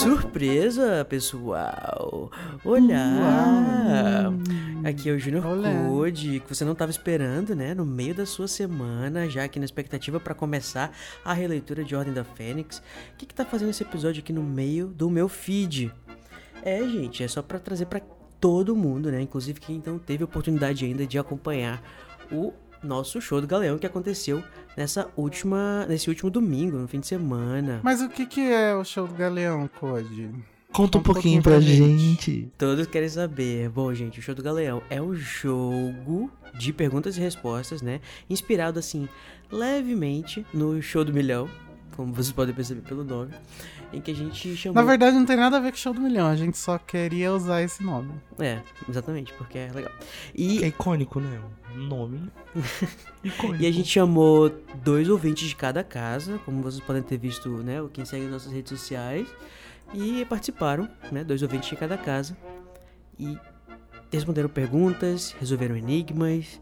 Surpresa, pessoal! Olá! Aqui é o Junior Code, que você não estava esperando, né? No meio da sua semana, já aqui na expectativa para começar a releitura de Ordem da Fênix. O que, que tá fazendo esse episódio aqui no meio do meu feed? É, gente, é só para trazer para todo mundo, né? Inclusive quem então teve a oportunidade ainda de acompanhar o nosso show do Galeão que aconteceu nessa última, nesse último domingo, no fim de semana. Mas o que, que é o show do Galeão, Code? Conta um pouquinho pra gente. Todos querem saber. Bom, gente, o show do Galeão é um jogo de perguntas e respostas, né? Inspirado assim levemente no show do milhão, como vocês podem perceber pelo nome, em que a gente chamou. Na verdade, não tem nada a ver com o show do milhão, a gente só queria usar esse nome. É, exatamente, porque é legal. E é icônico, né? Nome. icônico. E a gente chamou dois ouvintes de cada casa, como vocês podem ter visto, né? Quem segue nossas redes sociais. E participaram, né? Dois ouvintes de cada casa. E responderam perguntas, resolveram enigmas,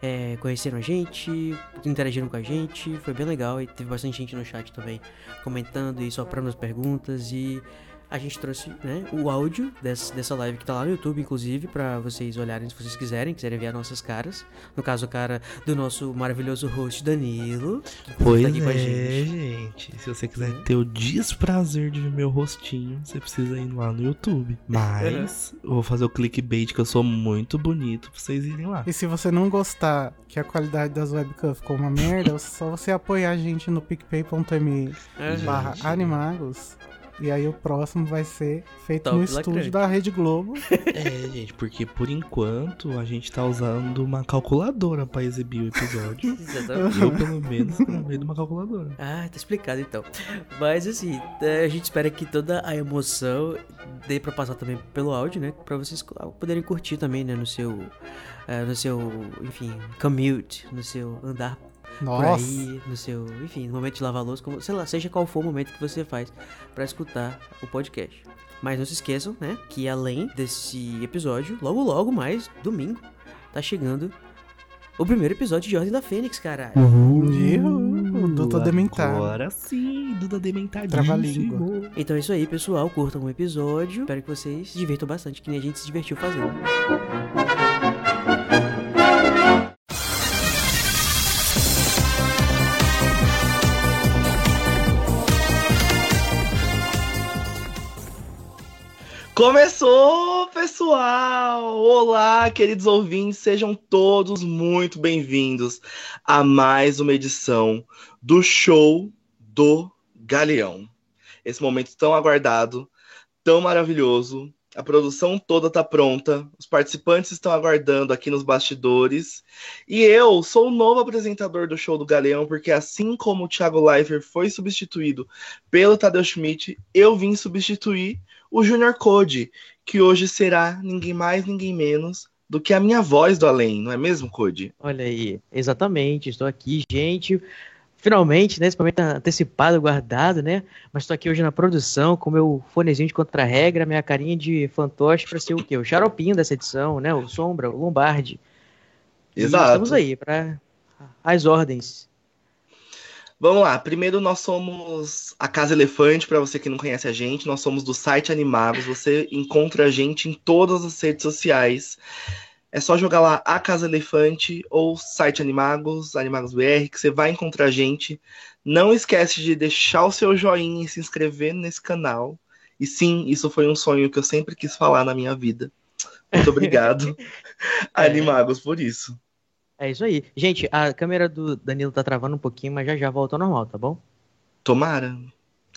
é, conheceram a gente, interagiram com a gente, foi bem legal e teve bastante gente no chat também comentando e soprando as perguntas e a gente trouxe né, o áudio dessa, dessa live que tá lá no YouTube, inclusive, para vocês olharem se vocês quiserem, quiserem ver as nossas caras. No caso, a cara do nosso maravilhoso host Danilo. Que pois tá aqui é, com a gente. gente. Se você quiser ter o desprazer de ver meu rostinho, você precisa ir lá no YouTube. Mas eu vou fazer o clickbait que eu sou muito bonito pra vocês irem lá. E se você não gostar que a qualidade das webcams ficou uma merda, é só você apoiar a gente no picpay.me barra animagos e aí o próximo vai ser feito Top no estúdio da Rede Globo. É, gente, porque por enquanto a gente tá usando uma calculadora pra exibir o episódio. Exatamente. Eu, pelo menos, gravei de uma calculadora. Ah, tá explicado então. Mas assim, é, a gente espera que toda a emoção dê pra passar também pelo áudio, né? Pra vocês poderem curtir também, né? No seu. Uh, no seu, enfim, commute, no seu andar nossa. aí, no seu, enfim, no momento de lavar louça, como, sei lá, seja qual for o momento que você faz para escutar o podcast. Mas não se esqueçam, né, que além desse episódio, logo logo mais, domingo, tá chegando o primeiro episódio de Ordem da Fênix, caralho. Uhum. Duda Dementado. Agora sim, Duda Dementadinho. Trava-língua. Então é isso aí, pessoal. Curtam o episódio. Espero que vocês se divirtam bastante, que nem a gente se divertiu fazendo. Começou, pessoal! Olá, queridos ouvintes, sejam todos muito bem-vindos a mais uma edição do Show do Galeão. Esse momento tão aguardado, tão maravilhoso. A produção toda está pronta, os participantes estão aguardando aqui nos bastidores. E eu sou o novo apresentador do Show do Galeão, porque assim como o Thiago Leifert foi substituído pelo Tadeu Schmidt, eu vim substituir o Junior Code, que hoje será ninguém mais, ninguém menos do que a minha voz do além, não é mesmo, Code? Olha aí, exatamente, estou aqui, gente. Finalmente, né? Esse momento antecipado, guardado, né? Mas estou aqui hoje na produção com meu fonezinho de contra-regra, minha carinha de fantoche para ser o quê? O xaropinho dessa edição, né? O Sombra, o Lombardi. Exato. E estamos aí para as ordens. Vamos lá, primeiro nós somos a Casa Elefante, para você que não conhece a gente, nós somos do site Animagos, você encontra a gente em todas as redes sociais. É só jogar lá a Casa Elefante ou site Animagos, Animagos BR, que você vai encontrar a gente. Não esquece de deixar o seu joinha e se inscrever nesse canal. E sim, isso foi um sonho que eu sempre quis falar na minha vida. Muito obrigado, é. Animagos, por isso. É isso aí. Gente, a câmera do Danilo tá travando um pouquinho, mas já já volta ao normal, tá bom? Tomara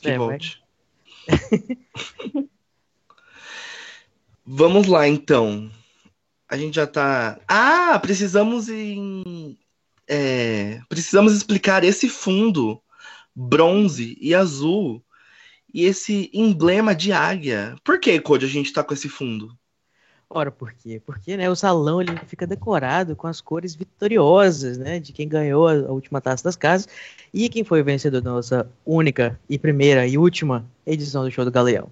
que é, volte. Vamos lá, então. A gente já tá. Ah, precisamos em. É... Precisamos explicar esse fundo bronze e azul e esse emblema de águia. Por que, Code, a gente tá com esse fundo? Ora, por quê? Porque né, o salão ele fica decorado com as cores vitoriosas né, de quem ganhou a, a última taça das casas e quem foi o vencedor da nossa única e primeira e última edição do Show do Galeão.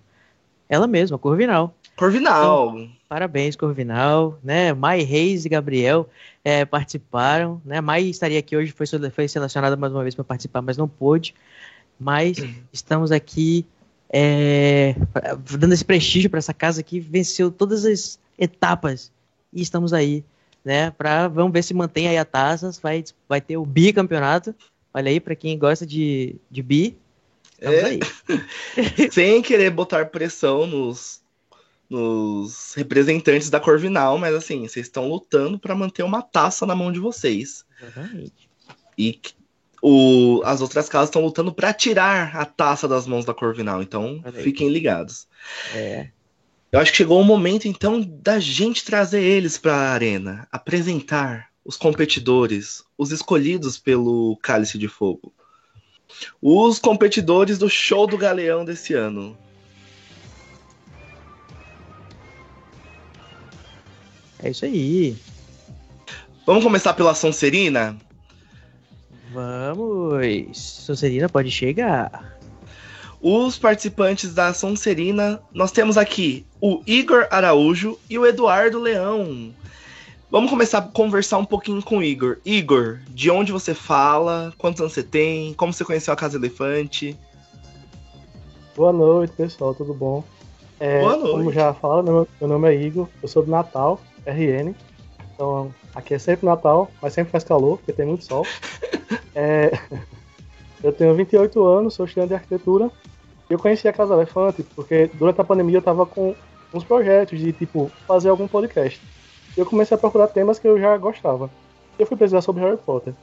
Ela mesma, Corvinal. Corvinal! Então, parabéns, Corvinal. Né? Mai Reis e Gabriel é, participaram. Né? Mai estaria aqui hoje, foi, foi selecionada mais uma vez para participar, mas não pôde. Mas estamos aqui é, dando esse prestígio para essa casa que venceu todas as etapas e estamos aí, né? Para vamos ver se mantém aí a taça, vai vai ter o bicampeonato. Olha aí para quem gosta de de bi. É. Sem querer botar pressão nos nos representantes da Corvinal, mas assim, vocês estão lutando para manter uma taça na mão de vocês. Exatamente. E o, as outras casas estão lutando para tirar a taça das mãos da Corvinal, então fiquem ligados. É. Eu acho que chegou o momento então da gente trazer eles para a arena, apresentar os competidores, os escolhidos pelo Cálice de Fogo. Os competidores do show do Galeão desse ano. É isso aí. Vamos começar pela Sonserina? Vamos! Sonserina pode chegar. Os participantes da Sonserina, nós temos aqui o Igor Araújo e o Eduardo Leão. Vamos começar a conversar um pouquinho com o Igor. Igor, de onde você fala? Quantos anos você tem? Como você conheceu a Casa Elefante? Boa noite, pessoal, tudo bom? É, Boa noite. Como já meu, meu nome é Igor, eu sou do Natal, RN. Então, aqui é sempre Natal, mas sempre faz calor, porque tem muito sol. é, eu tenho 28 anos, sou estudante de arquitetura. Eu conheci a Casa Elefante porque durante a pandemia eu estava com uns projetos de, tipo, fazer algum podcast. Eu comecei a procurar temas que eu já gostava. Eu fui pesquisar sobre Harry Potter.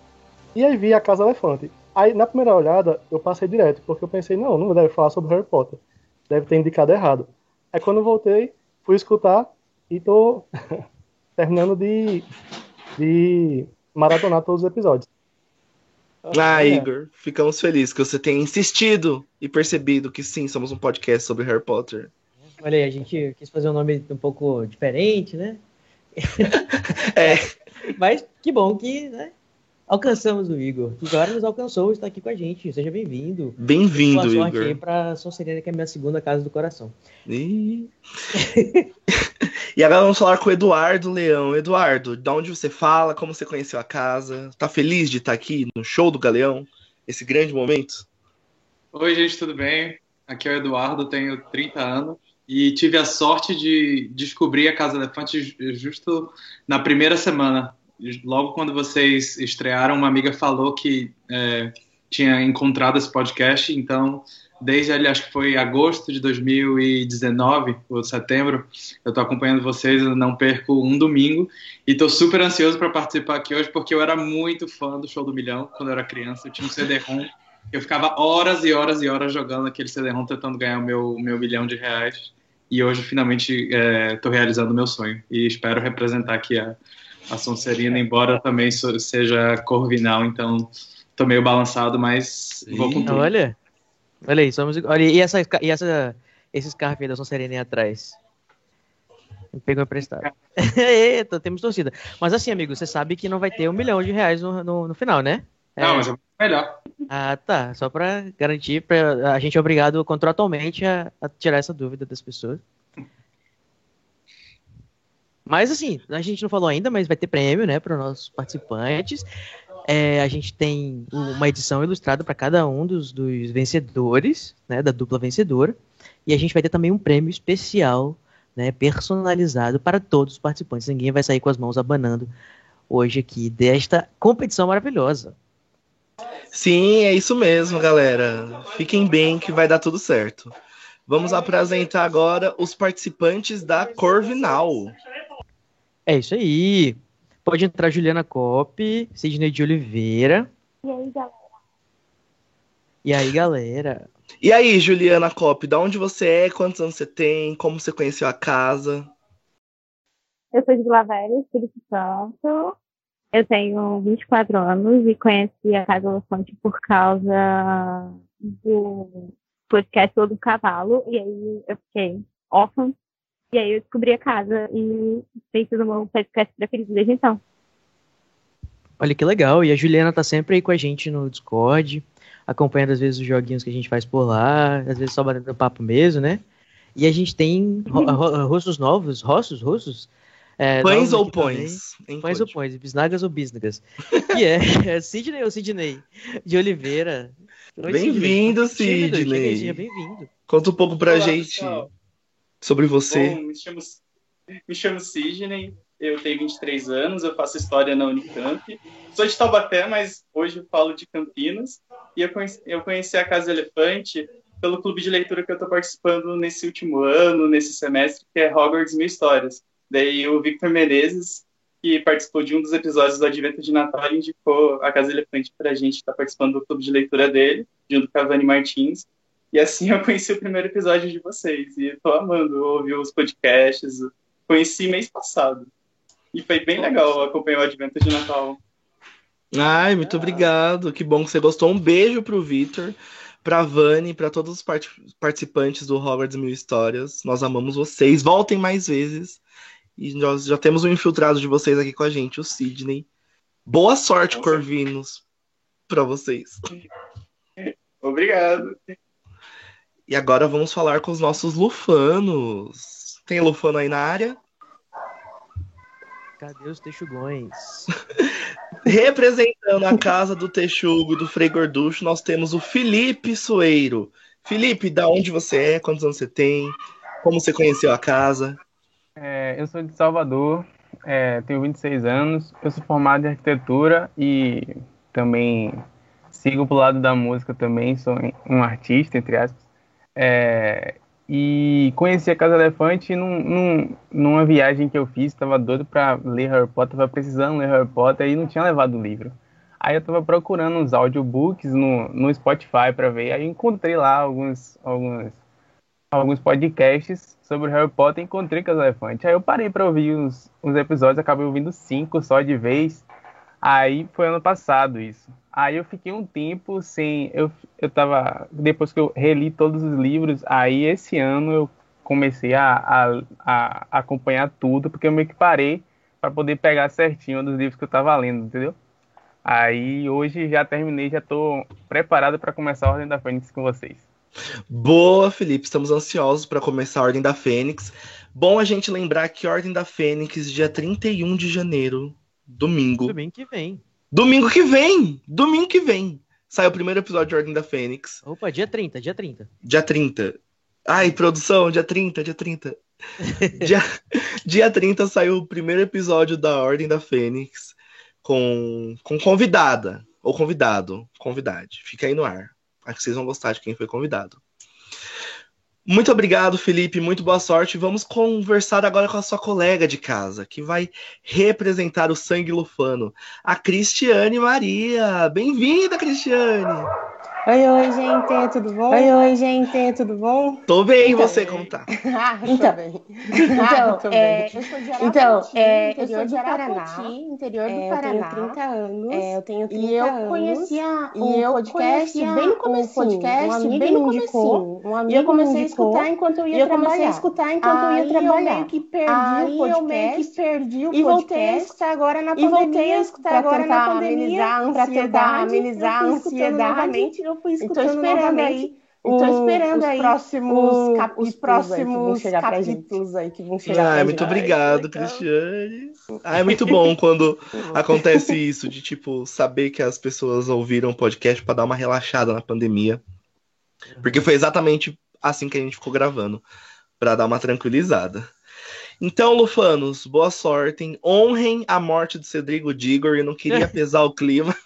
E aí vi a Casa Elefante. Aí, na primeira olhada, eu passei direto, porque eu pensei, não, não deve falar sobre Harry Potter. Deve ter indicado errado. Aí quando eu voltei, fui escutar e tô terminando de, de maratonar todos os episódios. Ah, é. Igor, ficamos felizes que você tenha insistido e percebido que sim, somos um podcast sobre Harry Potter. Olha aí, a gente quis fazer um nome um pouco diferente, né? é. Mas que bom que né, alcançamos o Igor. Agora nos alcançou, está aqui com a gente. Seja bem-vindo. Bem-vindo, Igor. Aí para Sonserina, que é a minha segunda casa do coração. E... e agora vamos falar com o Eduardo Leão. Eduardo, de onde você fala? Como você conheceu a casa? Tá feliz de estar aqui no show do Galeão? Esse grande momento? Oi, gente, tudo bem? Aqui é o Eduardo, tenho 30 anos e tive a sorte de descobrir a Casa Elefante justo na primeira semana logo quando vocês estrearam, uma amiga falou que é, tinha encontrado esse podcast, então desde ali, acho que foi agosto de 2019 ou setembro, eu estou acompanhando vocês, eu não perco um domingo e estou super ansioso para participar aqui hoje porque eu era muito fã do Show do Milhão quando eu era criança, eu tinha um CD-ROM, eu ficava horas e horas e horas jogando aquele CD-ROM tentando ganhar o meu, meu milhão de reais e hoje finalmente estou é, realizando o meu sonho e espero representar aqui a a Sonserina, embora também seja corvinal, então tô meio balançado, mas vou tudo. Olha, olha aí, somos, olha, e essa, e essa, esse scarf aí da Sonserina aí atrás? Pegou emprestado. Eita, temos torcida. Mas assim, amigo, você sabe que não vai ter um milhão de reais no, no, no final, né? É... Não, mas é melhor. Ah, tá. Só pra garantir, pra, a gente é obrigado contratualmente a, a tirar essa dúvida das pessoas. Mas assim, a gente não falou ainda, mas vai ter prêmio, né, para os nossos participantes. É, a gente tem uma edição ilustrada para cada um dos, dos vencedores, né, da dupla vencedora. E a gente vai ter também um prêmio especial, né, personalizado para todos os participantes. Ninguém vai sair com as mãos abanando hoje aqui desta competição maravilhosa. Sim, é isso mesmo, galera. Fiquem bem que vai dar tudo certo. Vamos apresentar agora os participantes da Corvinal. É isso aí. Pode entrar Juliana Cop, Sidney de Oliveira. E aí, galera? E aí, galera? E aí, Juliana Cop, da onde você é? Quantos anos você tem? Como você conheceu a casa? Eu sou de Vila Velha, Espírito Santo. Eu tenho 24 anos e conheci a Casa Elefante por causa do podcast Todo Cavalo. E aí eu fiquei órfã e aí eu descobri a casa e tem sido o meu podcast preferido desde então. Olha que legal. E a Juliana tá sempre aí com a gente no Discord, acompanhando às vezes os joguinhos que a gente faz por lá, às vezes só batendo papo mesmo, né? E a gente tem rostos novos, rostos, rostos. É, pães ou pões? Pães ou pões, bisnagas ou bisnagas. que é, é Sidney ou Sidney? De Oliveira. Bem-vindo, Sidney. Bem-vindo. Conta um pouco pra Olá, gente pessoal. Sobre você. Bom, me chamo, me chamo Sidney, eu tenho 23 anos, eu faço história na Unicamp. Sou de Taubaté, mas hoje eu falo de Campinas. E eu conheci, eu conheci a Casa Elefante pelo clube de leitura que eu estou participando nesse último ano, nesse semestre, que é Hogwarts Mil Histórias. Daí o Victor Menezes, que participou de um dos episódios do Advento de Natal, indicou a Casa Elefante para a gente estar tá participando do clube de leitura dele, junto com a Vani Martins. E assim eu conheci o primeiro episódio de vocês. E estou amando ouvir os podcasts. Conheci mês passado. E foi bem legal acompanhar o Advento de Natal. Ai, muito obrigado. Que bom que você gostou. Um beijo pro Victor, pra Vani, para todos os part participantes do Hogwarts Mil Histórias. Nós amamos vocês. Voltem mais vezes. E nós já temos um infiltrado de vocês aqui com a gente, o Sidney. Boa sorte, Corvinos, para vocês. Obrigado. E agora vamos falar com os nossos lufanos. Tem lufano aí na área? Cadê os texugões? Representando a casa do Texugo e do Frei Gorducho, nós temos o Felipe Soeiro. Felipe, da onde você é? Quantos anos você tem? Como você conheceu a casa? É, eu sou de Salvador, é, tenho 26 anos, eu sou formado em arquitetura e também sigo pro lado da música também, sou um artista, entre aspas. É, e conheci a Casa Elefante num, num, numa viagem que eu fiz, estava doido para ler Harry Potter, estava precisando ler Harry Potter e não tinha levado o livro. Aí eu estava procurando uns audiobooks no, no Spotify para ver, aí encontrei lá alguns, alguns, alguns podcasts sobre Harry Potter e encontrei Casa Elefante. Aí eu parei para ouvir uns, uns episódios, acabei ouvindo cinco só de vez. Aí foi ano passado isso. Aí eu fiquei um tempo sem. Eu, eu tava. Depois que eu reli todos os livros, aí esse ano eu comecei a, a, a acompanhar tudo, porque eu meio que parei para poder pegar certinho dos livros que eu tava lendo, entendeu? Aí hoje já terminei, já tô preparado para começar a Ordem da Fênix com vocês. Boa, Felipe, estamos ansiosos para começar a Ordem da Fênix. Bom a gente lembrar que Ordem da Fênix, dia 31 de janeiro, domingo. Domingo que vem. Domingo que vem! Domingo que vem! Sai o primeiro episódio de Ordem da Fênix. Opa, dia 30, dia 30. Dia 30. Ai, produção, dia 30, dia 30. dia, dia 30 saiu o primeiro episódio da Ordem da Fênix com, com convidada. Ou convidado. Convidade. Fica aí no ar. Acho que vocês vão gostar de quem foi convidado. Muito obrigado, Felipe. Muito boa sorte. Vamos conversar agora com a sua colega de casa, que vai representar o sangue lufano, a Cristiane Maria. Bem-vinda, Cristiane! Oi, oi, gente, tudo bom? Oi, oi, gente, tudo bom? Tô bem, e você, como tá? ah, então, bem. Então, ah, é, eu sou de Arapoti, então, é, interior eu sou de Paraná, interior do é, Paraná. Eu tenho 30 anos. É, eu tenho 30 e eu conhecia e eu podcast bem no começo, podcast um amigo bem no começo. Um amigo e eu comecei a escutar enquanto eu ia eu trabalhar. Eu comecei a escutar enquanto eu ia trabalhar. Eu meio que perdi Aí o podcast. eu meio que perdi o podcast. E voltei a escutar agora na pandemia. E voltei a escutar agora na pandemia. Para tentar amenizar a ansiedade fui escutando então, aí. Estou esperando os aí próximos capítulos, os próximos capítulos aí que vão chegar. Ah, muito gente. obrigado, Cristiane. Ah, é muito bom quando acontece isso, de tipo, saber que as pessoas ouviram o podcast para dar uma relaxada na pandemia. Porque foi exatamente assim que a gente ficou gravando, para dar uma tranquilizada. Então, Lufanos, boa sorte. Honrem a morte do Cedrigo Digor. Eu não queria pesar o clima.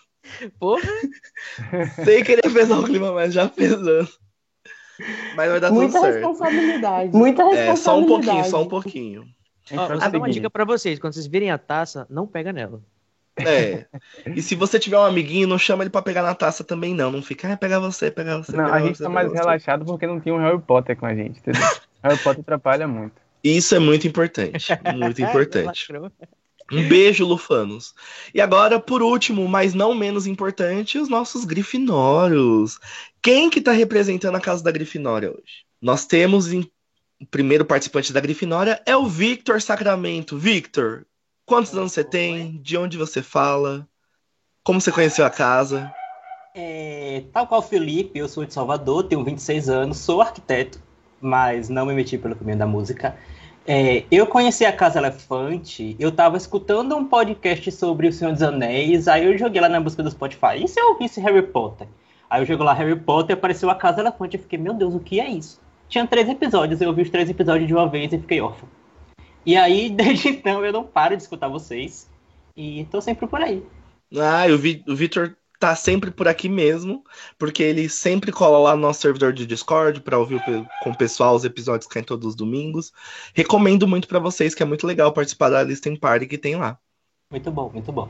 Porra! Sem querer pesar o clima, mas já pesando. Mas vai dar Muita tudo certo. responsabilidade. Muita responsabilidade. É, só um pouquinho, só um pouquinho. Ó, vou dar uma dica pra vocês. Quando vocês virem a taça, não pega nela. É. E se você tiver um amiguinho, não chama ele pra pegar na taça também, não. Não fica, ah, pegar você, pegar você. Não, pegar a gente você, tá mais você. relaxado porque não tinha um Harry Potter com a gente, entendeu? Harry Potter atrapalha muito. Isso é muito importante. Muito importante. Um beijo, Lufanos. E agora, por último, mas não menos importante, os nossos grifinórios. Quem que tá representando a casa da Grifinória hoje? Nós temos em... o primeiro participante da Grifinória é o Victor Sacramento. Victor, quantos anos você tem? De onde você fala? Como você conheceu a casa? É, tal qual o Felipe, eu sou de Salvador, tenho 26 anos, sou arquiteto, mas não me meti pelo caminho da música. É, eu conheci a Casa Elefante, eu tava escutando um podcast sobre o Senhor dos Anéis, aí eu joguei lá na busca do Spotify. E se eu ouvisse Harry Potter? Aí eu jogo lá Harry Potter apareceu a Casa Elefante. Eu fiquei, meu Deus, o que é isso? Tinha três episódios, eu vi os três episódios de uma vez e fiquei órfão. E aí, desde então, eu não paro de escutar vocês. E tô sempre por aí. Ah, eu vi, o Victor tá sempre por aqui mesmo, porque ele sempre cola lá no nosso servidor de Discord para ouvir com o pessoal os episódios que caem todos os domingos. Recomendo muito para vocês, que é muito legal participar da Listen Party que tem lá. Muito bom, muito bom.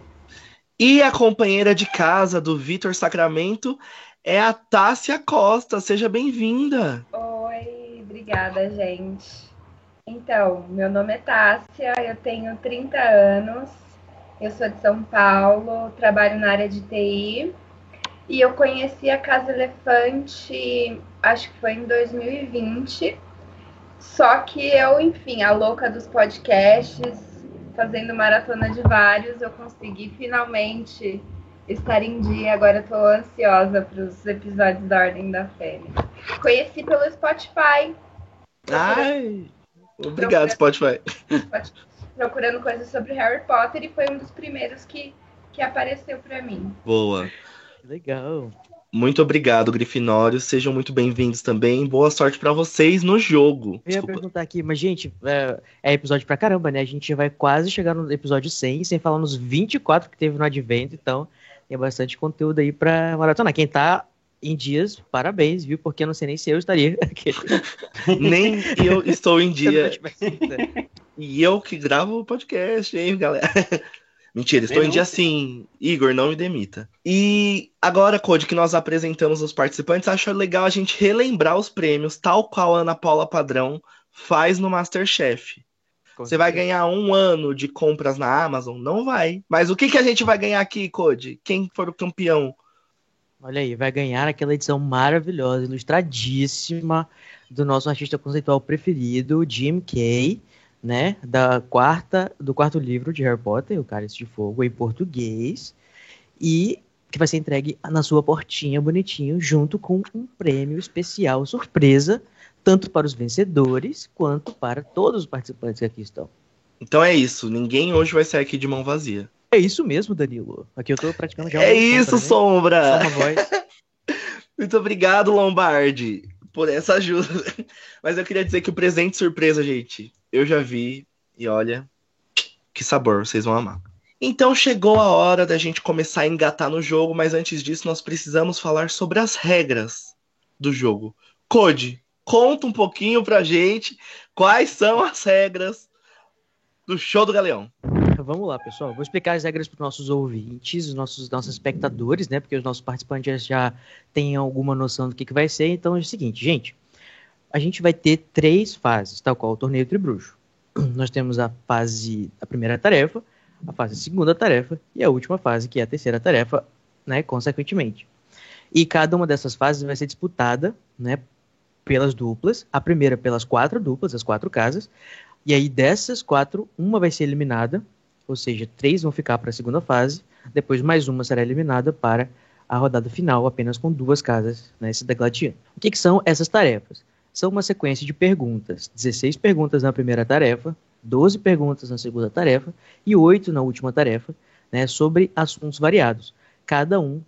E a companheira de casa do Vitor Sacramento é a Tássia Costa. Seja bem-vinda. Oi, obrigada, gente. Então, meu nome é Tássia, eu tenho 30 anos, eu sou de São Paulo, trabalho na área de TI e eu conheci a Casa Elefante, acho que foi em 2020. Só que eu, enfim, a louca dos podcasts, fazendo maratona de vários, eu consegui finalmente estar em dia. Agora eu tô ansiosa para os episódios da Ordem da Fênix. Conheci pelo Spotify. Ai, obrigado, Spotify. Procurando coisas sobre Harry Potter e foi um dos primeiros que, que apareceu para mim. Boa. Legal. Muito obrigado, Grifinórios. Sejam muito bem-vindos também. Boa sorte para vocês no jogo. Eu ia perguntar aqui, mas, gente, é, é, episódio pra caramba, né? A gente vai quase chegar no episódio 100, sem falar nos 24 que teve no Advento, então tem bastante conteúdo aí pra maratona. Quem tá em dias, parabéns, viu? Porque eu não sei nem se eu estaria aqui. nem eu estou em dia. E eu que gravo o podcast, hein, galera? Mentira, estou em dia sim. Igor, não me demita. E agora, Code, que nós apresentamos os participantes, acho legal a gente relembrar os prêmios, tal qual a Ana Paula Padrão faz no Masterchef. Você vai ganhar um ano de compras na Amazon? Não vai. Mas o que, que a gente vai ganhar aqui, Code? Quem for o campeão? Olha aí, vai ganhar aquela edição maravilhosa, ilustradíssima do nosso artista conceitual preferido, Jim Kay né, da quarta, do quarto livro de Harry Potter, O Cálice de Fogo, em português, e que vai ser entregue na sua portinha bonitinho, junto com um prêmio especial surpresa, tanto para os vencedores quanto para todos os participantes que aqui estão. Então é isso, ninguém hoje vai sair aqui de mão vazia. É isso mesmo, Danilo. Aqui eu tô praticando já. É isso, Sombra! Né? sombra. Muito obrigado, Lombardi, por essa ajuda. Mas eu queria dizer que o presente surpresa, gente, eu já vi e olha, que sabor, vocês vão amar. Então chegou a hora da gente começar a engatar no jogo, mas antes disso nós precisamos falar sobre as regras do jogo. Code, conta um pouquinho pra gente quais são as regras do show do Galeão. Vamos lá, pessoal. Vou explicar as regras para os nossos ouvintes, os nossos, nossos espectadores, né? Porque os nossos participantes já têm alguma noção do que, que vai ser. Então é o seguinte, gente a gente vai ter três fases, tal qual o torneio Tribruxo. Nós temos a fase, a primeira tarefa, a fase a segunda tarefa e a última fase, que é a terceira tarefa, né, consequentemente. E cada uma dessas fases vai ser disputada, né, pelas duplas. A primeira pelas quatro duplas, as quatro casas. E aí dessas quatro, uma vai ser eliminada, ou seja, três vão ficar para a segunda fase. Depois mais uma será eliminada para a rodada final, apenas com duas casas, né, se degladiando. O que, que são essas tarefas? São uma sequência de perguntas. 16 perguntas na primeira tarefa, 12 perguntas na segunda tarefa e 8 na última tarefa, né, sobre assuntos variados. Cada um,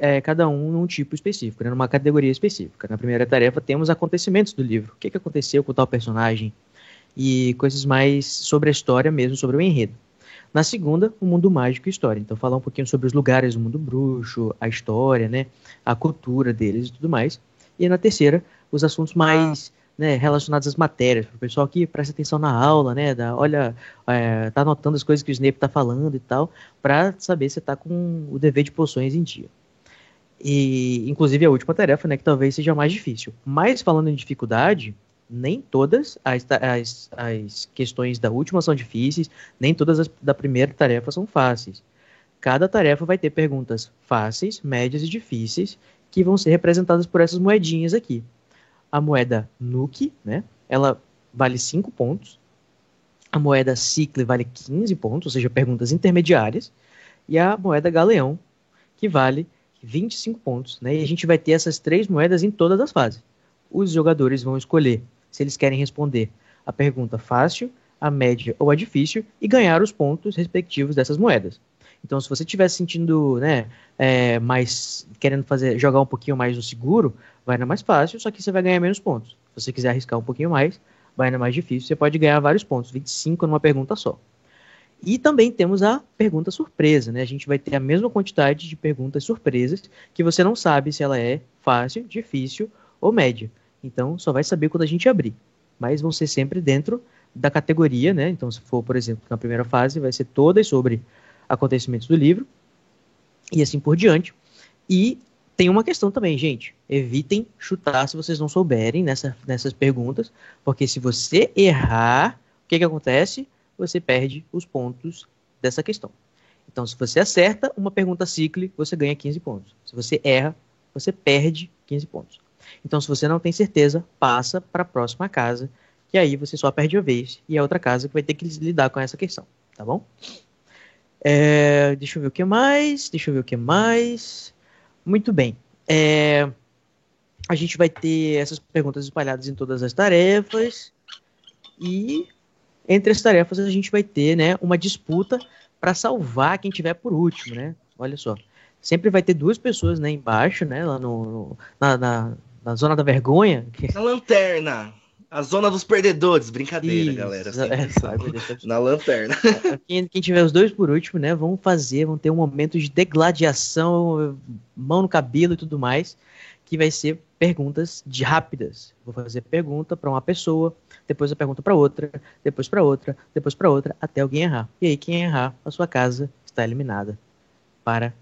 é, cada um num tipo específico, né, numa categoria específica. Na primeira tarefa temos acontecimentos do livro. O que, que aconteceu com tal personagem? E coisas mais sobre a história mesmo, sobre o enredo. Na segunda, o mundo mágico e história. Então, falar um pouquinho sobre os lugares do mundo bruxo, a história, né, a cultura deles e tudo mais. E na terceira, os assuntos mais né, relacionados às matérias, para o pessoal que presta atenção na aula, né, da, olha, é, tá anotando as coisas que o Snape está falando e tal, para saber se está com o dever de poções em dia. E, inclusive, a última tarefa, né, que talvez seja mais difícil. Mas, falando em dificuldade, nem todas as, as, as questões da última são difíceis, nem todas as da primeira tarefa são fáceis. Cada tarefa vai ter perguntas fáceis, médias e difíceis, que vão ser representadas por essas moedinhas aqui a moeda Nuke, né? Ela vale 5 pontos. A moeda Cicle vale 15 pontos, ou seja, perguntas intermediárias. E a moeda Galeão, que vale 25 pontos. Né? E a gente vai ter essas três moedas em todas as fases. Os jogadores vão escolher se eles querem responder a pergunta fácil, a média ou a difícil e ganhar os pontos respectivos dessas moedas. Então, se você estiver sentindo, né, é, mais querendo fazer jogar um pouquinho mais no seguro, vai na mais fácil, só que você vai ganhar menos pontos. Se você quiser arriscar um pouquinho mais, vai na mais difícil, você pode ganhar vários pontos, 25 numa pergunta só. E também temos a pergunta surpresa, né? A gente vai ter a mesma quantidade de perguntas surpresas que você não sabe se ela é fácil, difícil ou média. Então, só vai saber quando a gente abrir. Mas vão ser sempre dentro da categoria, né? Então, se for, por exemplo, na primeira fase, vai ser todas sobre acontecimentos do livro e assim por diante. E tem uma questão também, gente. Evitem chutar se vocês não souberem nessa, nessas perguntas, porque se você errar, o que, que acontece? você perde os pontos dessa questão. Então, se você acerta uma pergunta cicle, você ganha 15 pontos. Se você erra, você perde 15 pontos. Então, se você não tem certeza, passa para a próxima casa, que aí você só perde uma vez, e é outra casa que vai ter que lidar com essa questão, tá bom? É, deixa eu ver o que mais, deixa eu ver o que mais. Muito bem. É, a gente vai ter essas perguntas espalhadas em todas as tarefas. E entre as tarefas a gente vai ter né, uma disputa para salvar quem tiver por último, né? Olha só. Sempre vai ter duas pessoas né, embaixo, né? Lá no, na, na, na, zona da vergonha. Na lanterna. A zona dos perdedores. Brincadeira, Isso, galera. É, sabe, na lanterna. Quem, quem, tiver os dois por último, né? Vão fazer, vão ter um momento de degladiação, mão no cabelo e tudo mais que vai ser perguntas de rápidas. Vou fazer pergunta para uma pessoa, depois eu pergunto para outra, depois para outra, depois para outra, até alguém errar. E aí quem errar, a sua casa está eliminada para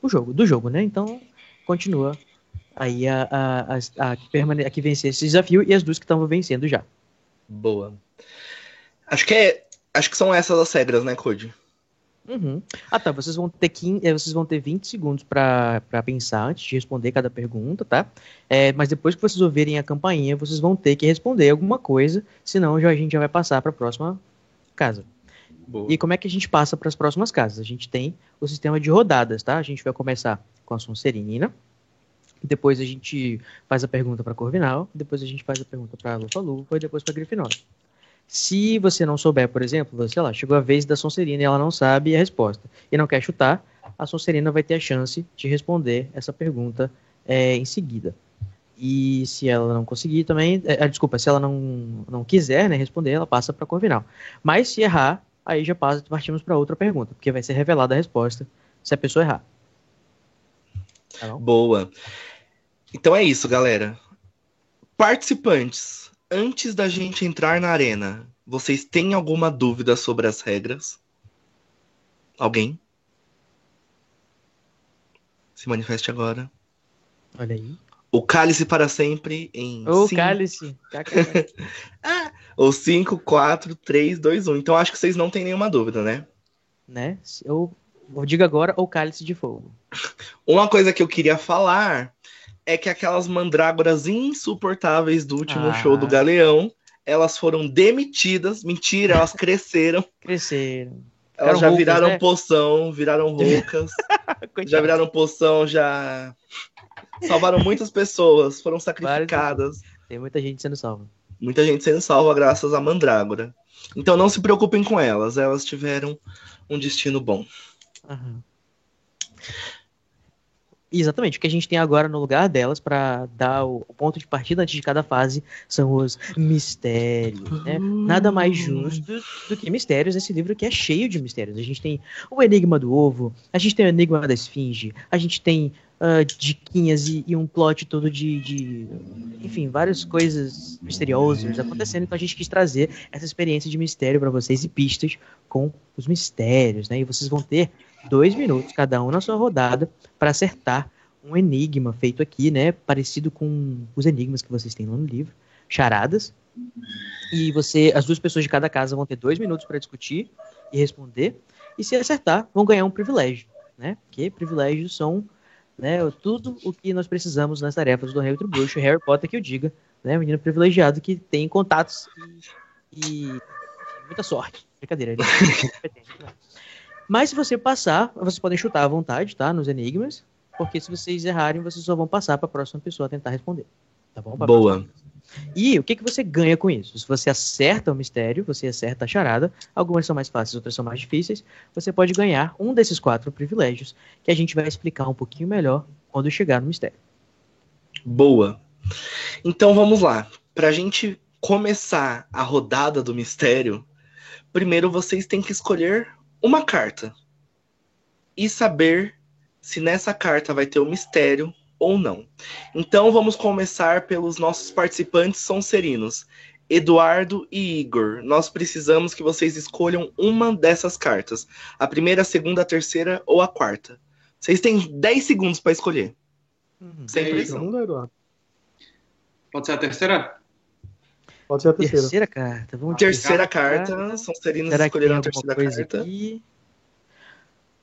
o jogo, do jogo, né? Então continua aí a, a, a, a, que, permane a que vencer esse desafio e as duas que estão vencendo já. Boa. Acho que é, acho que são essas as regras, né, Code? Uhum. Ah, tá. Vocês vão ter 15, eh, vocês vão ter 20 segundos para pensar antes de responder cada pergunta, tá? É, mas depois que vocês ouvirem a campainha, vocês vão ter que responder alguma coisa, senão já, a gente já vai passar para a próxima casa. Boa. E como é que a gente passa para as próximas casas? A gente tem o sistema de rodadas, tá? A gente vai começar com a Sonserina, depois a gente faz a pergunta para Corvinal, depois a gente faz a pergunta para Lufa-Lufa e depois para Grifinória. Se você não souber, por exemplo, sei lá, chegou a vez da Sonserina e ela não sabe a resposta e não quer chutar, a Sonserina vai ter a chance de responder essa pergunta é, em seguida. E se ela não conseguir também, é, é desculpa, se ela não, não quiser né, responder, ela passa para Corvinal. Mas se errar, aí já passa, partimos para outra pergunta, porque vai ser revelada a resposta se a pessoa errar. Tá Boa. Então é isso, galera. Participantes antes da gente entrar na arena, vocês têm alguma dúvida sobre as regras? Alguém? Se manifeste agora. Olha aí. O cálice para sempre em. O cinco... cálice. ah, o 5, 4, 3, 2, 1. Então acho que vocês não têm nenhuma dúvida, né? Né? Eu, eu digo agora o cálice de fogo. Uma coisa que eu queria falar é que aquelas mandrágoras insuportáveis do último ah. show do Galeão, elas foram demitidas. Mentira, elas cresceram. Cresceram. Elas já roucas, viraram né? poção, viraram roucas. já viraram poção, já salvaram muitas pessoas, foram sacrificadas. Tem muita gente sendo salva. Muita gente sendo salva graças à mandrágora. Então não se preocupem com elas, elas tiveram um destino bom. Uhum. Exatamente, o que a gente tem agora no lugar delas para dar o, ponto de partida antes de cada fase são os mistérios, né? Nada mais justo do que mistérios nesse livro que é cheio de mistérios. A gente tem o enigma do ovo, a gente tem o enigma da esfinge, a gente tem uh, diquinhas e, e, um plot todo de, de, enfim, várias coisas misteriosas acontecendo. Então a gente quis trazer essa experiência de mistério para vocês e pistas com os mistérios, né? E vocês vão ter dois minutos cada um na sua rodada para acertar um enigma feito aqui, né? Parecido com os enigmas que vocês têm lá no livro, charadas. E você, as duas pessoas de cada casa vão ter dois minutos para discutir e responder. E se acertar, vão ganhar um privilégio, né? Porque privilégios são né, tudo o que nós precisamos nas tarefas do do Bruxo, Harry Potter que eu diga, né? Menino privilegiado que tem contatos e, e muita sorte. Brincadeira, ele é. Né? Mas se você passar, vocês podem chutar à vontade, tá? Nos enigmas. Porque se vocês errarem, vocês só vão passar para a próxima pessoa tentar responder. Tá bom? Pra Boa. E o que, que você ganha com isso? Se você acerta o mistério, você acerta a charada, algumas são mais fáceis, outras são mais difíceis, você pode ganhar um desses quatro privilégios que a gente vai explicar um pouquinho melhor quando chegar no mistério. Boa. Então vamos lá. Para a gente começar a rodada do mistério, primeiro vocês têm que escolher uma carta e saber se nessa carta vai ter o mistério ou não. Então vamos começar pelos nossos participantes sonserinos, Eduardo e Igor. Nós precisamos que vocês escolham uma dessas cartas. A primeira, a segunda, a terceira ou a quarta. Vocês têm 10 segundos para escolher. Uhum. Sem pressão. Eduardo. Pode ser a terceira? Pode ser a terceira. Terceira carta. Vamos terceira carta. carta. Sonserinos Será escolheram a terceira carta. Aqui?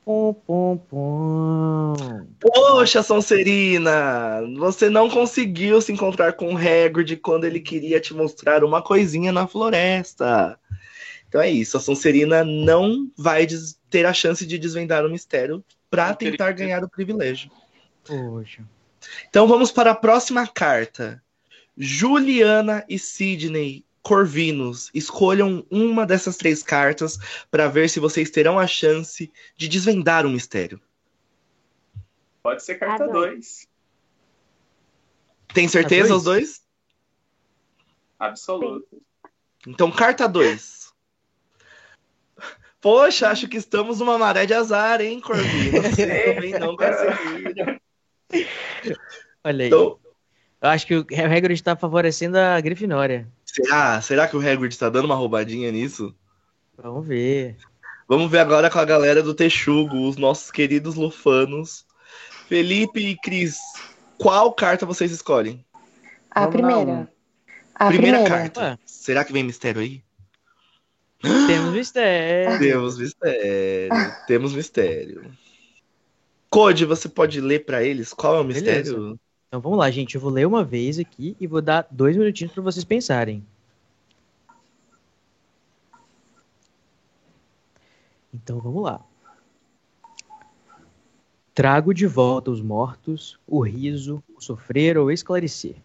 Pom, pom, pom. Poxa, Sonserina! Você não conseguiu se encontrar com o Hagrid quando ele queria te mostrar uma coisinha na floresta. Então é isso, a Sonserina não vai ter a chance de desvendar o mistério para tentar ganhar o privilégio. Poxa. Então vamos para a próxima carta. Juliana e Sidney Corvinos, escolham uma dessas três cartas para ver se vocês terão a chance de desvendar o um mistério. Pode ser carta 2. Tem certeza os dois? Absoluto. Então, carta 2. Poxa, acho que estamos numa maré de azar, hein, Corvinos? também não conseguiram. Olha aí. Então, eu acho que o Hagrid está favorecendo a Grifinória. Será? Será que o Hagrid está dando uma roubadinha nisso? Vamos ver. Vamos ver agora com a galera do Texugo, os nossos queridos lufanos. Felipe e Cris, qual carta vocês escolhem? A Vamos primeira. A primeira, primeira, carta. Ué. Será que vem mistério aí? Temos mistério. Temos mistério. Temos mistério. Code, você pode ler para eles qual é o mistério? Beleza. Então vamos lá, gente. Eu vou ler uma vez aqui e vou dar dois minutinhos para vocês pensarem. Então vamos lá. Trago de volta os mortos, o riso, o sofrer ou esclarecer.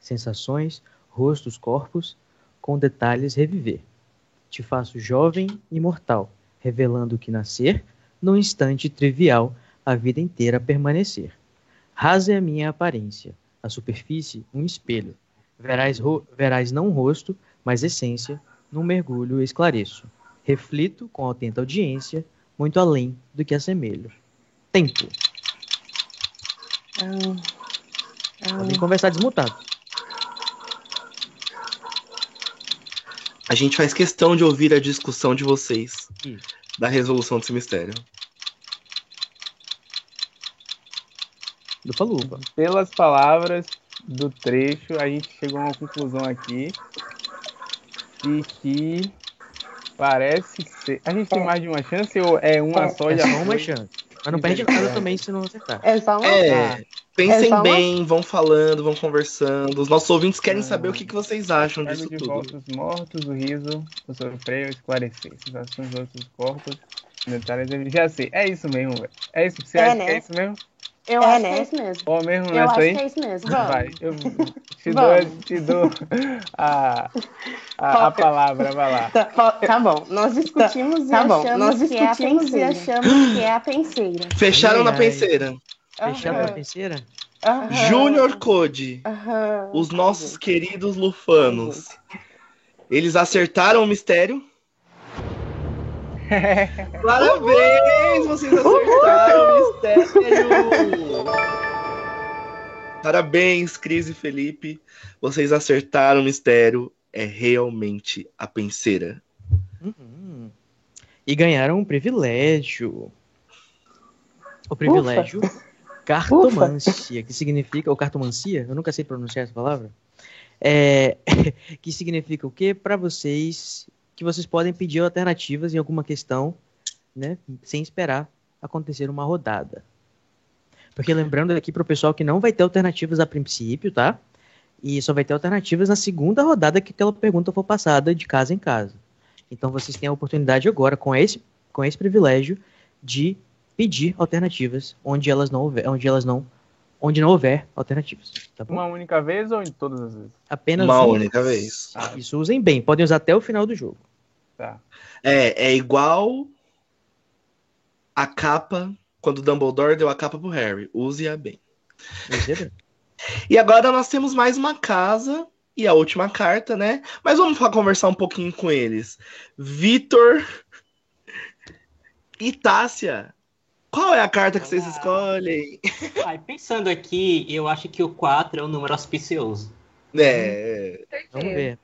Sensações, rostos, corpos, com detalhes reviver. Te faço jovem e mortal, revelando que nascer, num instante trivial, a vida inteira permanecer. Rasa é a minha aparência, a superfície um espelho. Verás, verás não rosto, mas essência, num mergulho esclareço. Reflito com atenta audiência, muito além do que assemelho. Tempo. Ah, ah. Podem conversar desmutado. A gente faz questão de ouvir a discussão de vocês Isso. da resolução desse mistério. Lupa-Lupa. Pelas palavras do trecho, a gente chegou a uma conclusão aqui de que parece ser. A gente tem mais de uma chance ou é uma só e é só uma chance? Mas não perde nada também se não acertar. É só uma é, Pensem é bem, uma... vão falando, vão conversando. Os nossos ouvintes querem é. saber o que, que vocês acham disso de tudo. Volta os mortos, o riso, o sofrer, o esclarecer. Sensações dos outros corpos, detalhes. Já sei. É isso mesmo, velho. É isso que você é, acha? Né? É isso mesmo? Eu é, acho né? que é isso mesmo. Ou mesmo eu acho aí? que é isso mesmo. Vamos. Vai, eu te dou, te dou a, a, a, palavra, vai lá. Tá, tá bom, nós discutimos tá, e tá achamos nós discutimos que é a e achamos que é a penseira. Fecharam ai, na penseira. Fecharam uhum. na penseira? Uhum. Júnior Code, uhum. os nossos queridos lufanos, eles acertaram o mistério? Parabéns, vocês acertaram o mistério! Parabéns, Cris e Felipe. Vocês acertaram o mistério. É realmente a penseira. Uhum. E ganharam um privilégio. O privilégio Ufa. cartomancia, Ufa. que significa. Ou cartomancia? Eu nunca sei pronunciar essa palavra. É, que significa o quê? Para vocês que vocês podem pedir alternativas em alguma questão, né, sem esperar acontecer uma rodada. Porque lembrando aqui para o pessoal que não vai ter alternativas a princípio, tá? E só vai ter alternativas na segunda rodada que aquela pergunta for passada de casa em casa. Então vocês têm a oportunidade agora, com esse, com esse privilégio, de pedir alternativas onde elas não, onde elas não onde não houver alternativas. Tá Uma única vez ou em todas as vezes? Apenas uma, uma única vez. Ah, isso usem bem, podem usar até o final do jogo. Tá. É, é igual a capa quando o Dumbledore deu a capa pro Harry. Use-a bem. Use bem. e agora nós temos mais uma casa e a última carta, né? Mas vamos conversar um pouquinho com eles. Vitor e Tássia. Qual é a carta que vocês escolhem? Ai, pensando aqui, eu acho que o 4 é um número auspicioso. É. Vamos ver.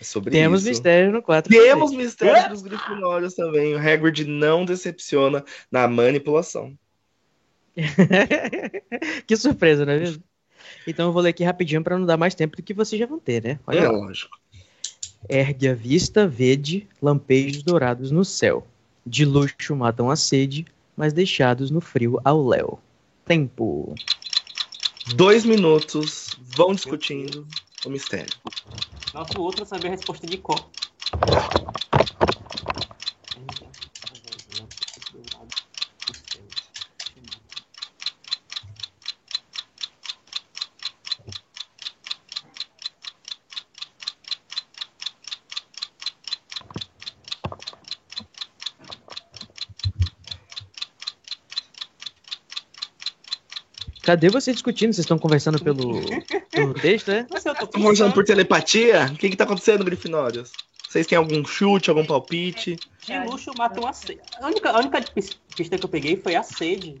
É sobre Temos isso. mistério no 4. Temos mistério dos Grifinórios também. O Hagrid não decepciona na manipulação. que surpresa, não é mesmo? Então eu vou ler aqui rapidinho para não dar mais tempo do que vocês já vão ter, né? Olha é, lá. lógico. Ergue a vista, vede lampejos dourados no céu. De luxo matam a sede, mas deixados no frio ao léu. Tempo. Dois minutos, vão discutindo o mistério. Nosso outro sabe a resposta de qual. Cadê vocês discutindo? Vocês estão conversando pelo, pelo texto, né? Estão conversando por telepatia? O que que tá acontecendo, Grifinórios? Vocês têm algum chute, algum palpite? De luxo matou a sede. A única, a única pista que eu peguei foi a sede.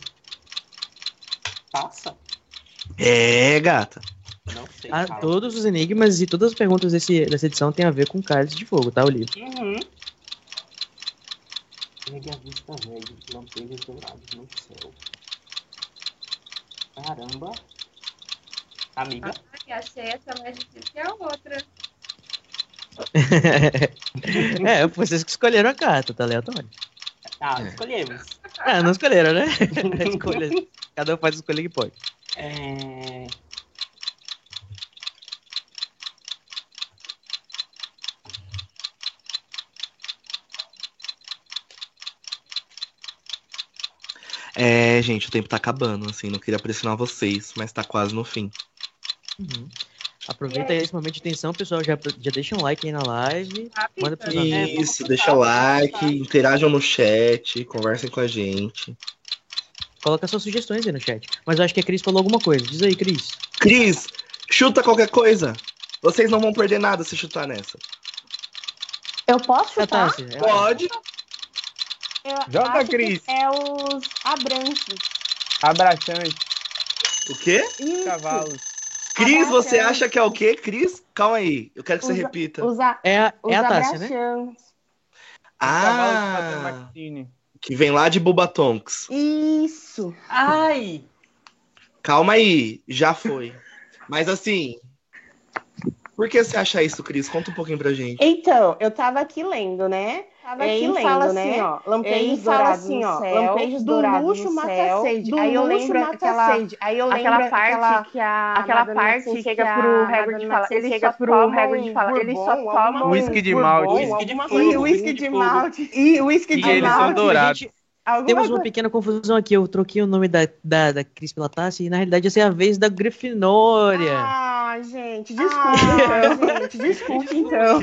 Passa. É, gata. Não sei. Ah, todos os enigmas e todas as perguntas desse, dessa edição tem a ver com cálice de fogo, tá, o livro? Uhum. Pegue a vista velha, lampejos dourados no céu. Caramba. Amiga. Ah, achei essa mais difícil que a outra. é, vocês que escolheram a carta, tá aleatório. Ah, escolhemos. Ah, não escolheram, né? Escolha. Cada um faz a escolha que pode. É... É, gente, o tempo tá acabando, assim, não queria pressionar vocês, mas tá quase no fim. Uhum. Aproveita esse momento de tensão, pessoal. Já, já deixa um like aí na live. Manda pros Isso, deixa like, interajam no chat, conversem com a gente. Coloca suas sugestões aí no chat. Mas eu acho que a Cris falou alguma coisa. Diz aí, Cris. Cris, chuta qualquer coisa. Vocês não vão perder nada se chutar nessa. Eu posso chutar? É Pode. Eu Joga, acho Cris. que É os abrantes. Abraxante. O quê? Isso. Cavalos. Cris, você acha que é o quê, Cris? Calma aí, eu quero que você Os- repita. Os, a, É a, os é a Tássia, né? abraxantes. Ah, que vem lá de Bubatonks. Isso. Ai! Calma aí, já foi. Mas assim, por que você acha isso, Cris? Conta um pouquinho pra gente. Então, eu tava aqui lendo, né? Tava É, aqui e lendo, fala né? assim, ó, lampejos Ele fala dourados assim, no ó, céu, lampejos do luxo mata céu, sede. do Aí eu lembro aquela, sede. Aí eu aquela lembro parte aquela- que a aquela Madonna parte Nancy chega que a pro Hagrid e fala, ele chega pro Hagrid e e fala, eles só alguma Whisky de coisa. malte. Bourbon, Whisky de fogo, coisa. whisky de malte. E E eles são malte. dourados. Alguma temos uma coisa. pequena confusão aqui. Eu troquei o nome da, da, da Cris pela Tássia e na realidade essa é a vez da Grifinória. Ah, gente, desculpa, gente, desculpa então.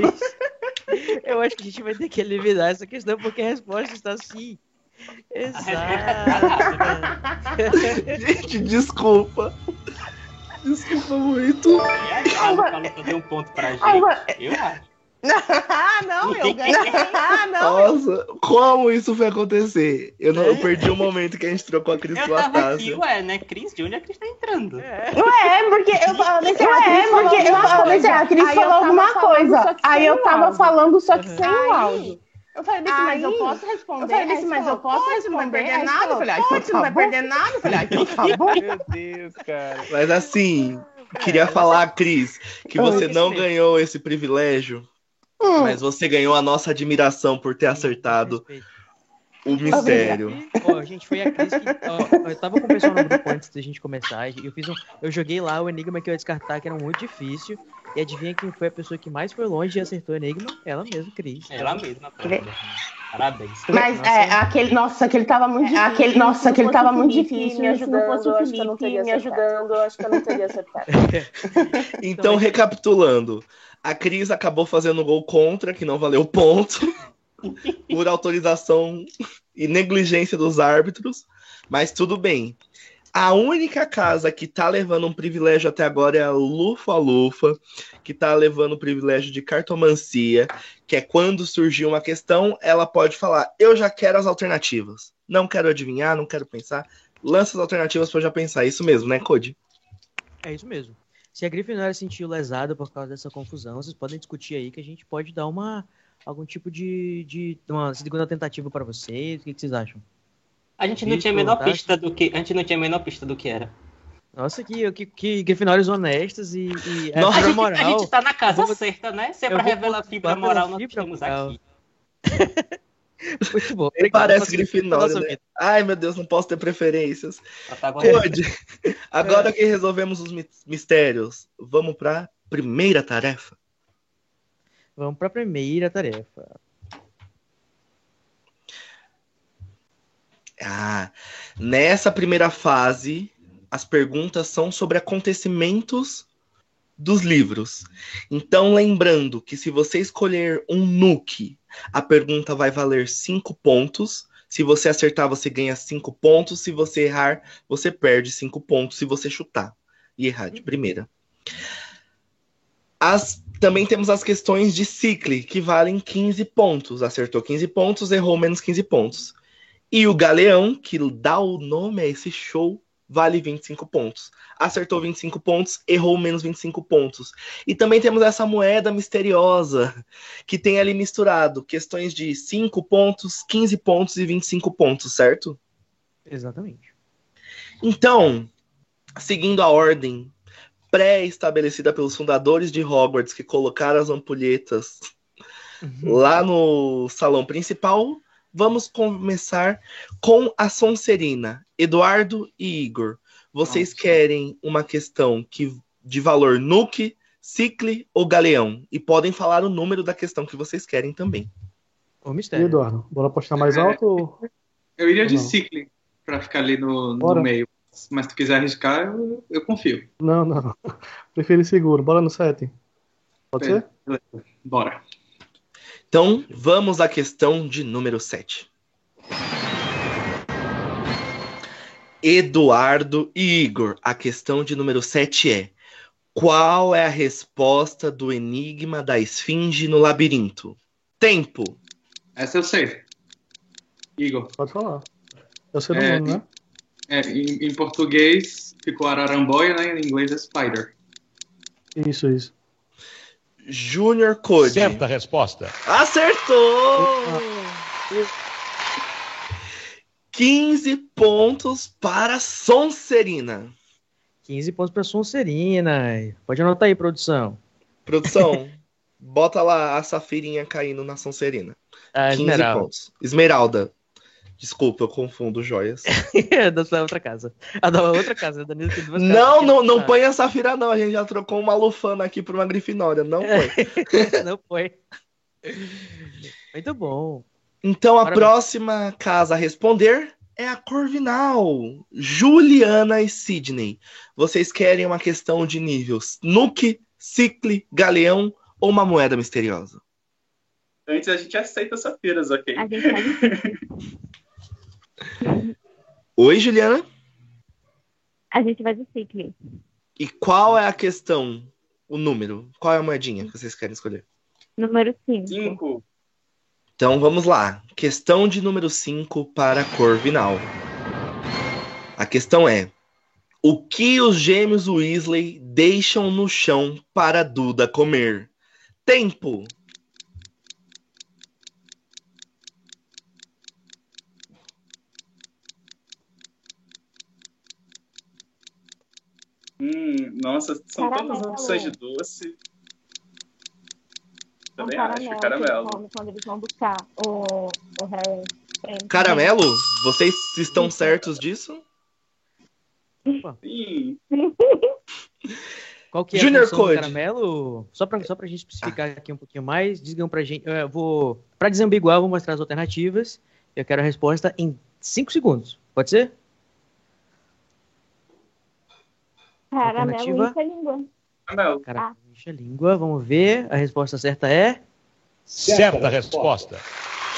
Eu acho que a gente vai ter que eliminar essa questão porque a resposta está assim. Exato. Gente, desculpa. Desculpa muito. E aí, a Luca deu um ponto pra gente. Eu acho. Ah, não, eu ganhei. Ah, não. Nossa, como isso foi acontecer? Eu, não, eu perdi o momento que a gente trocou a Cris pela tava aqui, ué, né? Cris, de onde a Cris tá entrando? Ué, porque eu falei assim, Ué, a Cris falou porque eu assim, coisa. a Cris Aí eu falou tava alguma falando, coisa. só que Aí sem eu o tava áudio. falando, só que sem o Aí, áudio. Eu falei, Bici, mas eu posso responder? eu falei, Bici, Aí mas eu posso você não vai responder? perder nada. Eu falei, ah, então não vai perder nada. Eu falei, ah, então tá bom. Meu Deus, cara. Mas assim, queria falar, Cris, que você não ganhou esse privilégio, Hum. mas você ganhou a nossa admiração por ter acertado o mistério. Ó, gente, foi a Cris que. ó, eu tava com o pessoal no grupo antes da gente começar. Eu, fiz um, eu joguei lá o enigma que eu ia descartar, que era muito difícil. E adivinha quem foi a pessoa que mais foi longe e acertou o enigma? Ela mesma, Cris. Ela mesma. pronto. Parabéns. Mas nossa, é, aquele, nossa, aquele tava muito difícil. Aquele, nossa, aquele tava muito difícil me ajudando. Se não fosse o Felipe, acho que eu não teria me ajudando, acho que eu não teria acertado. então, recapitulando, a Cris acabou fazendo gol contra, que não valeu ponto, por autorização e negligência dos árbitros, mas tudo bem. A única casa que tá levando um privilégio até agora é a Lufa Lufa, que tá levando o privilégio de cartomancia, que é quando surgir uma questão, ela pode falar: Eu já quero as alternativas. Não quero adivinhar, não quero pensar. Lança as alternativas para eu já pensar. É isso mesmo, né, Code? É isso mesmo. Se a Grifinória se sentiu lesada por causa dessa confusão, vocês podem discutir aí que a gente pode dar uma algum tipo de, de uma segunda tentativa para vocês. O que, que vocês acham? A gente não tinha a menor pista do que. A gente não tinha a menor pista do que era. Nossa, que, que, que Grifinórios honestos e. e é Nossa, a, gente, moral. a gente tá na casa vou... certa, né? Se é pra revelar fibra moral, nós estamos aqui. Muito bom. Ele parece Grifinório, né? Ai, meu Deus, não posso ter preferências. Pode. Agora é. que resolvemos os mistérios, vamos pra primeira tarefa. Vamos pra primeira tarefa. Ah, nessa primeira fase, as perguntas são sobre acontecimentos dos livros. Então, lembrando que se você escolher um nuke, a pergunta vai valer 5 pontos. Se você acertar, você ganha 5 pontos. Se você errar, você perde 5 pontos se você chutar e errar de primeira. As, também temos as questões de cicle, que valem 15 pontos. Acertou 15 pontos, errou menos 15 pontos. E o Galeão, que dá o nome a esse show, vale 25 pontos. Acertou 25 pontos, errou menos 25 pontos. E também temos essa moeda misteriosa, que tem ali misturado questões de 5 pontos, 15 pontos e 25 pontos, certo? Exatamente. Então, seguindo a ordem pré-estabelecida pelos fundadores de Hogwarts, que colocaram as ampulhetas uhum. lá no salão principal, Vamos começar com a Sonserina. Eduardo e Igor, vocês Nossa. querem uma questão que de valor nuke, cicle ou galeão? E podem falar o número da questão que vocês querem também. O mistério. Eduardo, bora apostar mais alto? Eu iria de cicle para ficar ali no, no, meio. Mas se tu quiser arriscar, eu, eu, confio. Não, não. Prefiro seguro. Bora no 7. Pode ser? Bora. Então, vamos à questão de número 7. Eduardo e Igor, a questão de número 7 é: Qual é a resposta do enigma da esfinge no labirinto? Tempo. Essa eu sei. Igor. Pode falar. Eu sei do é, nome, né? É, em, em, português ficou araramboia, né? Em inglês é spider. Isso, isso. Junior Code. Certa resposta. Acertou! 15 pontos para Sonserina. 15 pontos para Sonserina. Pode anotar aí, produção. Produção, bota lá a safirinha caindo na Sonserina. Ah, 15 esmeralda. pontos. Esmeralda. Desculpa, eu confundo joias. é da outra casa. A da outra casa, da tem duas Não, não, não põe a Safira, não. A gente já trocou uma Lufana aqui por uma Grifinória. Não foi. não foi. Muito bom. Então a próxima casa a responder é a Corvinal. Juliana e Sidney. Vocês querem uma questão de níveis Nuke, Cicle, Galeão ou uma moeda misteriosa? Antes a gente aceita Safiras, ok? A gente Oi, Juliana? A gente vai de ciclo. E qual é a questão? O número? Qual é a moedinha que vocês querem escolher? Número 5. Então vamos lá. Questão de número 5 para Corvinal. A questão é: O que os gêmeos Weasley deixam no chão para Duda comer? Tempo! Hum, nossa, são caramelo. tantas opções de doce. Também caramelo, acho, caramelo. Quando eles vão buscar o, o Harry. Caramelo? Vocês estão certos disso? Sim. Qual que é Junior a função Code. do caramelo? Só pra, só pra gente especificar aqui um pouquinho mais, digam pra gente. Eu vou, pra desambiguar, eu vou mostrar as alternativas. Eu quero a resposta em 5 segundos. Pode ser? Caramelo incha língua. Caramelo. Caramelo incha língua. Vamos ver. A resposta certa é. Certa resposta.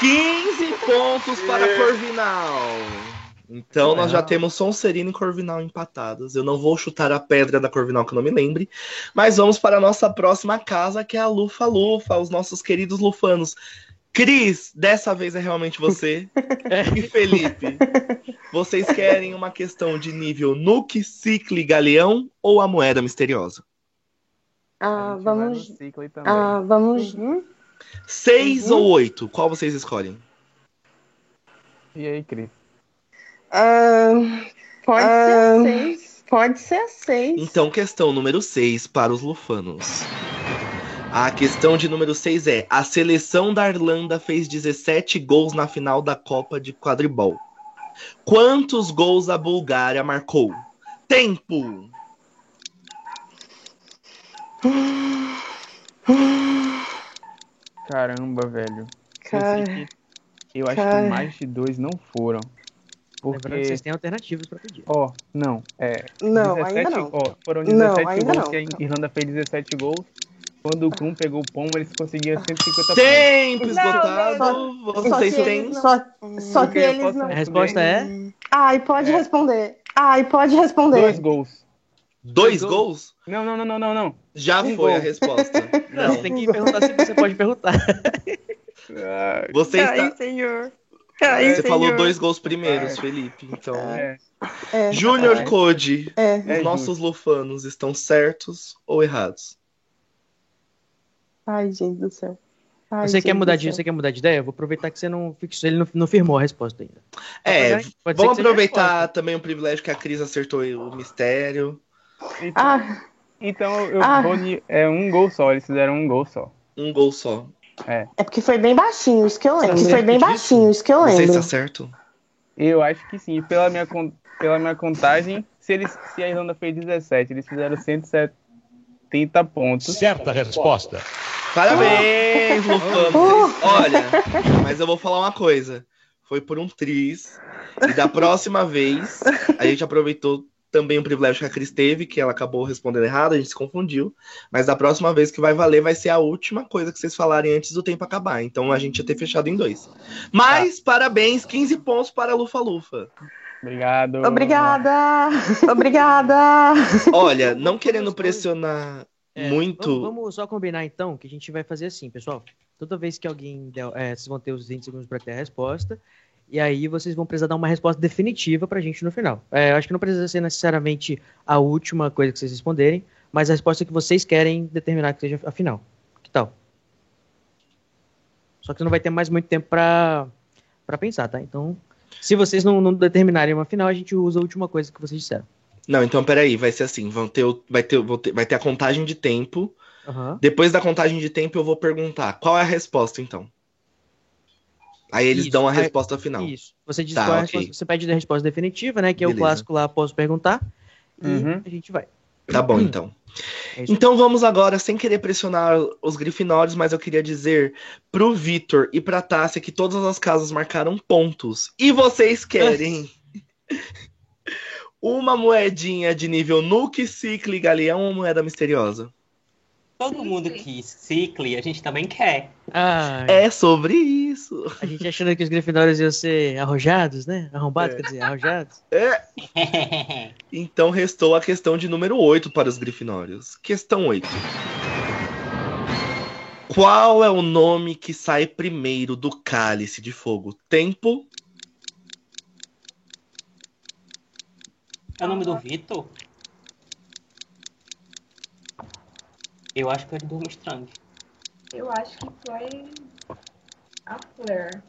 15 pontos para Corvinal. Então nós já temos Sonserina e Corvinal empatadas. Eu não vou chutar a pedra da Corvinal que eu não me lembre, mas vamos para a nossa próxima casa, que é a Lufa Lufa, os nossos queridos lufanos. Cris, dessa vez é realmente você. e Felipe, vocês querem uma questão de nível Nuke, Cicle, Galeão ou a moeda misteriosa? Ah, vamos. Ah, vamos. Uhum. Seis uhum. ou oito? Qual vocês escolhem? E aí, Cris? Uh, pode uh, ser a seis. Pode ser a seis. Então, questão número seis para os lufanos. A questão de número 6 é: a seleção da Irlanda fez 17 gols na final da Copa de Quadribol. Quantos gols a Bulgária marcou? Tempo! Caramba, velho. Cara... Eu acho Cara... que mais de dois não foram. Porque... Lembrando que vocês têm alternativas para pedir. Ó, oh, não. É, não, 17, ainda não. Ó, foram 17 não, gols não. que a Irlanda fez 17 gols. Quando o Krum pegou o pombo, eles conseguiam 150 Tempo pontos. esgotado! Não, vocês têm. Só, só que eles não. A resposta é? Ai, pode é. responder. Ai, pode responder. Dois gols. Dois gols? Não, não, não, não, não, não. Já um foi gol. a resposta. Não, você tem que perguntar se você pode perguntar. Você está... Ai, senhor. Ai, você senhor. falou dois gols primeiros, é. Felipe. Então. É. É. Júnior Code, é. os nossos lufanos estão certos ou errados? Ai, gente do céu. Ai, você, quer mudar de, você quer mudar de ideia? Eu vou aproveitar que você não fixou, ele não, não firmou a resposta ainda. É, vamos aproveitar também o privilégio que a Cris acertou o mistério. Então, ah. então eu ah. vou é um gol só, eles fizeram um gol só. Um gol só. É. É porque foi bem baixinho, isso que eu lembro. Foi bem baixinho, isso que eu lembro. Não sei se tá certo. Eu acho que sim. Pela minha, pela minha contagem, se, eles, se a Irlanda fez 17, eles fizeram 170 pontos. Certa resposta. Parabéns, uh! Lufanos. Olha, mas eu vou falar uma coisa. Foi por um tris. E da próxima vez, a gente aproveitou também um privilégio que a Cris teve, que ela acabou respondendo errado, a gente se confundiu. Mas da próxima vez que vai valer, vai ser a última coisa que vocês falarem antes do tempo acabar. Então a gente ia ter fechado em dois. Mas, tá. parabéns, 15 pontos para a Lufa Lufa. Obrigado. Obrigada. Obrigada. Olha, não querendo pressionar é, muito. Vamos, vamos, só combinar então que a gente vai fazer assim, pessoal. Toda vez que alguém der, é, vocês vão ter os 20 segundos para ter a resposta. E aí vocês vão precisar dar uma resposta definitiva pra gente no final. É, acho que não precisa ser necessariamente a última coisa que vocês responderem, mas a resposta que vocês querem determinar que seja a final. Que tal? Só que não vai ter mais muito tempo pra, pra pensar, tá? Então, se vocês não, não determinarem uma final, a gente usa a última coisa que vocês disseram. Não, então peraí, vai ser assim, vão ter, vai, ter, ter, vai ter a contagem de tempo. Uhum. Depois da contagem de tempo, eu vou perguntar qual é a resposta, então. Aí eles isso, dão a resposta aí, final. Isso. Você diz tá, qual é okay. resposta, você pede a resposta definitiva, né? Que Beleza. é o clássico lá, posso perguntar. Uhum. E a gente vai. Tá bom, então. É então vamos agora, sem querer pressionar os grifinórios, mas eu queria dizer pro Vitor e pra Tássia que todas as casas marcaram pontos. E vocês querem uma moedinha de nível Nuke, Cicle, Galeão ou moeda misteriosa? Todo mundo quis Cicle, a gente também quer. Ah, é sobre isso. A gente achando que os Grifinórios iam ser arrojados, né? Arrombados, é. quer dizer, arrojados. É. então restou a questão de número 8 para os Grifinórios. Questão 8. Qual é o nome que sai primeiro do cálice de fogo? Tempo? É o nome do Vitor? Eu acho que foi do Durmstrang. Eu acho que foi a Fleur.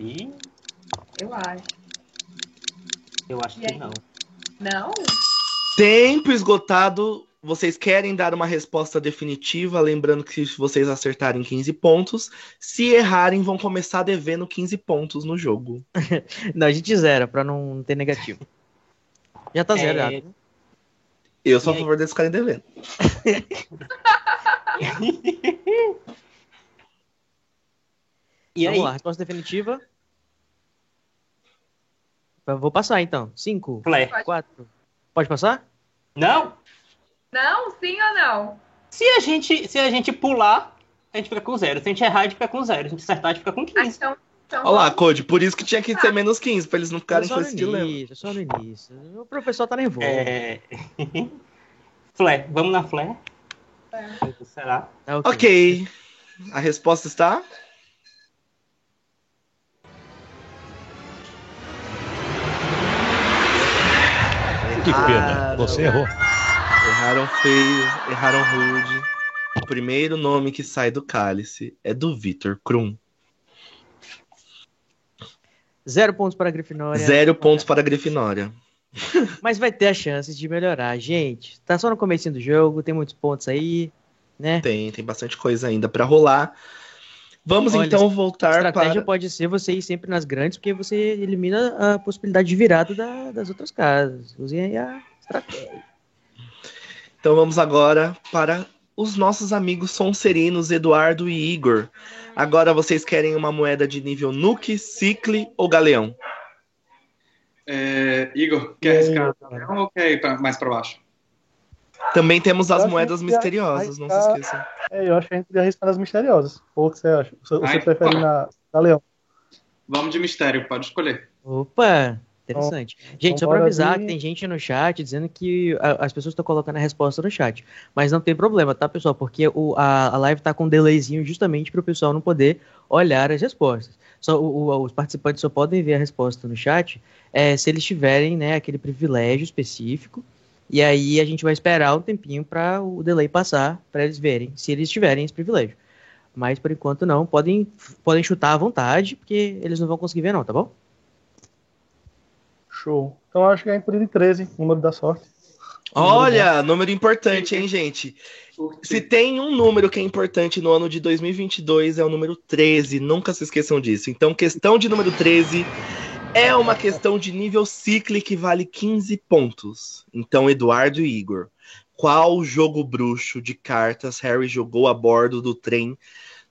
E? Eu acho. Eu acho e que aí? não. Não? Tempo esgotado. Vocês querem dar uma resposta definitiva, lembrando que se vocês acertarem 15 pontos, se errarem, vão começar devendo 15 pontos no jogo. não, a gente zera, pra não ter negativo. Já tá é... zerado. Eu sou a favor deles ficarem devendo. e Vamos aí? lá, resposta definitiva. Vou passar então. Cinco, Flé. quatro. Pode passar? Não. Não? Sim ou não? Se a gente, se a gente pular, a gente fica com zero. Se a gente errar, a gente fica com zero. Se a gente acertar, a gente fica com 15. Ah, então, então Olha lá, Code, por isso que tinha que ser menos 15, pra eles não ficarem com esse dilema. Início, só no início. O professor tá nervoso. É... Flé, vamos na Flé? É. Será? Tá okay. ok. A resposta está? Que pena, você errou. Erraram feio, erraram rude. O primeiro nome que sai do cálice é do Vitor Krum. Zero pontos para a Grifinória. Zero pontos para a Grifinória. Mas vai ter a chance de melhorar, gente. Tá só no começo do jogo, tem muitos pontos aí, né? Tem, tem bastante coisa ainda para rolar. Vamos Olha, então voltar para. A estratégia para... pode ser você ir sempre nas grandes, porque você elimina a possibilidade de virada da, das outras casas. Usem aí a estratégia. Então vamos agora para os nossos amigos sonserinos Eduardo e Igor. Agora vocês querem uma moeda de nível Nuke, Cicle ou Galeão? É, Igor, quer arriscar Galeão ou quer ir mais para baixo? Também temos as moedas misteriosas, não se esqueçam. É, eu acho que a gente podia arriscar nas misteriosas. Ou o que você acha? Você, você prefere na Galeão? Vamos de mistério, pode escolher. Opa! Interessante. Então, gente, só para avisar que tem gente no chat dizendo que a, as pessoas estão colocando a resposta no chat. Mas não tem problema, tá, pessoal? Porque o, a, a live tá com um delayzinho justamente para o pessoal não poder olhar as respostas. Só, o, o, os participantes só podem ver a resposta no chat é, se eles tiverem né, aquele privilégio específico. E aí a gente vai esperar um tempinho para o delay passar, para eles verem, se eles tiverem esse privilégio. Mas por enquanto não, podem, podem chutar à vontade, porque eles não vão conseguir ver não, tá bom? Show. Então acho que é de 13, número da sorte. Olha, número importante, hein, gente? Se tem um número que é importante no ano de 2022 é o número 13, nunca se esqueçam disso. Então, questão de número 13 é uma questão de nível ciclo que vale 15 pontos. Então, Eduardo e Igor, qual jogo bruxo de cartas Harry jogou a bordo do trem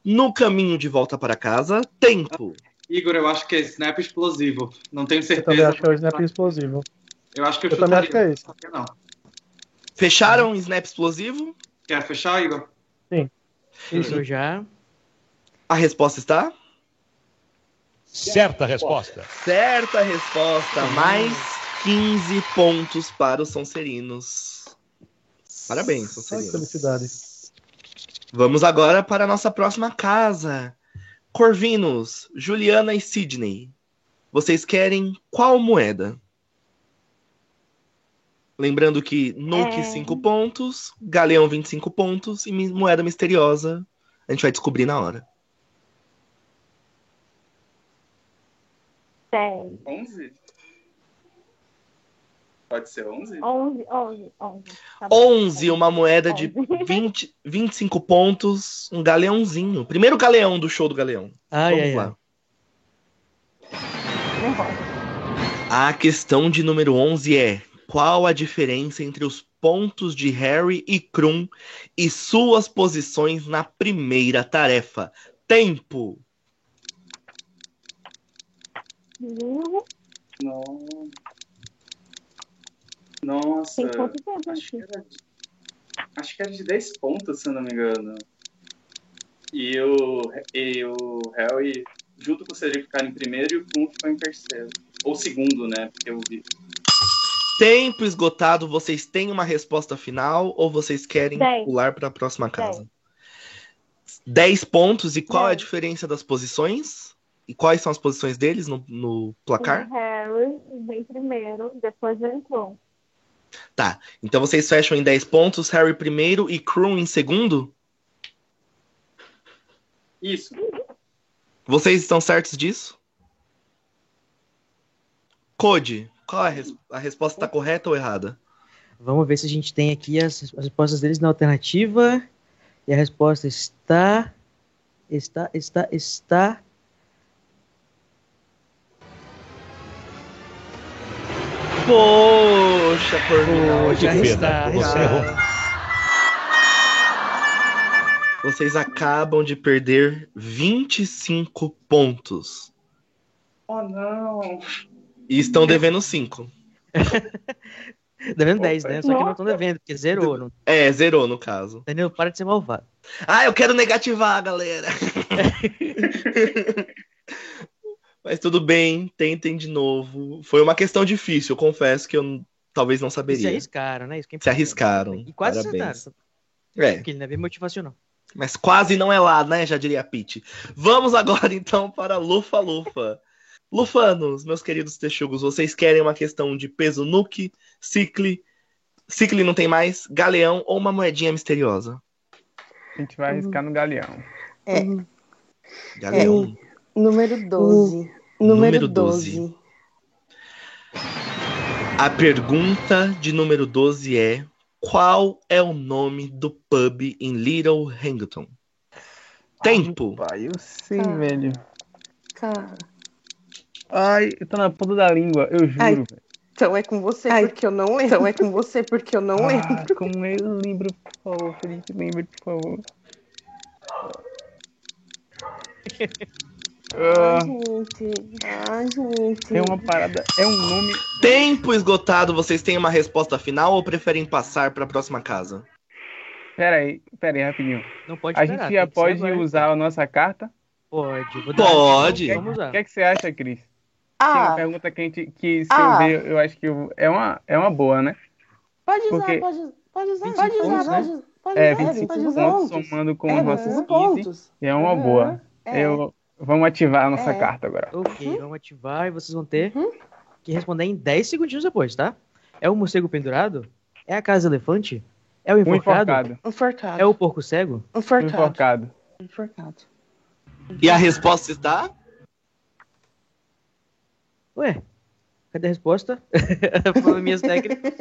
no caminho de volta para casa? Tempo. Igor, eu acho que é Snap Explosivo. Não tenho certeza. Eu também acho que é o Snap Explosivo. Eu acho que eu, eu também acho que é esse. Não. Fecharam o Snap Explosivo? Quer fechar, Igor? Sim. Isso já. A resposta está? Certa resposta. Certa resposta. Mais 15 pontos para os Sonserinos. Parabéns, Sonserinos. Felicidades. Vamos agora para a nossa próxima casa. Corvinos, Juliana e Sidney, vocês querem qual moeda? Lembrando que Nuke é... 5 pontos, Galeão 25 pontos e moeda misteriosa a gente vai descobrir na hora. 10. 11? Pode ser 11? 11, 11, 11. Tá 11, uma moeda 11. de 20, 25 pontos, um galeãozinho. Primeiro galeão do show do galeão. Ai, Vamos ai, lá. Ai. A questão de número 11 é: qual a diferença entre os pontos de Harry e Krum e suas posições na primeira tarefa? Tempo. Não. Nossa. Acho que, era, acho que era de 10 pontos, se eu não me engano. E o, e o Harry, junto com o Cedric, ficaram em primeiro e o Kun ficou em terceiro. Ou segundo, né? Porque eu vi. Tempo esgotado, vocês têm uma resposta final ou vocês querem Dez. pular para a próxima casa? 10 pontos, e qual Dez. é a diferença das posições? E quais são as posições deles no, no placar? O Harry vem primeiro, depois vem Krum. Tá, então vocês fecham em 10 pontos, Harry primeiro e Krum em segundo? Isso. Vocês estão certos disso? Code, qual é a, res a resposta está correta ou errada? Vamos ver se a gente tem aqui as, as respostas deles na alternativa. E a resposta está. Está, está, está Poxa. Poxa, que pena. Você errou. Vocês acabam de perder 25 pontos. Oh, não. E estão devendo 5. devendo 10, né? Só que não estão devendo, porque zerou. Não... É, zerou no caso. Danilo, para de ser malvado. Ah, eu quero negativar, galera. Mas tudo bem, tentem de novo. Foi uma questão difícil, eu confesso que eu talvez não saberia. se arriscaram, né? Isso que é se arriscaram. E quase Parabéns. acertaram. É. Porque ele não é bem motivacional. Mas quase não é lá, né? Já diria a Pete. Vamos agora então para Lufa Lufa. Lufanos, meus queridos texugos, vocês querem uma questão de peso nuke, cicle, cicle não tem mais, galeão ou uma moedinha misteriosa? A gente vai arriscar no galeão. É. Galeão. É, número 12. Número, 12. 12. A pergunta de número 12 é: qual é o nome do pub em Little Hangton? Tempo. Ai, pai, eu sei, Cara. velho. Cara. Ai, eu tô na ponta da língua, eu juro. Ai, então é com você Ai, porque eu não lembro. Então é com você porque eu não ah, lembro. Como eu lembro, por favor, Felipe, lembre, por favor. Ah, gente. Ah, gente. É uma parada. É um nome. Tempo esgotado. Vocês têm uma resposta final ou preferem passar para a próxima casa? Pera aí, pera aí, rapidinho. Não pode A esperar, gente já pode usar a nossa carta? Pode. Pode. O que, que, é que você acha, Cris? Ah. Tem uma pergunta que, a gente, que se ah. eu ver, eu acho que é uma, é uma boa, né? Pode usar, Porque... pode, pode usar, pode usar, pontos, pode, né? pode, é, 25 pode usar. pontos somando com é, os nossos 15. E é uma uhum. boa. É. Eu, vamos ativar a nossa é. carta agora. Ok, uhum. vamos ativar e vocês vão ter uhum. que responder em 10 segundinhos depois, tá? É o morcego pendurado? É a casa elefante? É o enforcado? Um enforcado. enforcado. É o porco cego? Enforcado. Enforcado. enforcado. E a resposta está? Ué, cadê a resposta? minhas técnicas.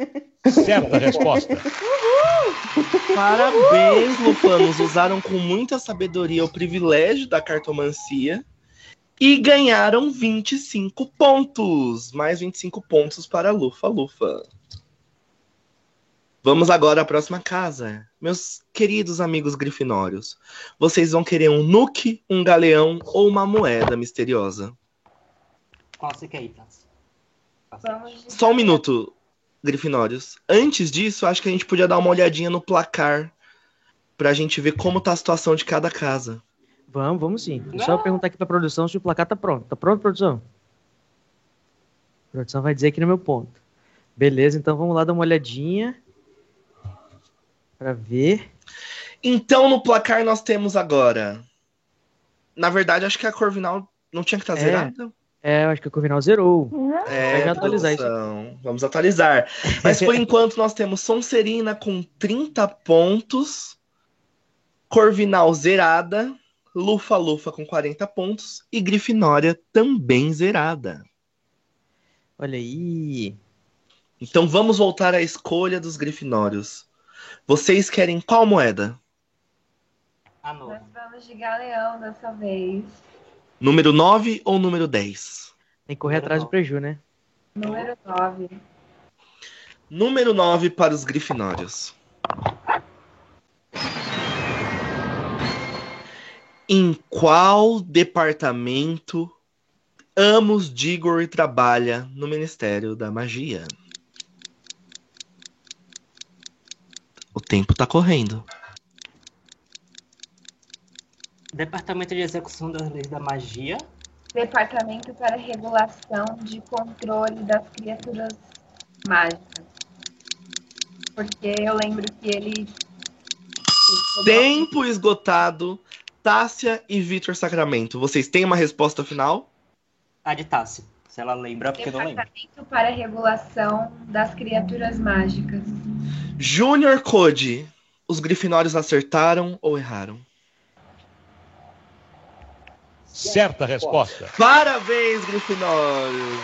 Certa resposta. Uhul! Parabéns, Lufanos. Usaram com muita sabedoria o privilégio da cartomancia e ganharam 25 pontos. Mais 25 pontos para Lufa Lufa. Vamos agora à próxima casa. Meus queridos amigos grifinórios, vocês vão querer um nuke, um galeão ou uma moeda misteriosa? Qual você quer ir, Só um minuto, Grifinórios. Antes disso, acho que a gente podia dar uma olhadinha no placar pra gente ver como tá a situação de cada casa. Vamos, vamos sim. Não. Só perguntar aqui pra produção se o placar tá pronto. Tá pronto, produção? A produção vai dizer aqui no meu ponto. Beleza, então vamos lá dar uma olhadinha para ver. Então no placar nós temos agora. Na verdade, acho que a Corvinal não tinha que estar tá é. zerada. É, eu acho que o Corvinal zerou. É, Vai atualizar isso. Vamos atualizar. Mas por enquanto nós temos Sonserina com 30 pontos, Corvinal zerada, Lufa Lufa com 40 pontos e Grifinória também zerada. Olha aí. Então vamos voltar à escolha dos Grifinórios. Vocês querem qual moeda? Nós vamos de galeão dessa vez. Número 9 ou número 10? Tem que correr atrás do preju, né? Número 9. Número 9 para os grifinórios. Em qual departamento Amos Diggory trabalha no Ministério da Magia? O tempo tá correndo. Departamento de Execução das Leis da Magia. Departamento para Regulação de Controle das Criaturas Mágicas. Porque eu lembro que ele. Tempo esgotado. Tássia e Vitor Sacramento. Vocês têm uma resposta final? A de Tássia. Se ela lembra, porque não lembra. Departamento para Regulação das Criaturas Mágicas. Júnior Code. Os grifinórios acertaram ou erraram? Certa resposta. Parabéns, Grifinórios!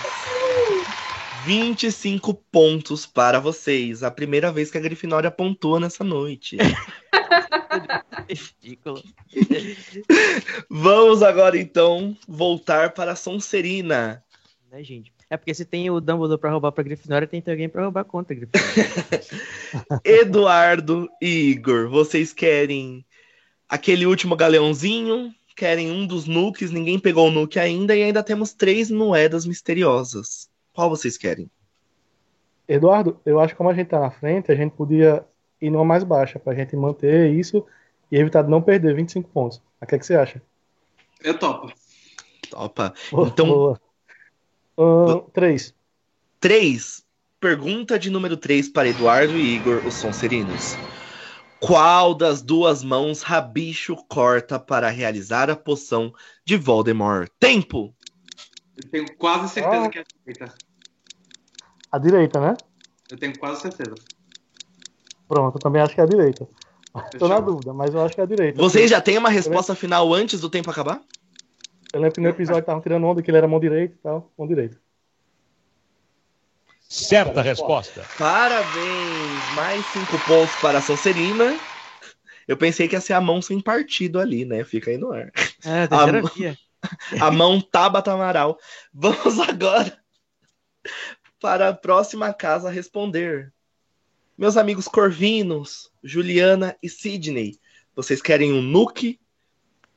25 pontos para vocês. A primeira vez que a Grifinória pontua nessa noite. Ridículo. Vamos agora então voltar para a Sonserina. Né, gente? É porque se tem o Dumbledore pra roubar pra Grifinória, tem alguém pra roubar contra a Grifinória. Eduardo e Igor, vocês querem aquele último galeãozinho? Querem um dos nukes? Ninguém pegou o nuke ainda e ainda temos três moedas misteriosas. Qual vocês querem? Eduardo, eu acho que como a gente tá na frente, a gente podia ir numa mais baixa, pra gente manter isso e evitar de não perder 25 pontos. O que, é que você acha? Eu topo. Topa. Então, boa. Uh, três. Três. Pergunta de número três para Eduardo e Igor, os Sonserinos. Qual das duas mãos Rabicho corta para realizar a poção de Voldemort? Tempo! Eu tenho quase certeza ah. que é a direita. A direita, né? Eu tenho quase certeza. Pronto, eu também acho que é a direita. Estou na dúvida, mas eu acho que é a direita. Vocês já têm uma resposta final antes do tempo acabar? Eu lembro que no episódio estavam tirando onda que ele era mão direita e tal, mão direita. Certa resposta. Parabéns! Mais cinco pontos para a Sonserina. Eu pensei que ia ser a mão sem partido ali, né? Fica aí no ar. É, a, a mão Tabata Amaral. Vamos agora para a próxima casa responder. Meus amigos Corvinos, Juliana e Sidney, vocês querem um nuke,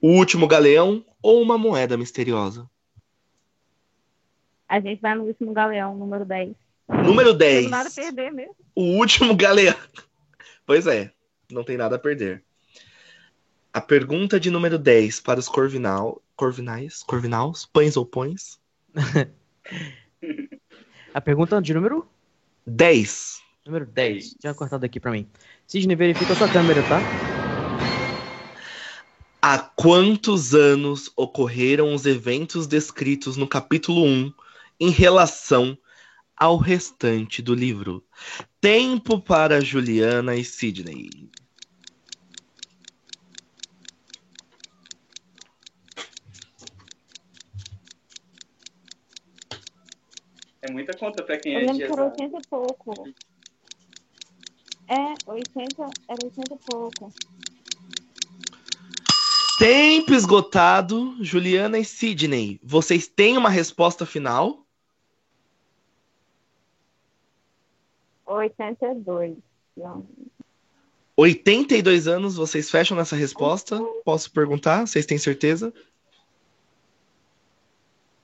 o último galeão ou uma moeda misteriosa? A gente vai no último galeão, número 10. Número 10. Não nada a perder mesmo. O último galeão. Pois é, não tem nada a perder. A pergunta de número 10 para os Corvinal, Corvinais, Corvinaus, pães ou pões? a pergunta de número 10. Número 10. Tinha cortado aqui para mim. Sidney, verifica a sua câmera, tá? Há quantos anos ocorreram os eventos descritos no capítulo 1 em relação ao restante do livro? Tempo para Juliana e Sidney. É muita conta para quem é lembro que era 80 e pouco. É, 80, era 80 e pouco. Tempo esgotado, Juliana e Sidney. Vocês têm uma resposta final? 82. 82 anos, vocês fecham nessa resposta? Posso perguntar? Vocês têm certeza?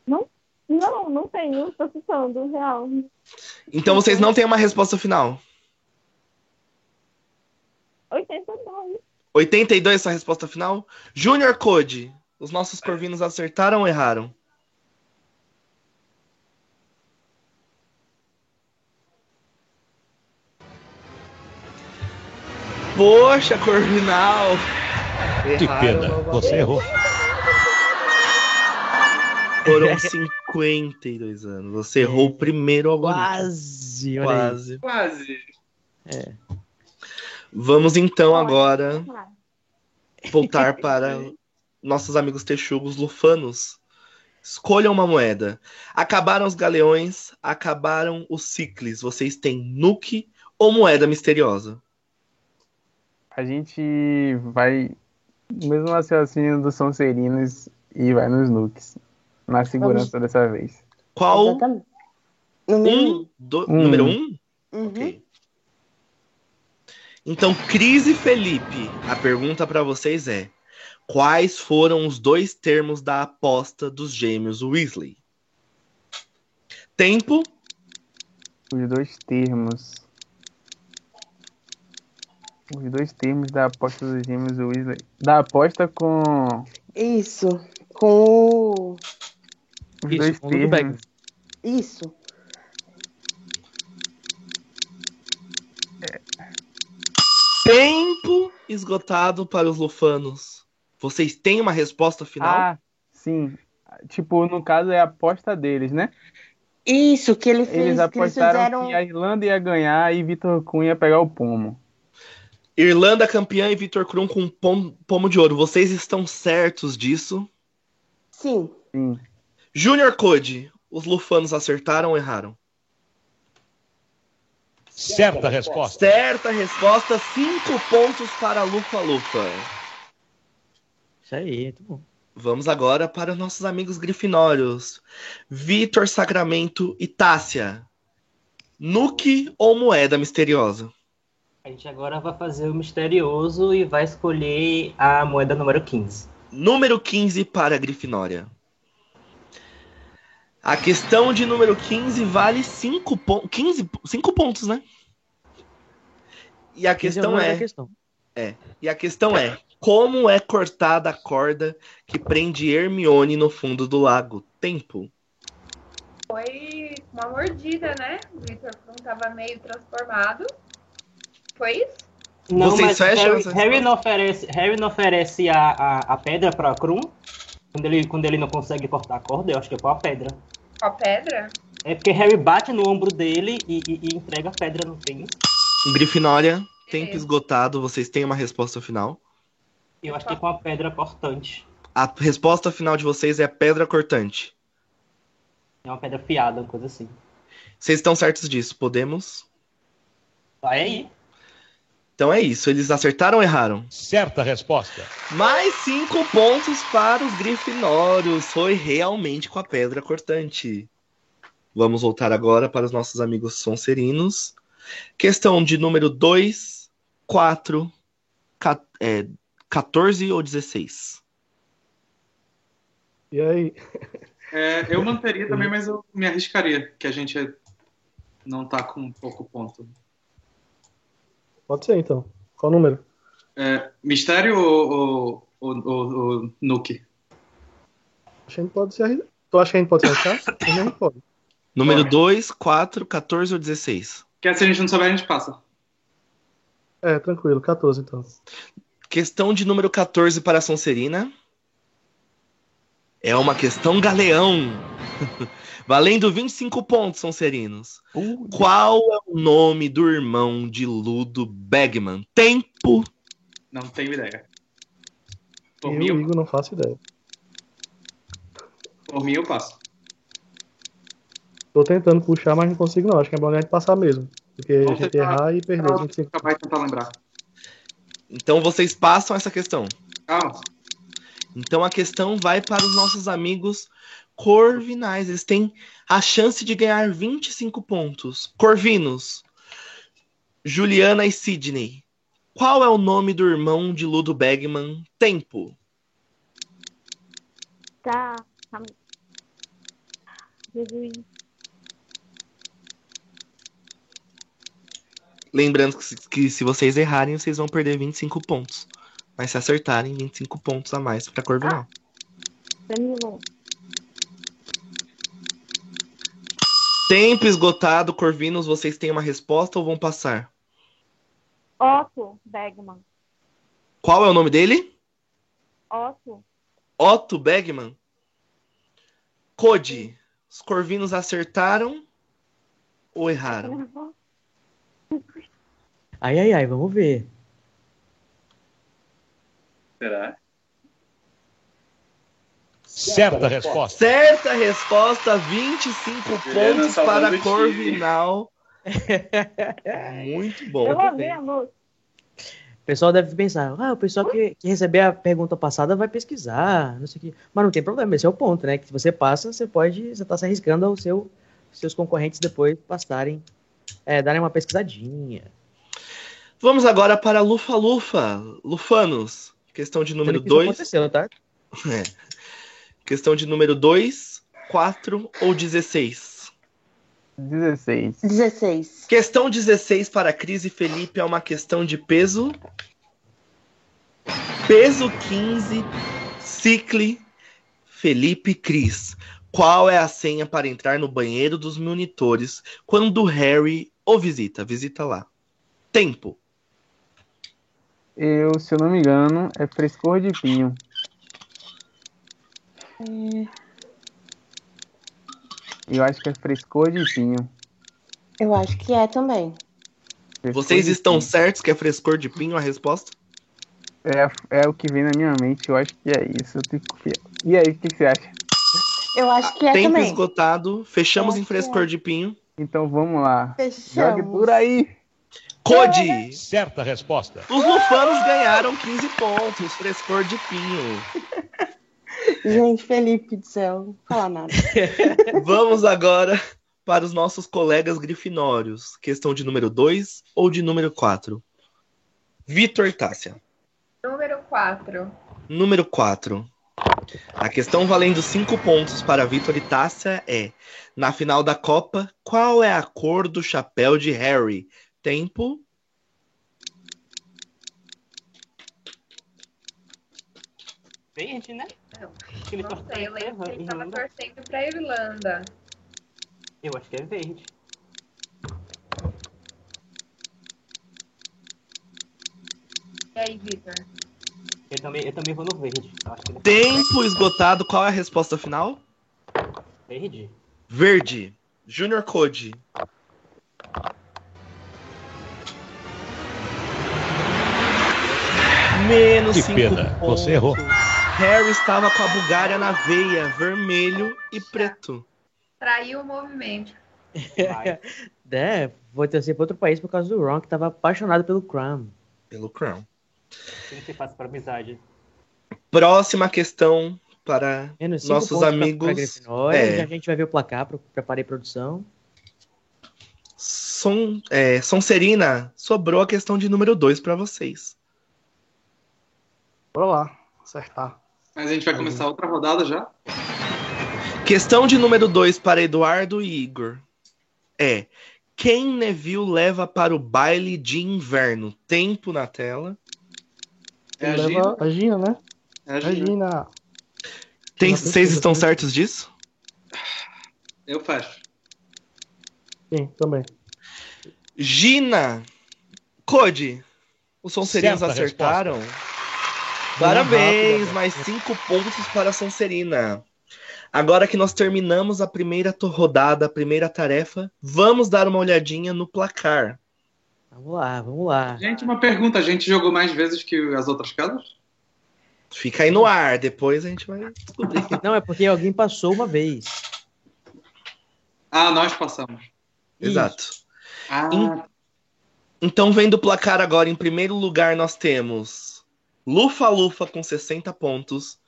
Não, não, não tenho. Estou citando, real. Então vocês não têm uma resposta final? 82. 82 essa resposta final? Junior Code, os nossos corvinos acertaram ou erraram? Poxa, Corvinal! Que pena, você errou. Foram 52 anos. Você errou o primeiro algoritmo. Quase, Quase. Quase. É. Vamos então agora voltar para nossos amigos texugos lufanos. Escolham uma moeda. Acabaram os galeões, acabaram os ciclis. Vocês têm nuke ou moeda misteriosa? A gente vai no mesmo raciocínio dos Sonserinos e vai nos nukes. Na segurança Vamos. dessa vez. Qual? Exatamente. Número um. Do... um. Número um? Uhum. Ok. Então, Cris e Felipe, a pergunta para vocês é: quais foram os dois termos da aposta dos gêmeos Weasley? Tempo. Os dois termos. Os dois termos da aposta dos gêmeos Weasley. Da aposta com. Isso. Com. Os Isso, dois termos. Isso. Tempo esgotado para os lufanos. Vocês têm uma resposta final? Ah, sim. Tipo, no caso é a aposta deles, né? Isso, que ele fez, eles apostaram que, eles fizeram... que a Irlanda ia ganhar e Vitor Cunha ia pegar o pomo. Irlanda campeã e Vitor Krum com pomo, pomo de ouro. Vocês estão certos disso? Sim. Sim. Junior Code, os lufanos acertaram ou erraram? Certa resposta. Certa resposta, cinco pontos para Lufa Lufa. Isso aí, muito bom. Vamos agora para os nossos amigos grifinórios. Vitor Sacramento e Tássia. Nuke ou moeda misteriosa? A gente agora vai fazer o misterioso e vai escolher a moeda número 15. Número 15 para a Grifinória. A questão de número 15 vale 5 pontos. 15, 5 pontos, né? E a questão é. Questão. É. E a questão é: como é cortada a corda que prende Hermione no fundo do lago? Tempo. Foi uma mordida, né? O Victor não estava meio transformado. Foi isso? Não, Vocês fecham? Harry, Harry, não oferece, Harry não oferece a, a, a pedra para Krum quando ele, quando ele não consegue cortar a corda. Eu acho que é com a pedra. Com a pedra? É porque Harry bate no ombro dele e, e, e entrega a pedra no fim. Grifinória, tempo esgotado. Vocês têm uma resposta final? Eu acho que é com a pedra cortante. A resposta final de vocês é pedra cortante. É uma pedra fiada, uma coisa assim. Vocês estão certos disso? Podemos? Vai aí. Então é isso. Eles acertaram ou erraram? Certa resposta. Mais cinco pontos para os grifinórios. Foi realmente com a pedra cortante. Vamos voltar agora para os nossos amigos sonserinos. Questão de número 2, 4, é, 14 ou 16? E aí? É, eu manteria também, mas eu me arriscaria, que a gente não tá com pouco ponto. Pode ser, então. Qual o número? É, mistério ou, ou, ou, ou Nuke? Acho que a gente pode se arriscar. Tu acha que a gente pode se arriscar? a gente pode. Número 2, 4, 14 ou 16? Que se a gente não souber, a gente passa. É, tranquilo. 14, então. Questão de número 14 para a Sonserina. É uma questão galeão. Valendo 25 pontos, Sonserinos. Uh, Qual é o nome do irmão de Ludo Bagman? Tempo. Não tenho ideia. Por eu, mim, eu... não faço ideia. Por mim, eu passo. Tô tentando puxar, mas não consigo não. Acho que é bom a gente passar mesmo. Porque Vamos a gente tentar... errar e perder. Vamos acabar de tentar lembrar. Então vocês passam essa questão. Calma. Então a questão vai para os nossos amigos corvinais. Eles têm a chance de ganhar 25 pontos. Corvinos, Juliana e Sidney. Qual é o nome do irmão de Ludo Bagman? Tempo. Tá. Jesus. Lembrando que, que, se vocês errarem, vocês vão perder 25 pontos. Mas se acertarem, 25 pontos a mais pra Corvinal. Ah, Tempo esgotado, Corvinos, vocês têm uma resposta ou vão passar? Otto Bergman. Qual é o nome dele? Otto. Otto Bergman? Code, os Corvinos acertaram ou erraram? Ai, ai, ai, vamos ver. Será? Certa resposta. Certa resposta, 25 pontos para Corvinal. Muito bom. Eu. O pessoal deve pensar, ah, o pessoal que, que receber a pergunta passada vai pesquisar, não sei o quê. Mas não tem problema, esse é o ponto, né? Que se você passa, você pode, você tá se arriscando aos seu, seus concorrentes depois passarem, é, darem uma pesquisadinha. Vamos agora para Lufa Lufa. Lufanos. Questão de número 2. aconteceu, tá? É. Questão de número 2, 4 ou 16? 16. 16. Questão 16 para Cris e Felipe é uma questão de peso. Peso 15, Cicle, Felipe Cris. Qual é a senha para entrar no banheiro dos monitores quando Harry o visita? Visita lá. Tempo. Eu, se eu não me engano, é frescor de pinho. É... Eu acho que é frescor de pinho. Eu acho que é também. Frescor Vocês estão pinho. certos que é frescor de pinho a resposta? É, é o que vem na minha mente, eu acho que é isso. Eu tenho que... E aí, o que, que, você acha? Eu acho que é Tempo também. esgotado, fechamos em frescor é. de pinho. Então vamos lá. Fechamos. Jogue por aí. Code! Certa resposta. Os lufanos ganharam 15 pontos, frescor de pinho. Gente, Felipe do céu, não fala nada. Vamos agora para os nossos colegas grifinórios. Questão de número 2 ou de número 4? Vitor e Tássia. Número 4. Número 4. A questão valendo 5 pontos para Vitor e Tássia é: na final da Copa, qual é a cor do chapéu de Harry? Tempo. Verde, né? Não, ele não sei, eu lembro que ele estava torcendo para a Irlanda. Eu acho que é verde. E aí, Vitor? Eu também, eu também vou no verde. É Tempo esgotado, qual é a resposta final? Verde. Verde. Junior Code. Menos que pena, pontos. você errou. Harry estava com a Bulgária na veia, vermelho e preto. Traiu o movimento. é, vou torcer para outro país por causa do Ron, que estava apaixonado pelo Crown. Pelo Crown. Como que faz para amizade? Próxima questão para nossos amigos. Pra, é. A gente vai ver o placar, preparei produção. Som, é, Sonserina, sobrou a questão de número 2 para vocês. Bora lá, acertar. Mas a gente vai começar outra rodada já? Questão de número 2 para Eduardo e Igor. É: quem Neville leva para o baile de inverno? Tempo na tela. É a Gina. a Gina, né? É a Gina. Gina. Tem, vocês estão certos disso? Eu fecho. Sim, também. Gina! Code! Os Sonserinos acertaram. Parabéns! Rápido, mais cinco pontos para a Sonserina. Agora que nós terminamos a primeira rodada, a primeira tarefa, vamos dar uma olhadinha no placar. Vamos lá, vamos lá. Gente, uma pergunta: a gente jogou mais vezes que as outras casas? Fica aí no ar, depois a gente vai descobrir. Não, é porque alguém passou uma vez. Ah, nós passamos. Exato. Ah. Então, vendo o placar agora, em primeiro lugar nós temos Lufa Lufa com 60 pontos.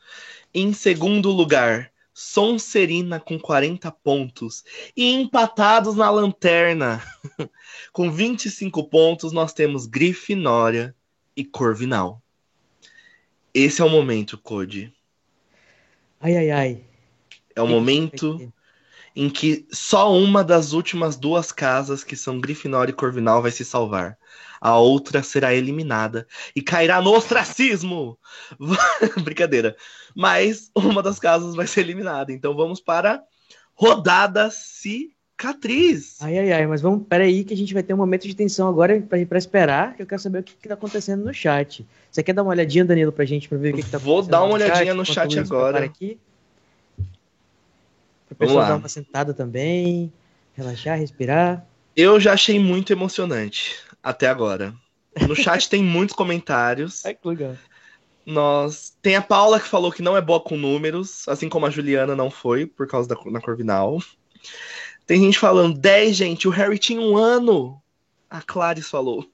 Em segundo lugar, Sonserina com 40 pontos. E empatados na lanterna, com 25 pontos, nós temos Grifinória e Corvinal. Esse é o momento, Code. Ai, ai, ai. É o momento em que só uma das últimas duas casas, que são Grifinória e Corvinal, vai se salvar. A outra será eliminada e cairá no ostracismo. Brincadeira. Mas uma das casas vai ser eliminada. Então vamos para rodada cicatriz. Ai, ai, ai. Mas vamos, peraí, que a gente vai ter um momento de tensão agora para esperar, que eu quero saber o que, está acontecendo no chat. Você quer dar uma olhadinha, Danilo, pra gente, para ver o que, está acontecendo? Vou dar uma olhadinha chat, no chat agora. Aqui. O pessoal dar uma sentada também, relaxar, respirar. Eu já achei muito emocionante até agora. No chat tem muitos comentários. É que legal. Nós tem a Paula que falou que não é boa com números, assim como a Juliana não foi por causa da na Corvinal. Tem gente falando 10, gente, o Harry tinha um ano. A Clarice falou.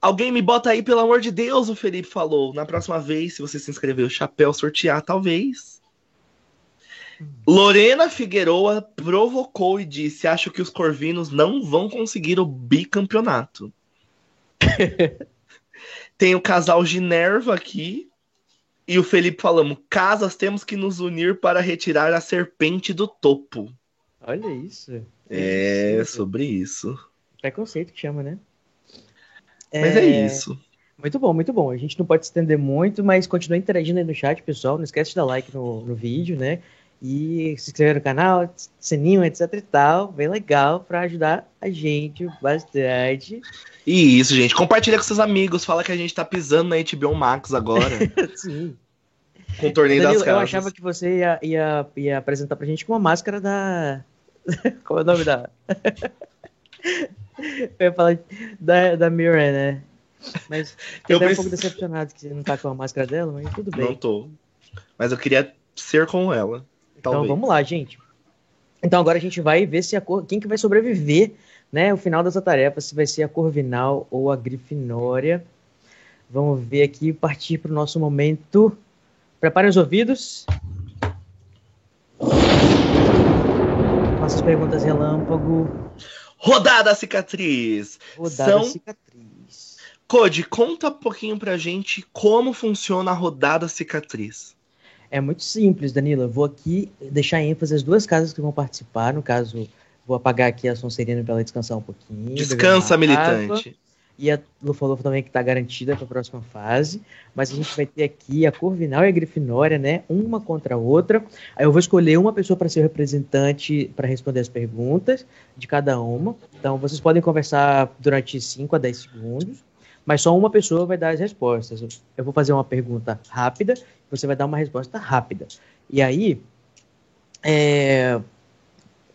Alguém me bota aí, pelo amor de Deus, o Felipe falou. Na próxima vez, se você se inscrever, o chapéu sortear, talvez. Lorena Figueroa provocou e disse: Acho que os corvinos não vão conseguir o bicampeonato. Tem o casal Ginerva aqui. E o Felipe falando: Casas temos que nos unir para retirar a serpente do topo. Olha isso. É, é sobre isso. Preconceito que chama, né? Mas é... é... isso. Muito bom, muito bom. A gente não pode se estender muito, mas continua interagindo aí no chat, pessoal. Não esquece de dar like no, no vídeo, né? E se inscrever no canal, sininho, etc e tal, bem legal para ajudar a gente bastante. E isso, gente, compartilha com seus amigos, fala que a gente tá pisando na HBO Max agora. Sim. Com o torneio Danilo, das casas. Eu achava que você ia, ia, ia apresentar pra gente com uma máscara da... Como é o nome da... eu ia falar da, da Mirren, né? Mas eu até um pouco decepcionado que você não tá com a máscara dela, mas tudo bem. Não tô. Mas eu queria ser com ela. Então Talvez. vamos lá, gente. Então agora a gente vai ver se a cor, quem que vai sobreviver, né? O final dessa tarefa, se vai ser a Corvinal ou a Grifinória. Vamos ver aqui, partir para o nosso momento Preparem os ouvidos. Faça as perguntas relâmpago. Rodada cicatriz. Rodada São... cicatriz. Code, conta um pouquinho pra gente como funciona a rodada cicatriz. É muito simples, Danilo. Eu vou aqui deixar ênfase às duas casas que vão participar. No caso, vou apagar aqui a Sonserina para ela descansar um pouquinho. Descansa, militante. E a Lufa-Lufa também que está garantida para a próxima fase. Mas a gente vai ter aqui a Corvinal e a Grifinória, né? Uma contra a outra. Aí eu vou escolher uma pessoa para ser o representante para responder as perguntas de cada uma. Então vocês podem conversar durante 5 a 10 segundos mas só uma pessoa vai dar as respostas. Eu vou fazer uma pergunta rápida, você vai dar uma resposta rápida. E aí, é,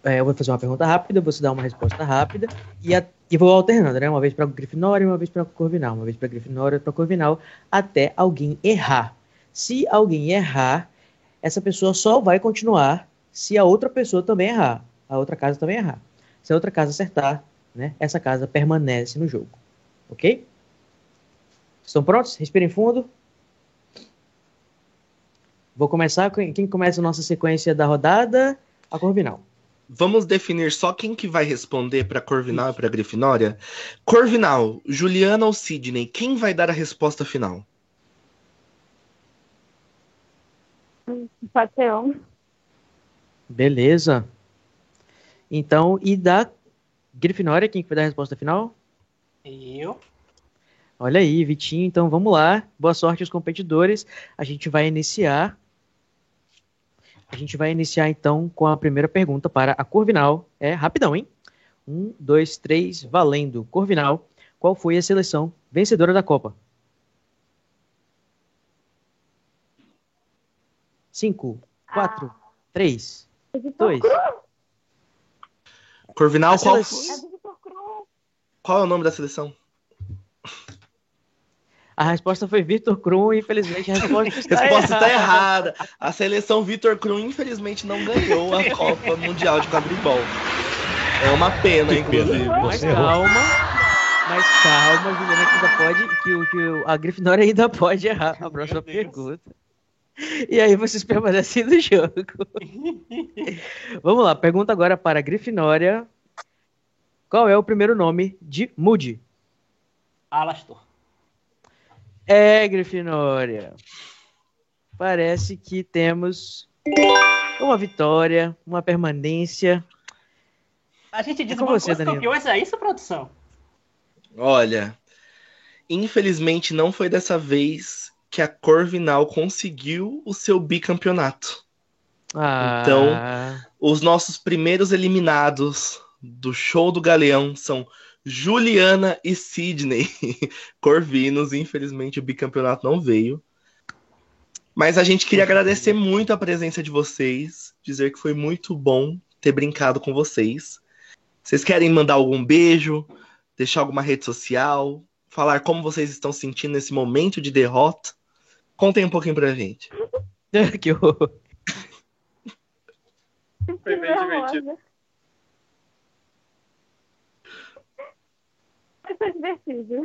é, eu vou fazer uma pergunta rápida, você dá uma resposta rápida, e, a, e vou alternando, né? Uma vez para Grifinória uma vez para Corvinal, uma vez para Grifinória para Corvinal, até alguém errar. Se alguém errar, essa pessoa só vai continuar se a outra pessoa também errar, a outra casa também errar. Se a outra casa acertar, né, essa casa permanece no jogo. Ok? Estão prontos? Respirem fundo. Vou começar. Quem começa a nossa sequência da rodada? A Corvinal. Vamos definir só quem que vai responder para Corvinal e para Grifinória. Corvinal, Juliana ou Sidney, quem vai dar a resposta final? Um. Beleza. Então, e da Grifinória, quem que vai dar a resposta final? Eu. Olha aí, Vitinho. Então vamos lá. Boa sorte aos competidores. A gente vai iniciar. A gente vai iniciar então com a primeira pergunta para a Corvinal. É rapidão, hein? Um, dois, três, valendo. Corvinal, qual foi a seleção vencedora da Copa? Cinco, quatro, ah. três, dois. Corvinal, qual, qual é o nome da seleção? A resposta foi Vitor Krum, infelizmente a resposta está, resposta está errada. A seleção Vitor Krum, infelizmente, não ganhou a Copa Mundial de Quadribol. É uma pena, que inclusive. Pena. Mas calma, mas calma, Juliana, que ainda pode, que, que a Grifinória ainda pode errar a próxima pergunta. E aí vocês permanecem no jogo. Vamos lá, pergunta agora para a Grifinória. Qual é o primeiro nome de Moody? Alastor. É, Grifinória. Parece que temos uma vitória, uma permanência. A gente desbancou é você, os campeões, é isso, produção? Olha, infelizmente não foi dessa vez que a Corvinal conseguiu o seu bicampeonato. Ah. Então, os nossos primeiros eliminados do show do Galeão são Juliana e Sidney Corvinos. Infelizmente, o bicampeonato não veio. Mas a gente queria agradecer muito a presença de vocês, dizer que foi muito bom ter brincado com vocês. Vocês querem mandar algum beijo, deixar alguma rede social, falar como vocês estão sentindo nesse momento de derrota? Contem um pouquinho pra gente. que horror. Foi bem divertido. Foi divertido.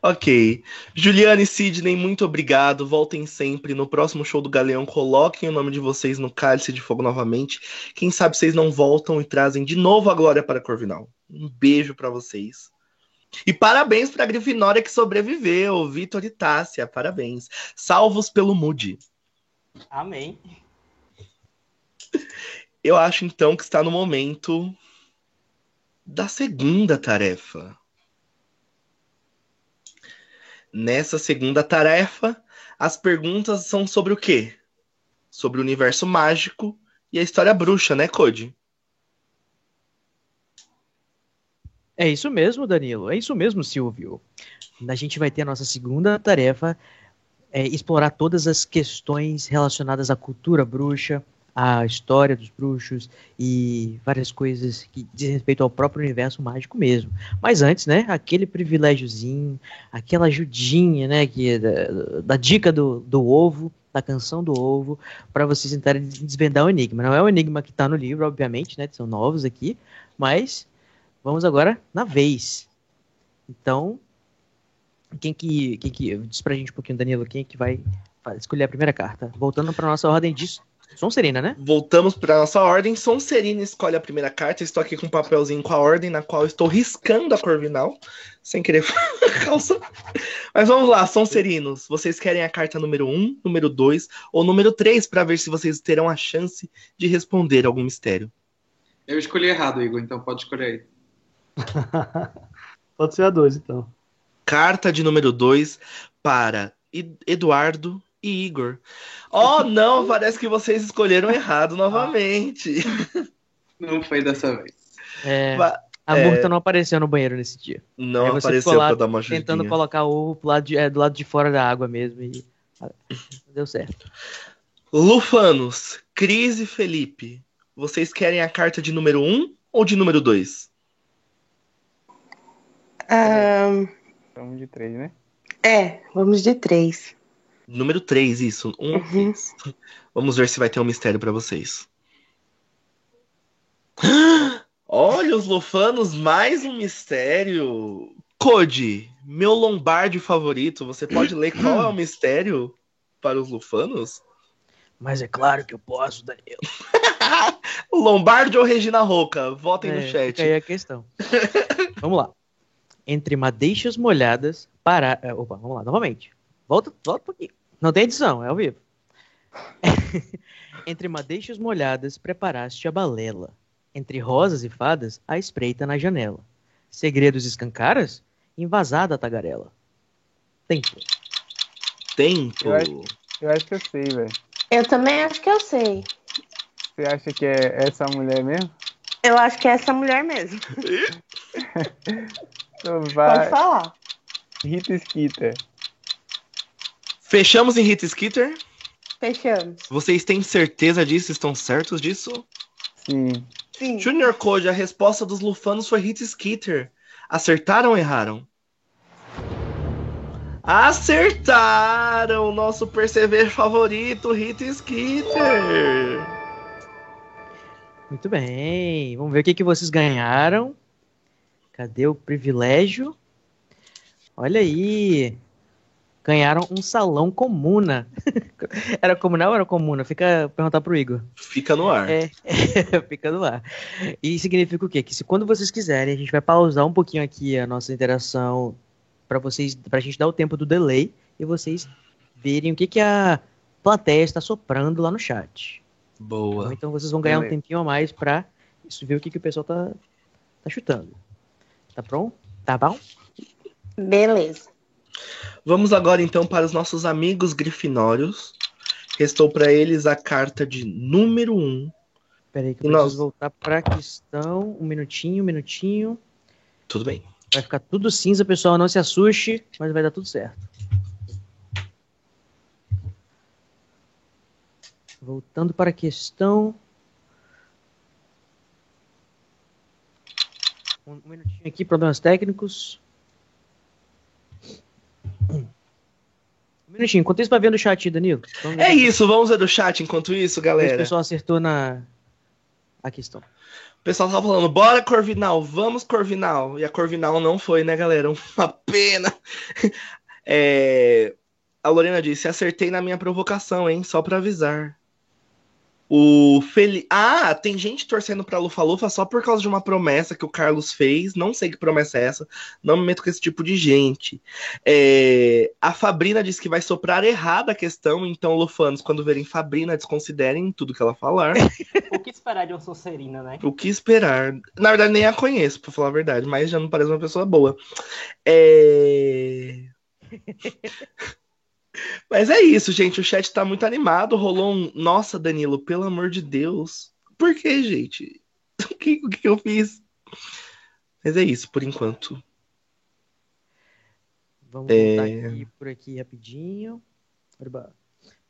Ok. Juliane e Sidney, muito obrigado. Voltem sempre. No próximo show do Galeão, coloquem o nome de vocês no Cálice de Fogo novamente. Quem sabe vocês não voltam e trazem de novo a glória para Corvinal. Um beijo para vocês. E parabéns para a Grifinória que sobreviveu, Vitor e Tássia. Parabéns. Salvos pelo Moody. Amém. Eu acho então que está no momento da segunda tarefa. Nessa segunda tarefa, as perguntas são sobre o quê? Sobre o universo mágico e a história bruxa, né, Code? É isso mesmo, Danilo. É isso mesmo, Silvio. A gente vai ter a nossa segunda tarefa, é explorar todas as questões relacionadas à cultura bruxa, a história dos bruxos e várias coisas que dizem respeito ao próprio universo mágico mesmo. Mas antes, né, aquele privilégiozinho, aquela ajudinha, né, que é da, da dica do, do ovo, da canção do ovo, para vocês tentarem desvendar o enigma. Não é o enigma que está no livro, obviamente, né, são novos aqui, mas vamos agora na vez. Então, quem que, quem que. Diz pra gente um pouquinho, Danilo, quem que vai escolher a primeira carta? Voltando pra nossa ordem de Sonserina, né? Voltamos para nossa ordem. Sonserina escolhe a primeira carta. Estou aqui com um papelzinho com a ordem, na qual estou riscando a Corvinal, sem querer calça. Mas vamos lá, Sonserinos. Vocês querem a carta número 1, número 2 ou número 3 para ver se vocês terão a chance de responder algum mistério? Eu escolhi errado, Igor, então pode escolher aí. pode ser a 2, então. Carta de número 2 para Eduardo e Igor. Oh, não, parece que vocês escolheram errado novamente. Não foi dessa vez. É, a é... Murta não apareceu no banheiro nesse dia. Não apareceu lá pra dar uma ajudinha. Tentando colocar o ovo lado de, é, do lado de fora da água mesmo e deu certo. Lufanos, Cris e Felipe, vocês querem a carta de número 1 um ou de número 2? Um... Vamos de 3, né? É, vamos de 3. Número 3, isso. Um, uhum. Vamos ver se vai ter um mistério para vocês. Olha, os lufanos, mais um mistério. Code, meu lombarde favorito. Você pode ler qual é o mistério para os lufanos? Mas é claro que eu posso, Daniel. Lombardi ou Regina Roca? Votem é, no chat. Aí a questão. vamos lá. Entre madeixas molhadas, para. É, opa, vamos lá, novamente. Volta, volta um pouquinho. Não tem edição, é ao vivo. Entre madeixas molhadas, preparaste a balela. Entre rosas e fadas, a espreita na janela. Segredos escancaras? Invasada a tagarela. Tempo. Tempo. Eu acho, eu acho que eu sei, velho. Eu também acho que eu sei. Você acha que é essa mulher mesmo? Eu acho que é essa mulher mesmo. então vai. Pode falar. Rita Skeeter. Fechamos em Hit Skitter? Fechamos. Vocês têm certeza disso? Estão certos disso? Sim. Sim. Junior Code, a resposta dos lufanos foi Hit Skitter. Acertaram ou erraram? Acertaram! Nosso perceber favorito, Hit Skitter. Muito bem. Vamos ver o que, que vocês ganharam. Cadê o privilégio? Olha aí ganharam um salão comuna. era comunal ou era comuna? Fica perguntar pro Igor. Fica no ar. É, é, fica no ar. E significa o quê? Que se quando vocês quiserem, a gente vai pausar um pouquinho aqui a nossa interação para vocês, pra gente dar o tempo do delay e vocês verem o que que a plateia está soprando lá no chat. Boa. Então vocês vão ganhar Beleza. um tempinho a mais pra ver o que que o pessoal tá, tá chutando. Tá pronto? Tá bom? Beleza. Vamos agora então para os nossos amigos grifinórios. Restou para eles a carta de número 1. Um. Peraí, que eu preciso nós... voltar para a questão. Um minutinho, um minutinho. Tudo bem. Vai ficar tudo cinza, pessoal. Não se assuste, mas vai dar tudo certo. Voltando para a questão. Um minutinho aqui, problemas técnicos. Um minutinho, enquanto isso vai vendo o chat, Danilo. É isso, vamos ver o chat enquanto isso, galera. O pessoal acertou na a questão. O pessoal tava falando, bora Corvinal, vamos Corvinal. E a Corvinal não foi, né, galera? Uma pena. É... A Lorena disse, acertei na minha provocação, hein? Só pra avisar. O Feli... Ah, tem gente torcendo pra Lufa Lufa só por causa de uma promessa que o Carlos fez. Não sei que promessa é essa. Não me meto com esse tipo de gente. É... A Fabrina disse que vai soprar errada a questão. Então, Lufanos, quando verem Fabrina, desconsiderem tudo que ela falar. o que esperar de uma Sonserina, né? O que esperar? Na verdade, nem a conheço, pra falar a verdade. Mas já não parece uma pessoa boa. É... Mas é isso, gente. O chat tá muito animado. Rolou um. Nossa, Danilo, pelo amor de Deus. Por que, gente? O que, o que eu fiz? Mas é isso, por enquanto. Vamos é... voltar aqui por aqui rapidinho.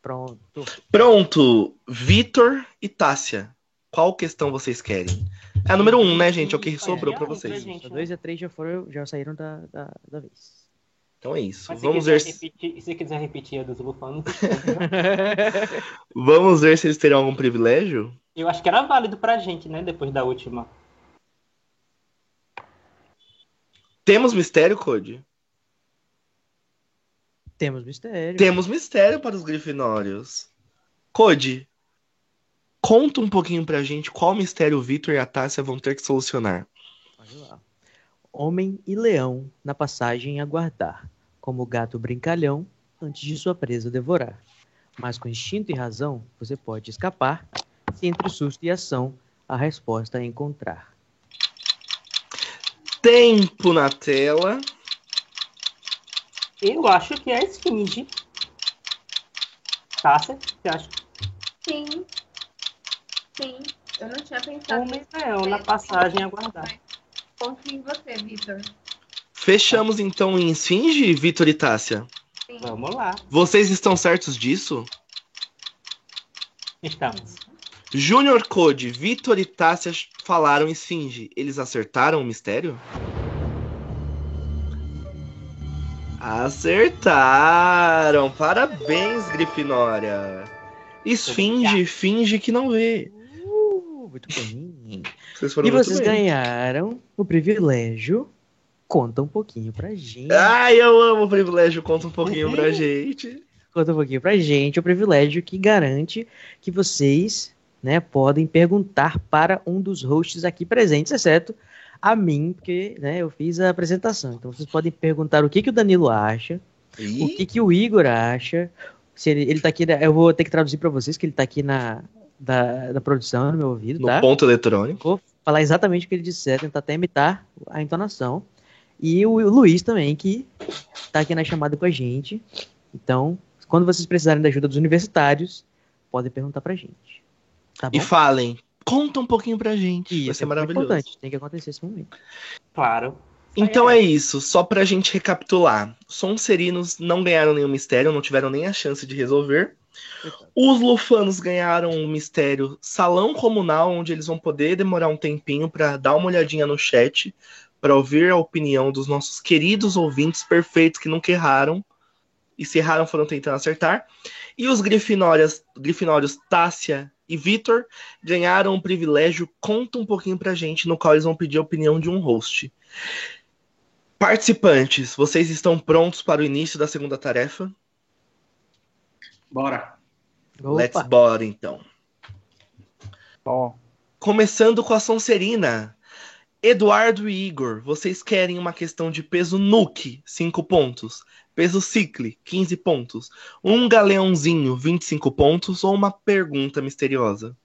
Pronto. Pronto. Vitor e Tássia. Qual questão vocês querem? É a número um, né, gente? É o que sobrou para vocês. A dois e a três já, foram, já saíram da, da, da vez. Então é isso. Mas Vamos ver se... Repetir, se quiser repetir a dos Lufanos. Vamos ver se eles terão algum privilégio? Eu acho que era válido pra gente, né? Depois da última. Temos mistério, Code? Temos mistério. Temos mistério para os grifinórios. Code, conta um pouquinho pra gente qual mistério o Victor e a Tássia vão ter que solucionar. Olha lá. Homem e leão na passagem aguardar, como gato brincalhão antes de sua presa devorar. Mas com instinto e razão você pode escapar, se entre susto e ação a resposta encontrar. Tempo na tela. Eu acho que é a esfinge. Tássia, você acha? Sim. Sim. Eu não tinha pensado. Homem leão na passagem aguardar. Confio em você, Vitor. Fechamos então em esfinge, Vitor e Tássia? Sim. Vamos lá. Vocês estão certos disso? Estamos. Júnior Code, Vitor e Tássia falaram esfinge. Eles acertaram o mistério? Acertaram! Parabéns, Grifinória! Esfinge, finge que não vê. Uh, muito bem. Vocês e vocês bem. ganharam o privilégio. Conta um pouquinho pra gente. Ai, eu amo o privilégio. Conta um pouquinho pra gente. Conta um pouquinho pra gente o privilégio que garante que vocês né, podem perguntar para um dos hosts aqui presentes, exceto a mim, porque né, eu fiz a apresentação. Então vocês podem perguntar o que, que o Danilo acha, o que, que o Igor acha. Se ele, ele tá aqui, né, eu vou ter que traduzir para vocês que ele tá aqui na da, da produção no meu ouvido, no tá? ponto eletrônico. Vou falar exatamente o que ele disser, tentar até imitar a entonação. E o, Luiz também, que tá aqui na chamada com a gente. Então, quando vocês precisarem da ajuda dos universitários, podem perguntar pra gente. Tá e falem, Conta um pouquinho pra gente. Isso, Vai ser é maravilhoso. importante, tem que acontecer esse momento. Claro. Então é. é isso, só pra gente recapitular. Sonserinos não ganharam nenhum mistério, não tiveram nem a chance de resolver. Os lufanos ganharam um mistério salão comunal, onde eles vão poder demorar um tempinho para dar uma olhadinha no chat, para ouvir a opinião dos nossos queridos ouvintes perfeitos que nunca erraram. E se erraram, foram tentando acertar. E os grifinórios, grifinórios Tássia e Vitor ganharam um privilégio. Conta um pouquinho pra gente, no qual eles vão pedir a opinião de um host. Participantes, vocês estão prontos para o início da segunda tarefa? Bora. Opa. Let's bora, então. Bom. Começando com a Sonserina. Eduardo e Igor, vocês querem uma questão de peso nuke, 5 pontos. Peso cicle, 15 pontos. Um galeãozinho, 25 pontos. Ou uma pergunta misteriosa?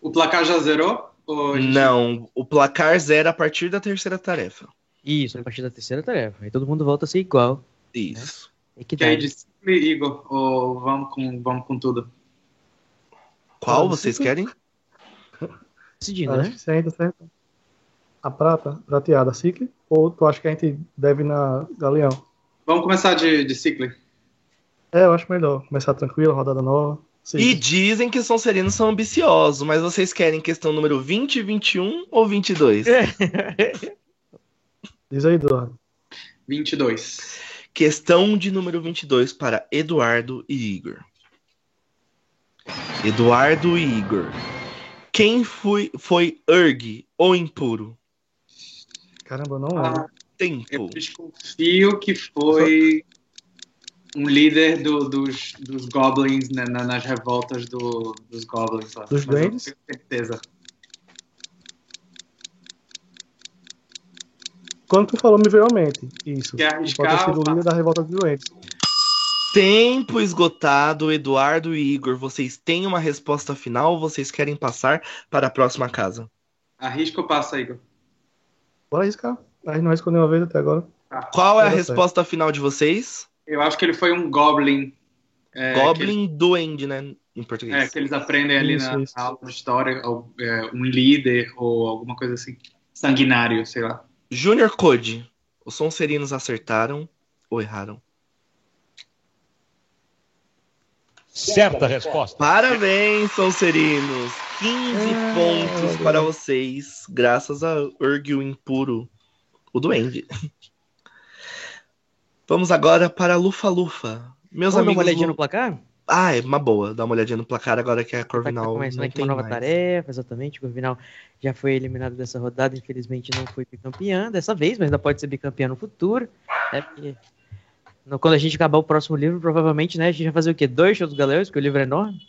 O placar já zerou? Gente... Não, o placar zera a partir da terceira tarefa. Isso, a partir da terceira tarefa. Aí todo mundo volta a ser igual. Isso. Né? É que aí de cicle, Igor? Ou vamos com, vamos com tudo? Qual vocês querem? Decidindo, Acho né? Ainda certo. A prata, prateada, cicle? Ou tu acha que a gente deve na galeão? Vamos começar de, de Cicli. É, eu acho melhor. Começar tranquilo, rodada nova. Sim. E dizem que os Sonserinos são ambiciosos, mas vocês querem questão número 20, 21 ou 22? Diz aí, Eduardo. 22. Questão de número 22 para Eduardo e Igor. Eduardo e Igor. Quem foi, foi Erg ou impuro? Caramba, não lembro tempo. Eu desconfio que foi um líder do, dos, dos goblins né, nas revoltas do, dos goblins lá. Dos duendes? Tenho certeza. Quando tu falou, me veio à mente. Isso. Quer arriscar, Pode ter sido o líder da revolta dos duendes. Tempo esgotado, Eduardo e Igor. Vocês têm uma resposta final ou vocês querem passar para a próxima casa? Arrisca ou passa, Igor? Bora arriscar. A gente não respondeu uma vez até agora. Ah, Qual é a resposta certo. final de vocês? Eu acho que ele foi um Goblin. É, Goblin eles, duende, né? Em português. É, que eles aprendem ali isso, na, isso. aula de história, ou, é, um líder ou alguma coisa assim. Sanguinário, sei lá. Junior Code. Os Sonserinos acertaram ou erraram? Certa resposta. Parabéns, Sonserinos. 15 ah, pontos para vocês, graças a Urgil Impuro o Duende. Vamos agora para Lufa Lufa. Meus Vamos amigos. Dar uma olhadinha no placar? Ah, é uma boa. Dá uma olhadinha no placar agora que a Corvinal. Tá começando aqui uma nova mais. tarefa, exatamente. O Corvinal já foi eliminado dessa rodada, infelizmente não foi bicampeã dessa vez, mas ainda pode ser bicampeã no futuro. É porque quando a gente acabar o próximo livro, provavelmente, né, a gente vai fazer o quê? Dois shows do Galeões, porque o livro é enorme.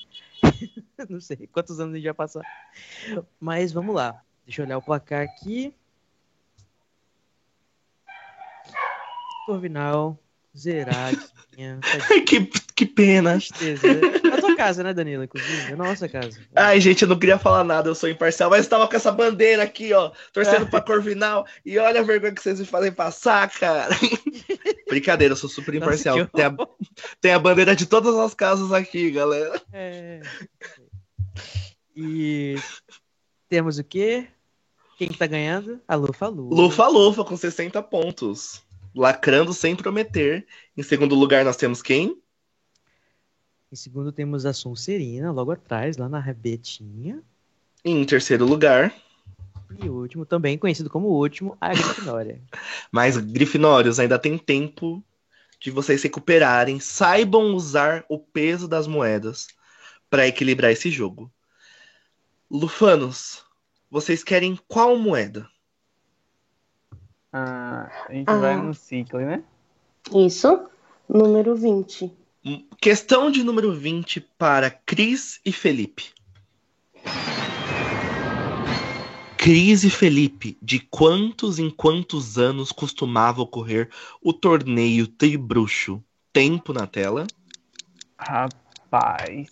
não sei quantos anos a gente vai passar. Mas vamos lá. Deixa eu olhar o placar aqui. Corvinal, zeradinha. que, que pena. Tristeza. A tua casa, né, Danilo? Inclusive, é a nossa casa. Ai, gente, eu não queria falar nada, eu sou imparcial, mas eu tava com essa bandeira aqui, ó, torcendo é. pra Corvinal, e olha a vergonha que vocês me fazem passar, cara. Brincadeira, eu sou super imparcial. Nossa, tem, a, tem a bandeira de todas as casas aqui, galera. É. E temos o quê? Quem que tá ganhando? A Lufa Lufa. Lufa Lufa com 60 pontos. Lacrando sem prometer. Em segundo lugar, nós temos quem? Em segundo, temos a Sonserina, logo atrás, lá na Rebetinha. Em terceiro lugar. E último, também conhecido como o último, a Grifinória. Mas, Grifinórios, ainda tem tempo de vocês recuperarem. Saibam usar o peso das moedas para equilibrar esse jogo. Lufanos, vocês querem qual moeda? Ah, a gente ah. vai no ciclo, né? Isso, número 20. Questão de número 20 para Cris e Felipe. Cris e Felipe, de quantos em quantos anos costumava ocorrer o torneio Tribruxo? Tempo na tela. Rapaz.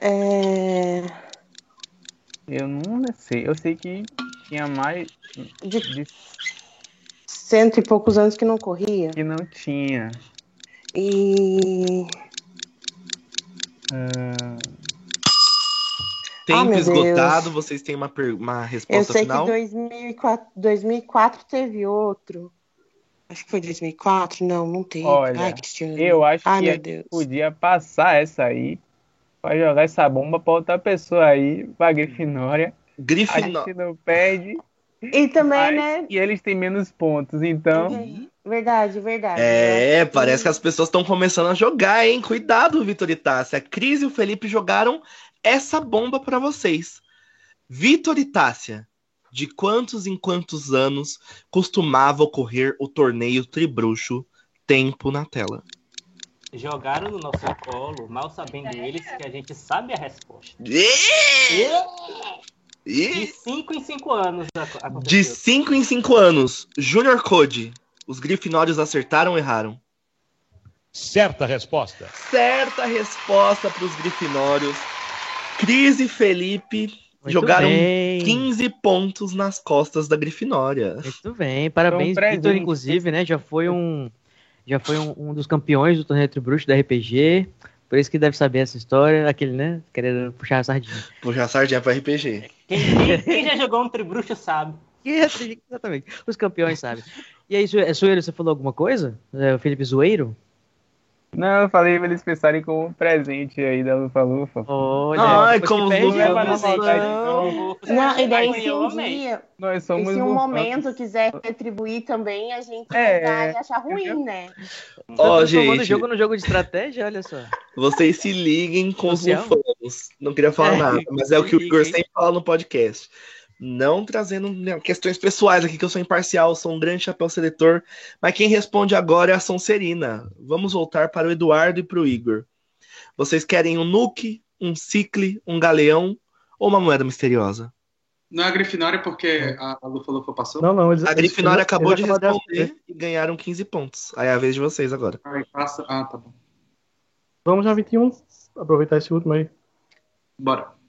É... Eu não sei. Eu sei que tinha mais. De, de... Cento e poucos anos que não corria? Que não tinha. E. Uh... Tempo ah, esgotado, Deus. vocês têm uma, uma resposta final? Eu sei final? que 2004, 2004 teve outro. Acho que foi 2004, não, não teve. Olha, Ai, eu acho Ai, que podia passar essa aí pra jogar essa bomba pra outra pessoa aí, pra Grifinória. Grifinória. A gente não perde. E também, mas, né? E eles têm menos pontos, então. Verdade, verdade. É, parece que as pessoas estão começando a jogar, hein? Cuidado, Vitor e Tássia. A Cris e o Felipe jogaram essa bomba para vocês. Vitor e Tássia, de quantos em quantos anos costumava ocorrer o torneio Tribruxo? Tempo na tela. Jogaram no nosso colo, mal sabendo eles que a gente sabe a resposta. De 5 em 5 anos. Aconteceu. De 5 em 5 anos. Junior Code. Os grifinórios acertaram ou erraram? Certa resposta. Certa resposta para os grifinórios. Cris e Felipe Muito jogaram bem. 15 pontos nas costas da Grifinória. Muito bem, parabéns, um Vitor, inclusive, né? Já foi um. Já foi um, um dos campeões do torneio Bruxo da RPG. Por isso que deve saber essa história, aquele, né? Querendo puxar a sardinha. Puxar a sardinha para RPG. Quem, quem, quem, já jogou um Tribruxo sabe. Exatamente. Os campeões sabem. E aí, Sueiro, você falou alguma coisa? É, o Felipe Zoeiro? Não, eu falei pra eles pensarem como um presente aí da Lufa Lufa. Olha, Ai, como Lufa Não, não e daí se um dia, Nós somos se um momento quiser retribuir também, a gente é, vai achar ruim, né? Ó, oh, gente. jogo no jogo de estratégia, olha só. Vocês se liguem com os lufanos. Não queria falar é, nada, mas é o que o Igor sempre fala no podcast não trazendo né, questões pessoais aqui, que eu sou imparcial, sou um grande chapéu seletor, mas quem responde agora é a Sonserina. Vamos voltar para o Eduardo e para o Igor. Vocês querem um Nuke, um Cicle, um Galeão ou uma moeda misteriosa? Não é a Grifinória porque a, a Lufa Lufa passou? Não, não. Eles, a Grifinória eles, acabou eles de responder e ganharam 15 pontos. Aí é a vez de vocês agora. Aí passa... Ah, tá bom. Vamos já 21. Aproveitar esse último aí. Bora.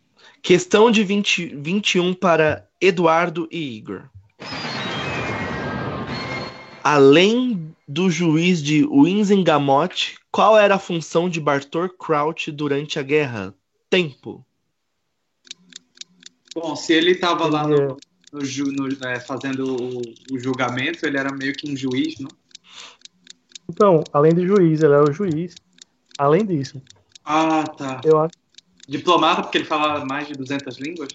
Questão de 20, 21 para Eduardo e Igor. Além do juiz de Winsengamot, qual era a função de Bartor Crouch durante a guerra? Tempo. Bom, se ele estava lá no, no, no é, fazendo o, o, julgamento, ele era meio que um juiz, não? Então, além de juiz, ele era o juiz. Além disso. Ah, tá. Eu acho Diplomata, porque ele fala mais de 200 línguas,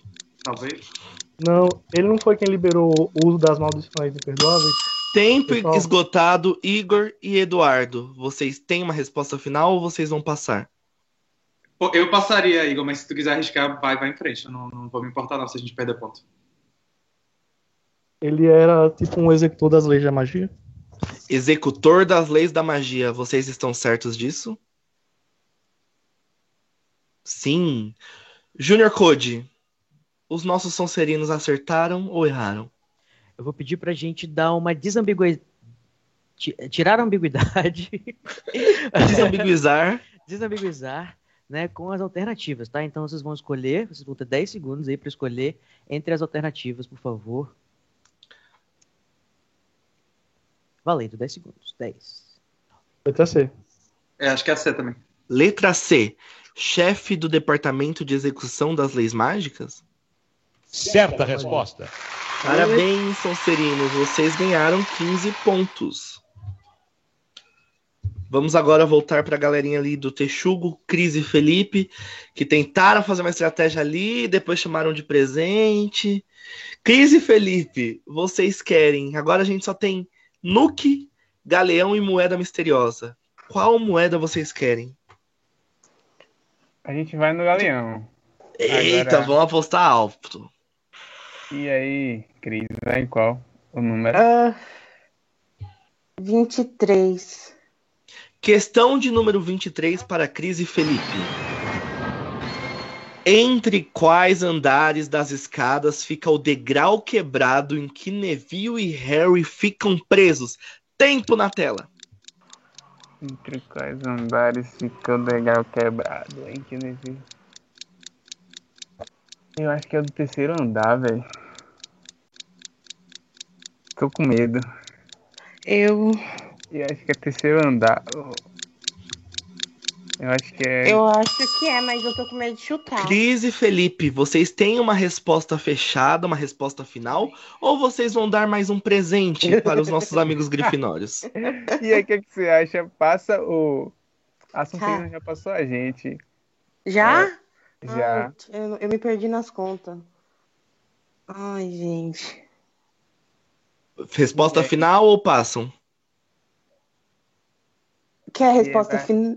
talvez. Não, ele não foi quem liberou o uso das maldições imperdoáveis. Tempo Pessoal. esgotado, Igor e Eduardo. Vocês têm uma resposta final ou vocês vão passar? Eu passaria, Igor, mas se tu quiser arriscar, vai, vai em frente. Eu não, não vou me importar não se a gente perder ponto. Ele era tipo um executor das leis da magia? executor das leis da magia. Vocês estão certos disso? Sim. Junior Code, os nossos sonserinos acertaram ou erraram? Eu vou pedir pra gente dar uma desambiguidade. Tirar a ambiguidade. Desambiguizar. Desambiguizar, né, com as alternativas, tá? Então vocês vão escolher, vocês vão ter 10 segundos aí para escolher entre as alternativas, por favor. Valendo, 10 segundos. 10. Letra C. É, acho que é a C também. Letra C. Chefe do Departamento de Execução das Leis Mágicas? Certa resposta. Parabéns, Sonserinos. Vocês ganharam 15 pontos. Vamos agora voltar para a galerinha ali do Texugo, Cris e Felipe, que tentaram fazer uma estratégia ali depois chamaram de presente. Cris e Felipe, vocês querem. Agora a gente só tem Nuke, Galeão e Moeda Misteriosa. Qual moeda vocês querem? A gente vai no Galeão. Eita, Agora... vamos apostar alto. E aí, Cris, vai em qual? O número? Uh, 23. Questão de número 23 para Cris e Felipe. Entre quais andares das escadas fica o degrau quebrado em que Neville e Harry ficam presos? Tempo na tela. Entre quais andares fica o degrau quebrado em que Neville. Eu acho que é do terceiro andar, velho. Tô com medo. Eu. Eu acho que é terceiro andar. Eu acho que é. Eu acho que é, mas eu tô com medo de chutar. Cris e Felipe, vocês têm uma resposta fechada, uma resposta final? Ou vocês vão dar mais um presente para os nossos amigos grifinórios? E aí, o que, que, você acha? Passa o. A Sonserina tá. já passou a gente. Já? É, já. Ai, eu, eu me perdi nas contas. Ai, gente. Resposta final ou passam? Quer a resposta final?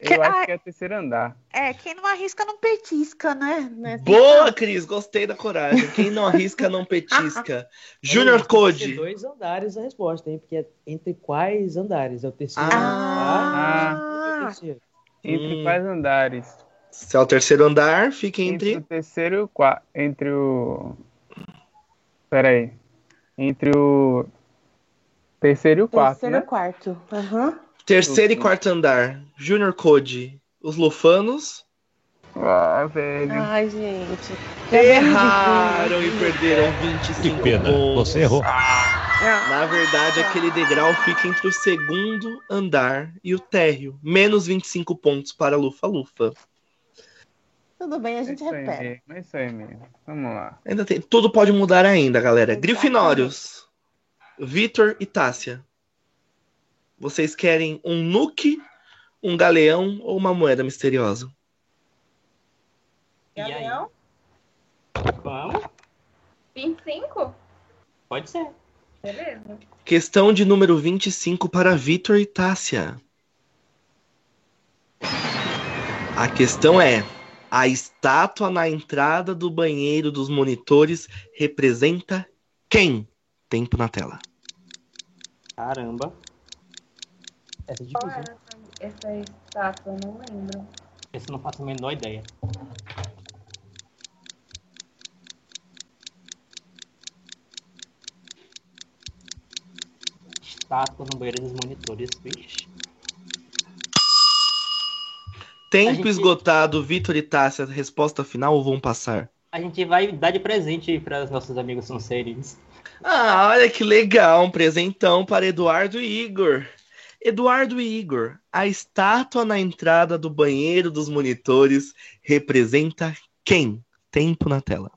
Eu acho que é terceiro andar. É, quem não arrisca não petisca, né? né? Boa, Cris, gostei da coragem. Quem não arrisca não petisca. Junior Code. dois andares a resposta, hein? Porque é entre quais andares? É o terceiro ah. andar. Ah. Terceiro. Entre hum. quais andares? Se é o terceiro andar, fica entre. Entre o terceiro e o quarto. Entre o. Pera aí. Entre o terceiro e o quarto. Terceiro né? e quarto. Uhum. Terceiro e quarto andar. Junior Code. Os Lufanos. Ah, velho. Ai, gente. Erraram e perderam 25 Que pena, pontos. você errou. Na verdade, aquele degrau fica entre o segundo andar e o térreo. Menos 25 pontos para Lufa Lufa. Tudo bem, a gente é repete. É isso aí mesmo. Vamos lá. Ainda tem. Tudo pode mudar ainda, galera. Grifinórios. Vitor e Tássia. Vocês querem um nuke, um galeão ou uma moeda misteriosa? Galeão? Vamos? 25? Pode ser. Beleza. Questão de número 25 para Vitor e Tássia. A questão é: a estátua na entrada do banheiro dos monitores representa quem? Tempo na tela. Caramba. Essa é difícil. Qual era essa, essa estátua? Eu não lembro. Esse eu não faço a menor ideia. Estátua no banheiro dos monitores, vixe. Tempo gente... esgotado, Vitor e Tássia, resposta final ou vão passar? A gente vai dar de presente para os nossos amigos Sonserins. Ah, olha que legal, um presentão para Eduardo e Igor. Eduardo e Igor, a estátua na entrada do banheiro dos monitores representa quem? Tempo na tela.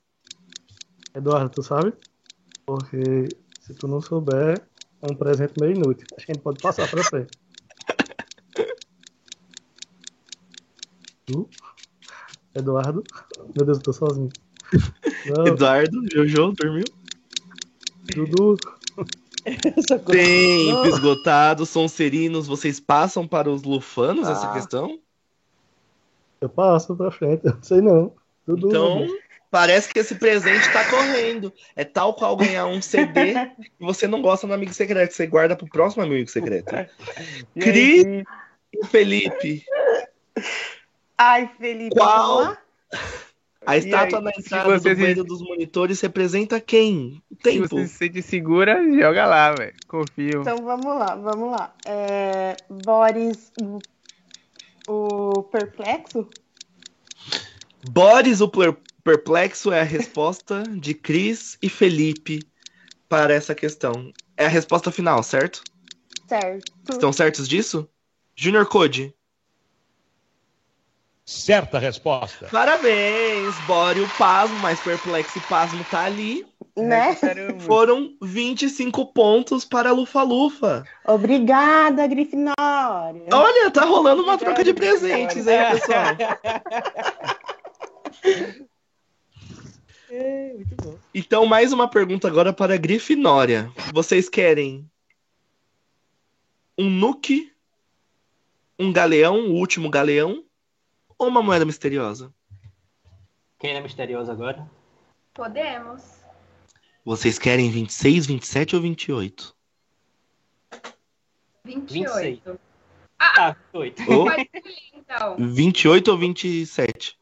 Eduardo, tu sabe? Porque se tu não souber, é um presente meio inútil. Acho que a gente pode passar pra você. Eduardo? Meu Deus, eu tô sozinho. Não. Eduardo, Jojo, dormiu? Dudu. Tempo esgotado, Sonserinos, vocês passam para os Lufanos ah. essa questão? Eu passo pra frente, eu não sei não. Tudo então, Parece que esse presente tá correndo. É tal qual ganhar um CD que você não gosta no amigo secreto, que você guarda pro próximo amigo secreto. Cris e Felipe. Ai, Felipe. Qual? A estátua aí, na entrada do banheiro se... dos monitores representa quem? O tempo. Se você se sente segura, joga lá, velho. Confio. Então vamos lá, vamos lá. É... Boris, o perplexo? Boris, o perplexo é a resposta de Cris e Felipe para essa questão. É a resposta final, certo? Certo. Estão certos disso? Junior Code. Certa resposta. Parabéns, Bório, pasmo, mas perplexo e pasmo tá ali. Né? Foram 25 pontos para Lufa-Lufa. Obrigada, Grifinória. Olha, tá rolando uma troca de presentes aí, pessoal. É, muito bom. Então, mais uma pergunta agora para a Grifinória. Vocês querem um Nuke, um galeão, o último galeão, ou uma moeda misteriosa? Quem é misteriosa agora? Podemos. Vocês querem 26, 27 ou 28? 28. Ah, 28. Ou... então. 28 ou 27?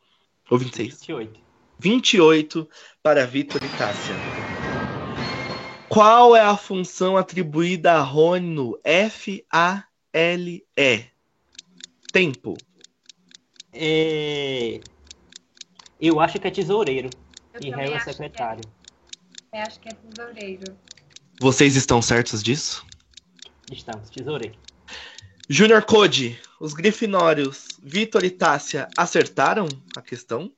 Ou 26? 28. 28 para Vitor e Tássia. Qual é a função atribuída a Rony no F-A-L-E? Tempo. É... Eu acho que é tesoureiro. Eu e Harry é secretário. Eu acho que é tesoureiro. Vocês estão certos disso? Estamos, tesoureiro. Junior Code, os grifinórios Vitor e Tássia acertaram a questão?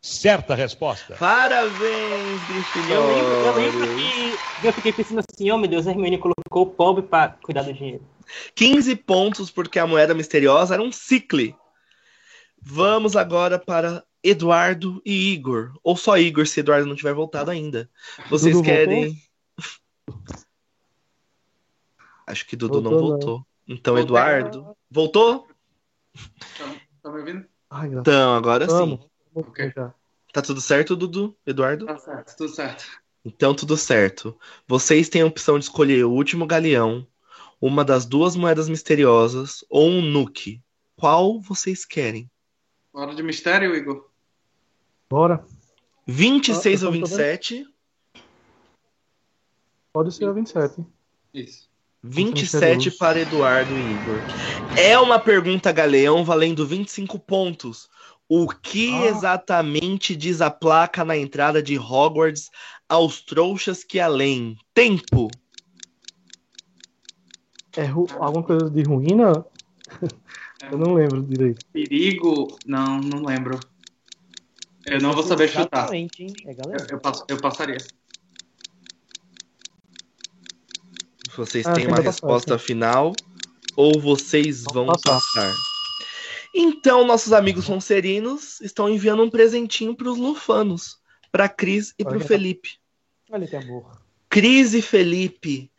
Certa resposta. Parabéns, grifinórios. Eu, eu lembro, que eu fiquei pensando assim, oh meu Deus, a Hermione colocou o pobre para cuidar do dinheiro. 15 pontos porque a moeda misteriosa era um cicle. Vamos agora para Eduardo e Igor. Ou só Igor, se Eduardo não tiver voltado ainda. Vocês Dudu querem. Voltou? Acho que Dudu voltou, não voltou. Não. Então, voltou. Eduardo. Voltou? Tá, me ouvindo? Ai, então, agora Vamos. sim. Okay. Tá tudo certo, Dudu? Eduardo? Tá certo, tudo certo. Então, tudo certo. Vocês têm a opção de escolher o último galeão, uma das duas moedas misteriosas ou um nuke. Qual vocês querem? Hora de mistério, Igor. Bora. 26 ah, ou 27? Pode ser o 27. Isso. 27 para Eduardo e Igor. É uma pergunta galeão valendo 25 pontos. O que ah. exatamente diz a placa na entrada de Hogwarts aos trouxas que além? Tempo. É alguma coisa de ruína? Eu não lembro direito. Perigo? Não, não lembro. Eu não vou saber chutar. Exatamente, hein? É. Eu, eu, passo, eu passaria. Vocês ah, têm uma resposta passar, final ou vocês vão passar. passar? Então, nossos amigos sonserinos estão enviando um presentinho para os lufanos, para Cris e para o Felipe. Olha que amor. Cris e Felipe,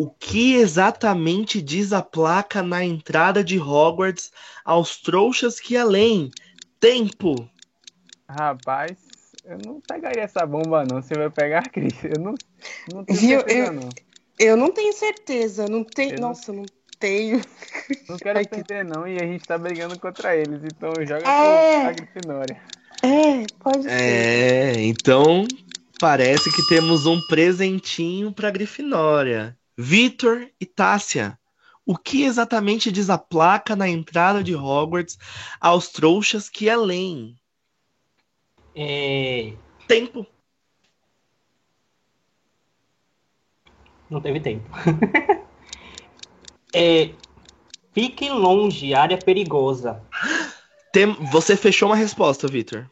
o que exatamente diz a placa na entrada de Hogwarts aos trouxas que além? Tempo. Rapaz, eu não pegaria essa bomba não. Você vai pegar a Cris. Eu não, não tenho Viu? certeza eu, não. Eu não tenho certeza. Não tenho. Eu Nossa, não... não tenho. Não quero Ai, perder que... não. E a gente tá brigando contra eles. Então joga é... a Grifinória. É, pode ser. É, então parece que temos um presentinho pra Grifinória. Vitor e Tássia, o que exatamente diz a placa na entrada de Hogwarts aos trouxas que além? É... Tempo. Não teve tempo. é... Fique longe, área perigosa. Tem... Você fechou uma resposta, Vitor.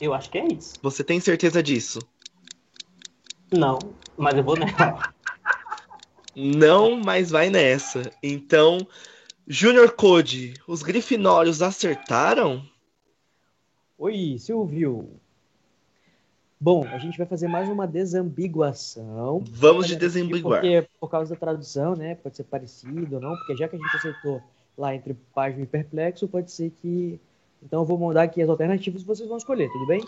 Eu acho que é isso. Você tem certeza disso? Não, mas eu vou negar. Não, mas vai nessa. Então, Junior Code, os grifinórios acertaram? Oi, Silvio. Bom, a gente vai fazer mais uma desambiguação. Vamos de desambiguar. Porque por causa da tradução, né? Pode ser parecido ou não, porque já que a gente acertou lá entre página e perplexo, pode ser que. Então eu vou mandar aqui as alternativas e vocês vão escolher, tudo bem?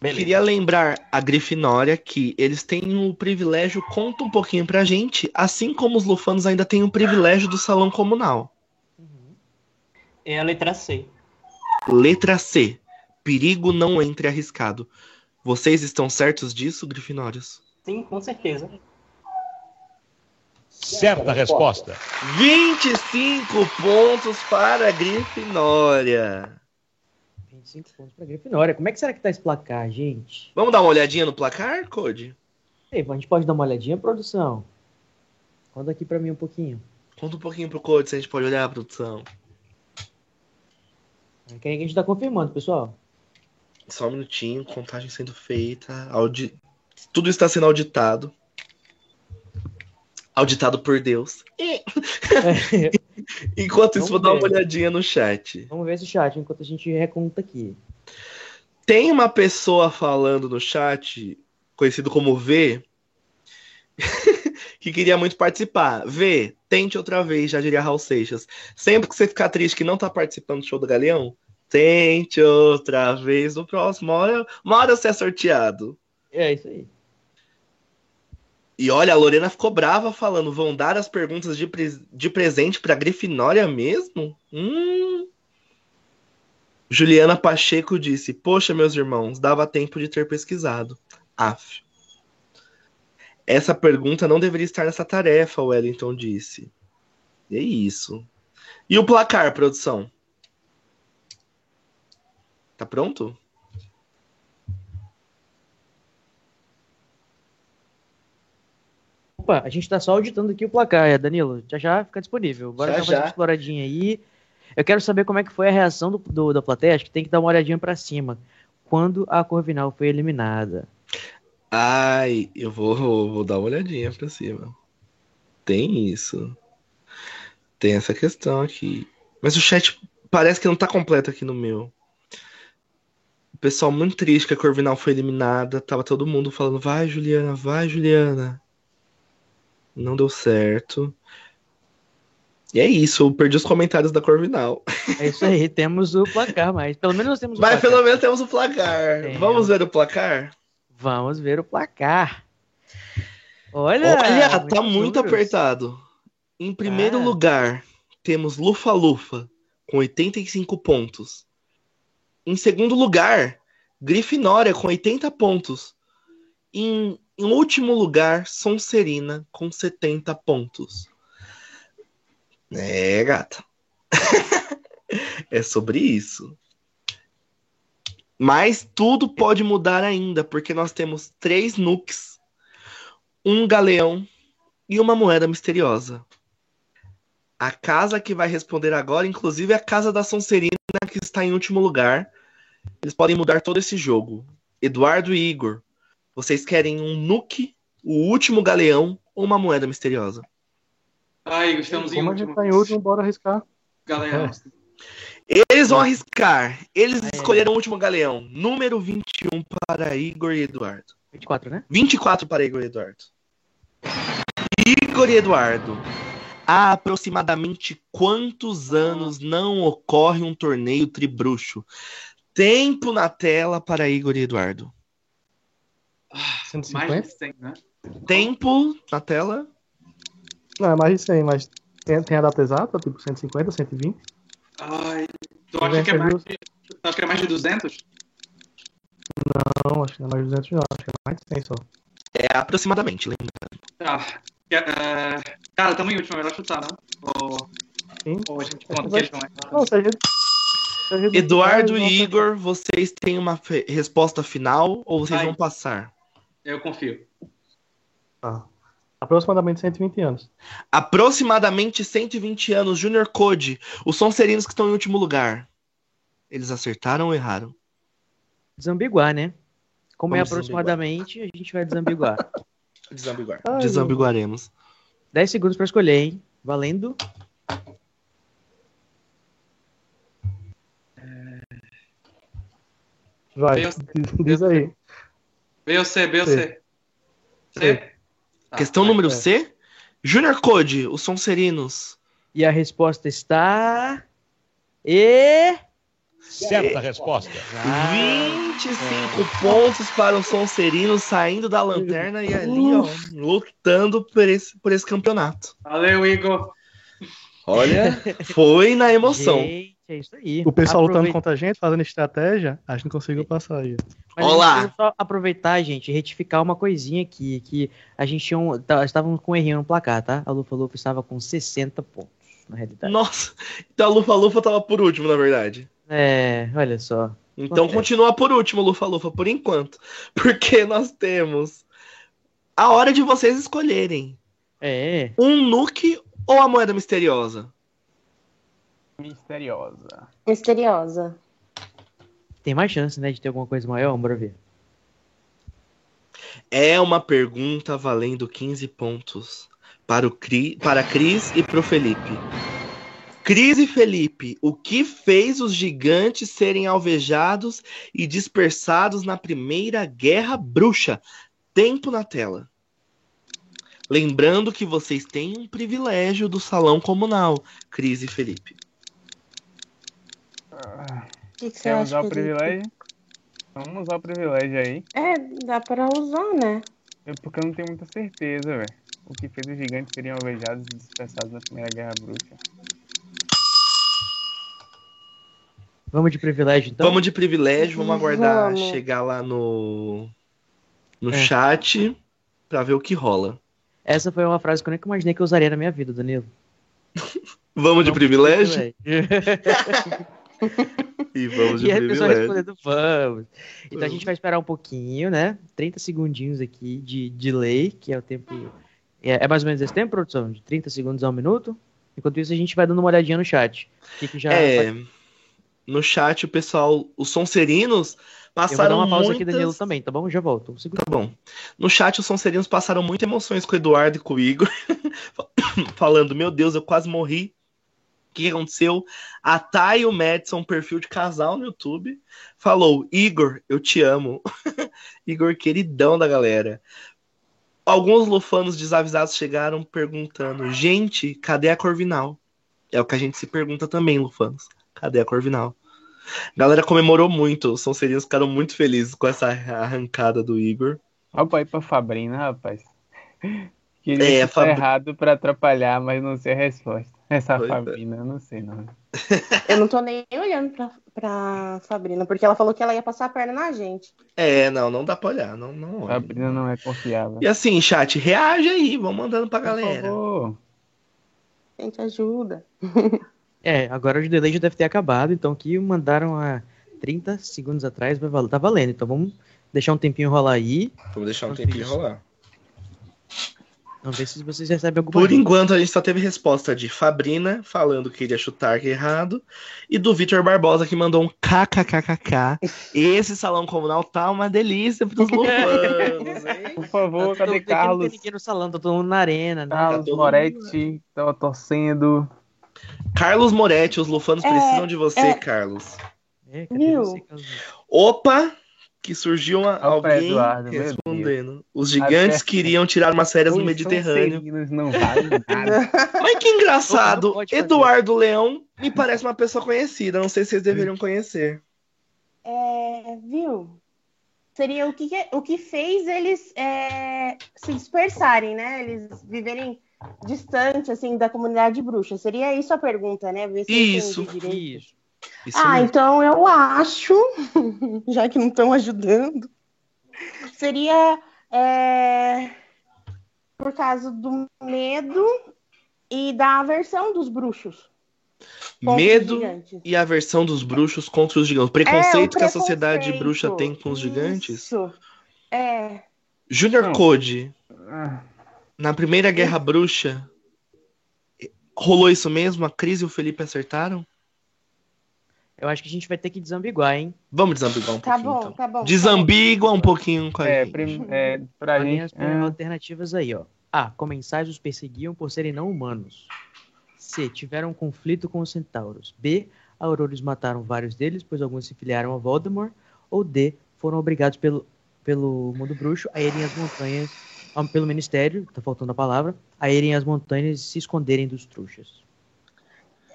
Beleza. Queria lembrar a Grifinória que eles têm o privilégio, conta um pouquinho pra gente, assim como os lufanos ainda têm o privilégio do salão comunal. É a letra C. Letra C. Perigo não entre arriscado. Vocês estão certos disso, Grifinórios? Sim, com certeza. Certa resposta. 25 pontos para a Grifinória. 25 pontos para Grifinória. Como é que será que tá esse placar, gente? Vamos dar uma olhadinha no placar, Code? Ei, a gente pode dar uma olhadinha, produção? Conta aqui para mim um pouquinho. Conta um pouquinho pro Code se a gente pode olhar a produção. Quem é que a gente tá confirmando, pessoal? Só um minutinho, contagem sendo feita. Audi... Tudo está sendo auditado. Auditado por Deus. É. enquanto isso, vou dar uma olhadinha no chat. Vamos ver esse chat enquanto a gente reconta aqui. Tem uma pessoa falando no chat, conhecido como V, que queria muito participar. V, tente outra vez, já diria Raul Seixas. Sempre que você ficar triste que não tá participando do show do Galeão, tente outra vez no próximo. Uma hora, uma hora você é sorteado. É isso aí. E olha, a Lorena ficou brava falando: vão dar as perguntas de, pre de presente pra Grifinória mesmo? Hum. Juliana Pacheco disse: Poxa, meus irmãos, dava tempo de ter pesquisado. Af. Essa pergunta não deveria estar nessa tarefa, o Wellington disse. E é isso. E o placar, produção? Tá pronto? Opa, a gente tá só auditando aqui o placar, é, Danilo. Já já fica disponível. Bora já, dar uma exploradinha aí. Eu quero saber como é que foi a reação do, do da plateia. Acho que tem que dar uma olhadinha para cima. Quando a Corvinal foi eliminada. Ai, eu vou, vou dar uma olhadinha pra cima. Tem isso. Tem essa questão aqui. Mas o chat parece que não tá completo aqui no meu. O pessoal muito triste que a Corvinal foi eliminada. Tava todo mundo falando: vai, Juliana, vai, Juliana. Não deu certo. E é isso, eu perdi os comentários da Corvinal. É isso aí, temos o placar, mas pelo menos temos o mas placar. Mas pelo menos temos o placar. É. Vamos ver o placar? Vamos ver o placar. Olha, Olha tá muito apertado. Em primeiro ah. lugar, temos Lufa Lufa, com 85 pontos. Em segundo lugar, Grifinória, com 80 pontos. Em em último lugar, Sonserina com 70 pontos. É, gata. é sobre isso. Mas tudo pode mudar ainda, porque nós temos três nukes, um galeão e uma moeda misteriosa. A casa que vai responder agora, inclusive, é a casa da Sonserina, que está em último lugar. Eles podem mudar todo esse jogo. Eduardo e Igor, vocês querem um nuke, o último galeão ou uma moeda misteriosa? Ai, estamos Como em último. Como a gente tá em último, bora arriscar. Galeão. É. Eles vão arriscar. Eles é. escolheram o último galeão. Número 21 para Igor e Eduardo. 24, né? 24 para Igor e Eduardo. Igor e Eduardo. Há aproximadamente quantos anos não ocorre um torneio tribruxo? Tempo na tela para Igor e Eduardo. 150? Mais de 100, né? Tempo na tela? Não, é mais de 100, mas tem, tem a data exata? Tipo 150, 120? Ai, tu acha que, é mais de, tu acha que é mais de 200? Não, acho que não é mais de 200 não, acho que é mais de 100 só. É aproximadamente, lembrando. Tá. É, cara, tamo em último, é melhor chutar, não? Ou, Sim. ou a gente conta que eles vão Não, se a gente... Eduardo e Igor, vocês têm uma resposta final ou vocês Ai. vão passar? Eu confio. Ah. Aproximadamente 120 anos. Aproximadamente 120 anos, Junior Code. Os Sonserinos que estão em último lugar. Eles acertaram ou erraram? Desambiguar, né? Como é Vamos é aproximadamente, a gente vai desambiguar. Desambiguar. Ai, Desambiguaremos. 10 segundos para escolher, hein? Valendo. Vai, diz aí. B ou C, B ou C? C. Tá, Questão número C. Junior Code, os Sonserinos. E a resposta está. E. Certa resposta. 25 é. pontos para o Sonserino saindo da lanterna e ali, ó, lutando por esse, por esse campeonato. Valeu, Igor. Olha, foi na emoção. Gente, é isso aí. O pessoal Aproveita... lutando contra a gente, fazendo estratégia, acho que não conseguiu passar aí. Mas Olá! só aproveitar, gente, e retificar uma coisinha aqui, que a gente tinha um, tá, estávamos com um errinho no placar, tá? A Lufa Lufa estava com 60 pontos, na realidade. Nossa, então a Lufa Lufa estava por último, na verdade. É, olha só. Então continua por último, Lufa Lufa, por enquanto. Porque nós temos a hora de vocês escolherem. É. Um nuke ou a moeda misteriosa? Misteriosa. Misteriosa. Tem mais chance, né, de ter alguma coisa maior? Bora ver. É uma pergunta valendo 15 pontos para, o Cri, para a Cris e para o Felipe. Cris e Felipe, o que fez os gigantes serem alvejados e dispersados na Primeira Guerra Bruxa? Tempo na tela. Lembrando que vocês têm um privilégio do salão comunal, Cris e Felipe. Que que Quer usar o privilégio? Vamos usar o privilégio aí. É, dá para usar, né? É porque eu não tenho muita certeza, velho. O que fez os gigantes serem alvejados e dispersados na Primeira Guerra Bruxa. Vamos de privilégio, então? Vamos de privilégio, vamos aguardar vamos. chegar lá no, no é. chat pra ver o que rola. Essa foi uma frase que eu nunca imaginei que eu usaria na minha vida, Danilo. vamos de privilégio? e vamos de e privilégio. E respondendo vamos. Então a gente vai esperar um pouquinho, né? 30 segundinhos aqui de delay, que é o tempo. É, é mais ou menos esse tempo, produção? De 30 segundos a um minuto? Enquanto isso, a gente vai dando uma olhadinha no chat. Que que já é, no chat o pessoal, os Sonserinos passaram. Eu vou dar uma pausa muitas... aqui, Danilo, também, tá bom? Já volto. Um tá bom. No chat, os Sonserinos passaram muitas emoções com o Eduardo e com o Igor, falando: Meu Deus, eu quase morri. O que aconteceu? A Thay e o Madison, perfil de casal no YouTube, falou: Igor, eu te amo. Igor, queridão da galera. Alguns lufanos desavisados chegaram perguntando: Gente, cadê a Corvinal? É o que a gente se pergunta também, lufanos. Cadê a Corvinal? A galera comemorou muito, os Sonserinos ficaram muito felizes com essa arrancada do Igor. Olha pra ir pra Fabrina, rapaz. Queria é, Fab... errado pra atrapalhar, mas não sei a resposta. Essa pois é. Fabrina, é. eu não sei não. Eu não tô nem olhando pra, pra Fabrina, porque ela falou que ela ia passar a perna na gente. É, não, não dá pra olhar. Não, não Fabrina não é confiável. E assim, chat, reage aí, vamos mandando pra galera. Por favor. Gente, ajuda. É, agora o delay já deve ter acabado, então aqui mandaram há 30 segundos atrás, vai valer, tá valendo. Então vamos deixar um tempinho rolar aí. Vamos deixar um tempinho rolar. Vamos ver se vocês recebem alguma Por enquanto, a gente só teve resposta de Fabrina, falando que iria chutar errado, e do Vitor Barbosa, que mandou um kkkk. Esse salão comunal tá uma delícia pros lufanos, hein? Por favor, tá cadê Carlos? Não tem ninguém no salão, tá todo mundo na arena. Né? Carlos Moretti, tava torcendo. Carlos Moretti, os lufanos é, precisam de você, é... Carlos. É, Opa! Que surgiu uma, Opa, alguém Eduardo, respondendo. Os gigantes queriam tirar umas férias no Mediterrâneo. Não vale nada. Mas que engraçado. Eduardo Leão me parece uma pessoa conhecida. Não sei se vocês deveriam conhecer. É, viu? Seria o que, o que fez eles é, se dispersarem, né? Eles viverem distante assim da comunidade bruxa. Seria isso a pergunta, né? isso, isso. Isso ah, mesmo. então eu acho, já que não estão ajudando, seria é, por causa do medo e da aversão dos bruxos. Medo e aversão dos bruxos contra os gigantes. O preconceito, é, o que a sociedade bruxa tem com os gigantes. Isso. É. Junior Code. Ah na primeira Guerra Bruxa, rolou isso mesmo? A Cris e o Felipe acertaram? Eu acho que a gente vai ter que desambiguar, hein? Vamos desambiguar um tá pouquinho. Bom, então. tá bom, Desambigua tá um pouquinho com a é, gente. Prim, é, pra gente, as é... alternativas aí, ó. A. Comensais os perseguiam por serem não humanos. C. Tiveram um conflito com os centauros. B. Aurores mataram vários deles, pois alguns se filiaram a Voldemort. Ou D. Foram obrigados pelo, pelo mundo bruxo a irem às montanhas pelo ministério, tá faltando a palavra, a irem às montanhas e se esconderem dos trouxas.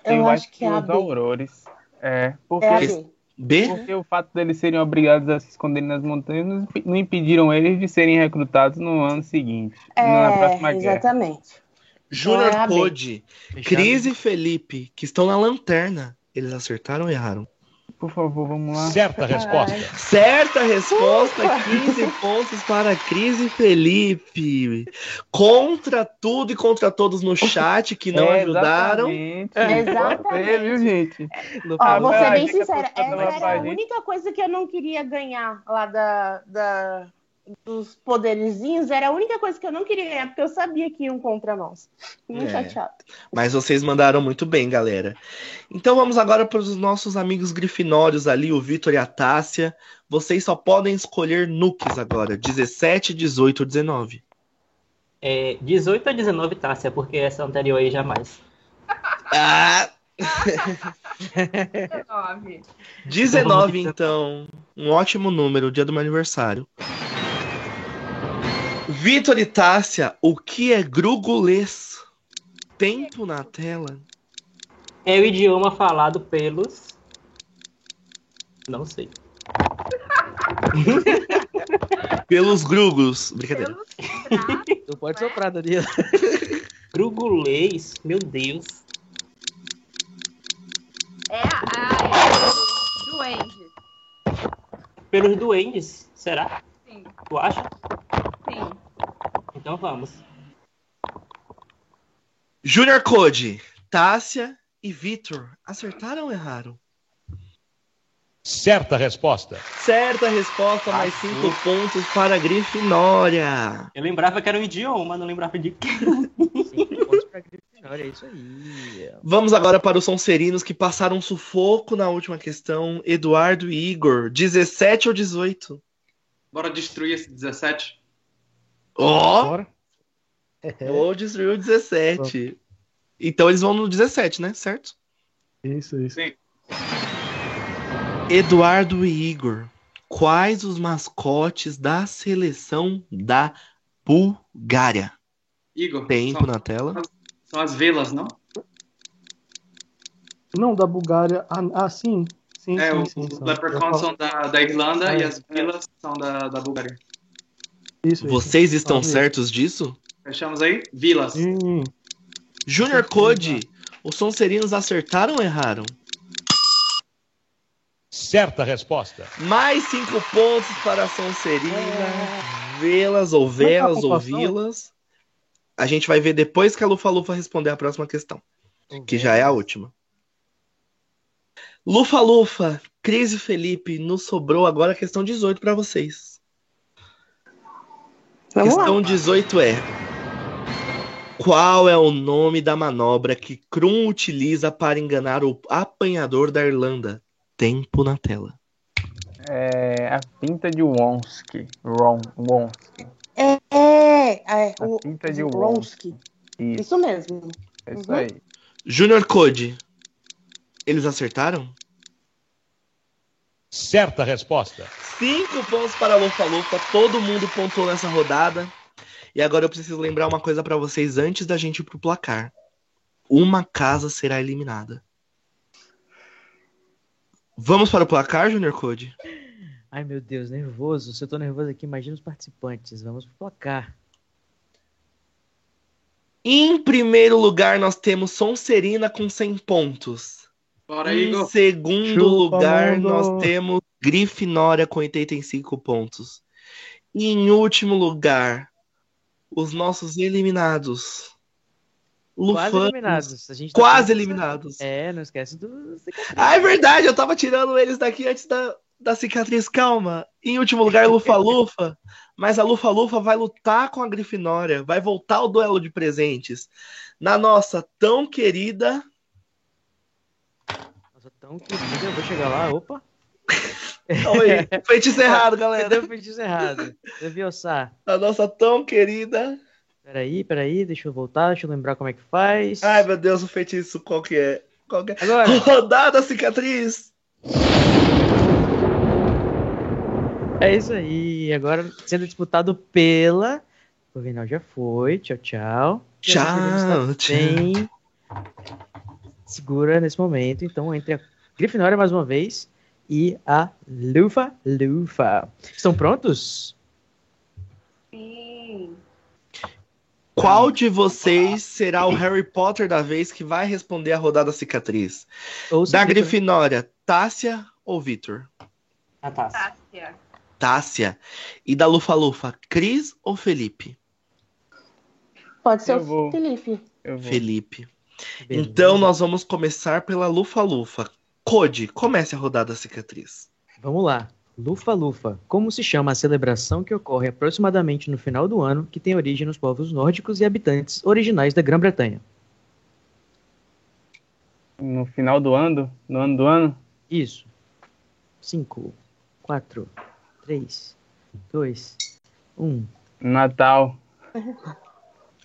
Eu, Eu acho, que, que é os aurores. É, porque... É? Porque o fato deles serem obrigados a se esconderem nas montanhas não impediram eles de serem recrutados no ano seguinte. É, na próxima exatamente. Guerra. Júnior é Code, Cris e Felipe, que estão na lanterna, eles acertaram ou erraram? Por favor, vamos lá. Certa resposta. Ai. Certa resposta, 15 pontos para Cris e Felipe. Contra tudo e contra todos no chat que não é, ajudaram. Exatamente. É, viu, gente? Ó, vou ser bem sincera, essa era a única coisa que eu não queria ganhar lá da, da dos poderizinhos era a única coisa que eu não queria ganhar, porque eu sabia que iam contra nós. Muito é. chateado. Mas vocês mandaram muito bem, galera. Então vamos agora para os nossos amigos grifinórios ali, o Vitor e a Tássia. Vocês só podem escolher nukes agora, 17, 18 ou 19. É, 18 ou 19, Tássia, porque essa anterior aí jamais. Ah! 19. 19, então. Um ótimo número, dia do meu aniversário. Vitor e Tássia, o que é grugulês? Tempo na tela. É o idioma falado pelos. Não sei. pelos grugos. Brincadeira. Tu pode soprar, Danilo. Grugulês? Meu Deus. É a, duendes. Pelos duendes, será? Sim. Tu acha? Sim. Então vamos. Junior Code, Tássia e Vitor acertaram ou erraram? Certa resposta. Certa resposta, mais cinco pontos para a Grifinória. Eu lembrava que era um idioma, não lembrava de cinco pontos para a Grifinória, é isso aí. Vamos agora para os Sonserinos que passaram sufoco na última questão. Eduardo e Igor, 17 ou 18? Bora destruir esse 17? Ó! Oh! Ou destruiu o 17. Então eles vão no 17, né? Certo? Isso, isso. Sim. Eduardo e Igor, quais os mascotes da seleção da Bulgária? Igor. Tempo são, na tela. São as velas, não? Não, da Bulgária. Ah, ah sim. sim. É, sim, os sim, leprechauns são da, da Irlanda é, e as velas é. são da, da Bulgária. Isso, Vocês isso. estão certos disso? Fechamos aí? Vilas. Hum. Junior Code, os Sonserinos acertaram ou erraram? Certa resposta. Mais cinco pontos para a Sonserina. É. Velas ou velas ou vilas. A gente vai ver depois que a Lufa Lufa responder a próxima questão. Uhum. Que já é a última. Lufa Lufa, Cris e Felipe, nos sobrou agora a questão 18 para vocês. Vamos Questão lá. 18 é: Qual é o nome da manobra que Krum utiliza para enganar o apanhador da Irlanda? Tempo na tela. É a pinta de Wonski. Ron, Wonski. É, é, é a o, pinta de Wonski. Isso. Isso mesmo. É isso uhum. aí. Junior Code. Eles acertaram? Certa resposta. Cinco pontos para a Lufa Lufa. Todo mundo pontuou nessa rodada. E agora eu preciso lembrar uma coisa para vocês antes da gente ir pro placar. Uma casa será eliminada. Vamos para o placar, Junior Code? Ai, meu Deus, nervoso. Se eu tô nervoso aqui, imagina os participantes. Vamos pro placar. Em primeiro lugar, nós temos Sonserina com 100 pontos. Bora, em Igor. segundo Chupa, lugar, mundo. nós temos Grifinória com 85 pontos. E em último lugar, os nossos eliminados. Lufanos, quase eliminados. Tá quase eliminados. É, não esquece do. Ah, é verdade, eu tava tirando eles daqui antes da, da cicatriz. Calma. Em último lugar, Lufa Lufa. mas a Lufa Lufa vai lutar com a Grifinória. Vai voltar o duelo de presentes. Na nossa tão querida tão querida, eu vou chegar lá, opa. Oi, feitiço errado, galera. Deu feitiço errado. Leviosa. A nossa tão querida. Peraí, peraí, deixa eu voltar, deixa eu lembrar como é que faz. Ai, meu Deus, o feitiço, qual que é? Qual que é? Agora. Rodada cicatriz. É isso aí. Agora sendo disputado pela. O final já foi. Tchau, tchau. Tchau, tchau. Segura nesse momento. Então, entre a Grifinória mais uma vez e a Lufa Lufa. Estão prontos? Sim. Qual de vocês será o Harry Potter da vez que vai responder a rodada cicatriz? Ou da Grifinória, Tássia ou Vitor? A Tássia. Tássia. Tássia. E da Lufa Lufa, Cris ou Felipe? Pode ser Eu o Felipe. Felipe. Beleza. Então nós vamos começar pela Lufa Lufa. Code, comece a rodada cicatriz. Vamos lá. Lufa Lufa. Como se chama a celebração que ocorre aproximadamente no final do ano, que tem origem nos povos nórdicos e habitantes originais da Grã-Bretanha? No final do ano? No ano do ano? Isso. 5, 4, 3, 2, 1. Natal.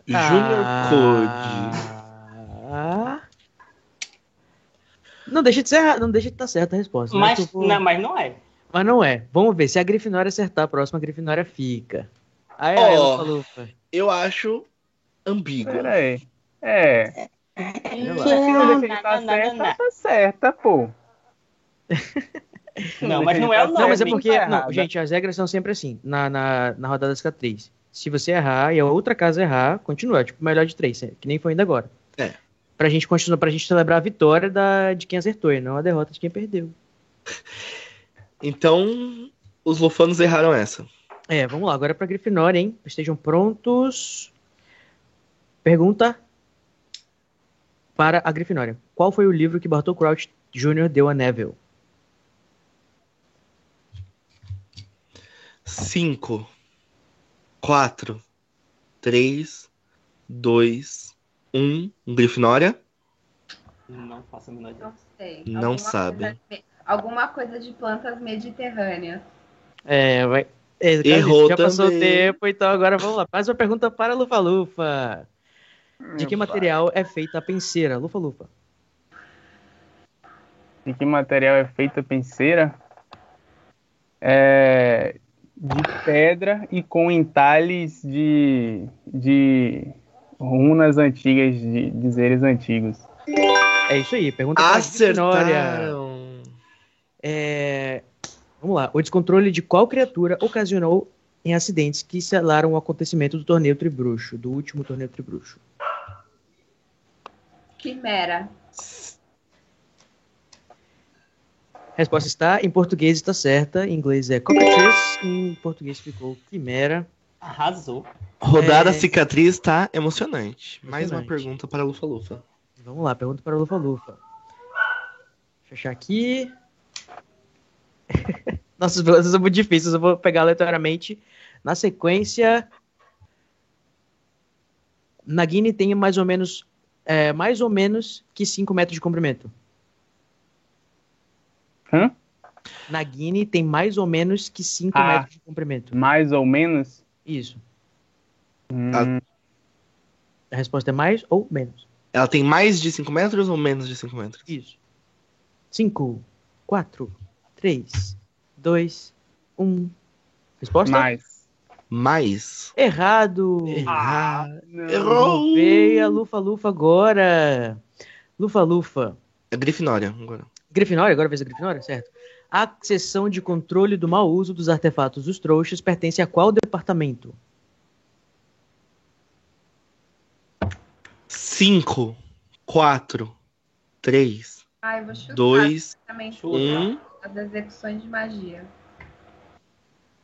Junior Code. Ah. Não deixa de ser, não deixa de estar tá certa a resposta. Né? Mas, né? não, mas não é. Mas não é. Vamos ver. Se a Grifinória acertar, a próxima Grifinória fica. Aí, oh, falou, eu acho ambíguo. Peraí. É. Não, deixa tá certa, tá certa, pô. Não, mas não é o nome. Não, mas é porque. Não, gente, as regras são sempre assim. Na, na, na rodada cicatriz. Se você errar e a outra casa errar, continua. Tipo, melhor de três, que nem foi ainda agora. É. Pra gente continuar, pra gente celebrar a vitória da, de quem acertou e não a derrota de quem perdeu. Então, os lufanos erraram essa. É, vamos lá, agora pra Grifinória, hein? Estejam prontos. Pergunta para a Grifinória. Qual foi o livro que Bartol Crouch Jr. deu a Neville? Cinco, quatro, três, dois, um. Grifinória? Não faço a menor ideia. Não sei. Não alguma sabe. Coisa, alguma coisa de plantas mediterrâneas. É, vai. É, Errou já também. passou o tempo, então agora vamos lá. Mais uma pergunta para a Lufa Lufa. De que material é feita a penseira? Lufa Lufa. De que material é feita a penseira? É de pedra e com entalhes de, de runas antigas, de dizeres antigos. É isso aí, pergunta para Acertaram. É... Vamos lá. O descontrole de qual criatura ocasionou em acidentes que selaram o acontecimento do torneio Tribruxo, do último torneio Tribruxo? Quimera. Resposta está em português está certa, em inglês é cockatrice, em português ficou quimera. Arrasou. Rodada é... cicatriz tá emocionante. emocionante. Mais uma pergunta para a Lufa Lufa. Vamos lá, pergunta para a Lufa Lufa. Fechar aqui. Nossas perguntas são muito difíceis, eu vou pegar aleatoriamente. Na sequência, Nagini tem mais ou menos é, mais ou menos que 5 metros de comprimento. Hã? Nagini tem mais ou menos que 5 ah, metros de comprimento. Mais ou menos? Isso. Hum. A resposta é mais ou menos? Ela tem mais de 5 metros ou menos de 5 metros? Isso. 5, 4, 3, 2, 1. Resposta? Mais. Mais. Errado. Ah, Errou. Veio a Lufa Lufa agora. Lufa Lufa. É Grifinória agora. Grifinória? Agora vez a Grifinória? Certo. A seção de controle do mau uso dos artefatos dos trouxas pertence a qual departamento? 5, 4, 3, 2, 1. As execuções de magia.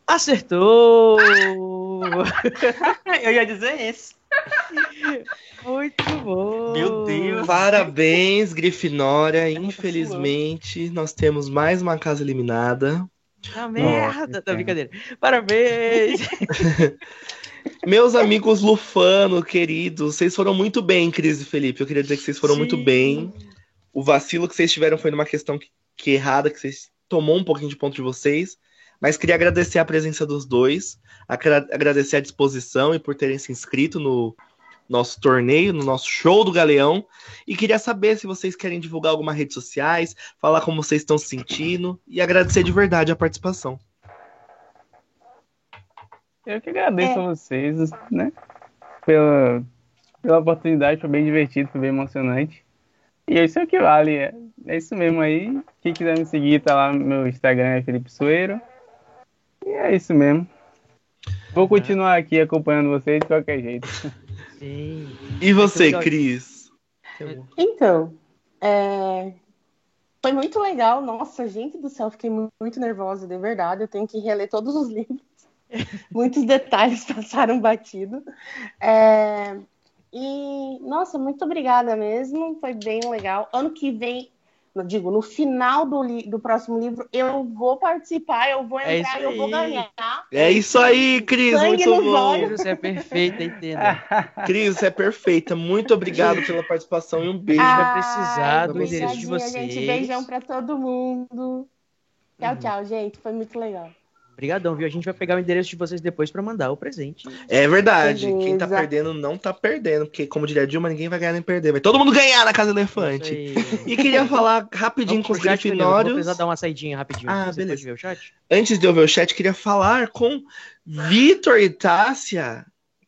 Acertou! Eu ia dizer isso. Muito bom. Meu Deus. Parabéns, Grifinória. Infelizmente, nós temos mais uma casa eliminada. Ah, merda! Tá brincadeira. Parabéns! Meus amigos Lufano, queridos, vocês foram muito bem, Cris e Felipe. Eu queria dizer que vocês foram Sim. muito bem. O vacilo que vocês tiveram foi numa questão que, que errada, que vocês tomou um pouquinho de ponto de vocês. Mas queria agradecer a presença dos dois, agradecer a disposição e por terem se inscrito no nosso torneio, no nosso show do Galeão. E queria saber se vocês querem divulgar alguma rede sociais, falar como vocês estão se sentindo e agradecer de verdade a participação. Eu que agradeço é. a vocês, né? Pela, pela oportunidade, foi bem divertido, foi bem emocionante. E é isso que vale. É, é isso mesmo aí. Quem quiser me seguir, tá lá no meu Instagram, é Felipe Soeiro. E é isso mesmo. Vou continuar aqui acompanhando vocês de qualquer jeito. Sim. E você, Cris? Então, é... foi muito legal. Nossa, gente do céu, fiquei muito nervosa, de verdade. Eu tenho que reler todos os livros. Muitos detalhes passaram batido. É... E, nossa, muito obrigada mesmo. Foi bem legal. Ano que vem digo, no final do, do próximo livro, eu vou participar, eu vou é entrar, é eu vou ganhar. É isso aí, Cris, Sangue muito bom. Olhos. Você é perfeita, entenda. Cris, você é perfeita. Muito obrigado pela participação e um beijo. Ah, vai precisar do endereço de vocês. Gente, beijão pra todo mundo. Tchau, uhum. tchau, gente. Foi muito legal. Obrigadão, viu? A gente vai pegar o endereço de vocês depois para mandar o presente. É verdade. Beleza. Quem tá perdendo não tá perdendo, porque como diria a Dilma, ninguém vai ganhar nem perder. Vai todo mundo ganhar na Casa Elefante. E queria falar rapidinho com os grifinórios. Vou precisar dar uma saidinha rapidinho. Ah, Você beleza. ver o chat? Antes de eu ver o chat, queria falar com Vitor e Tássia.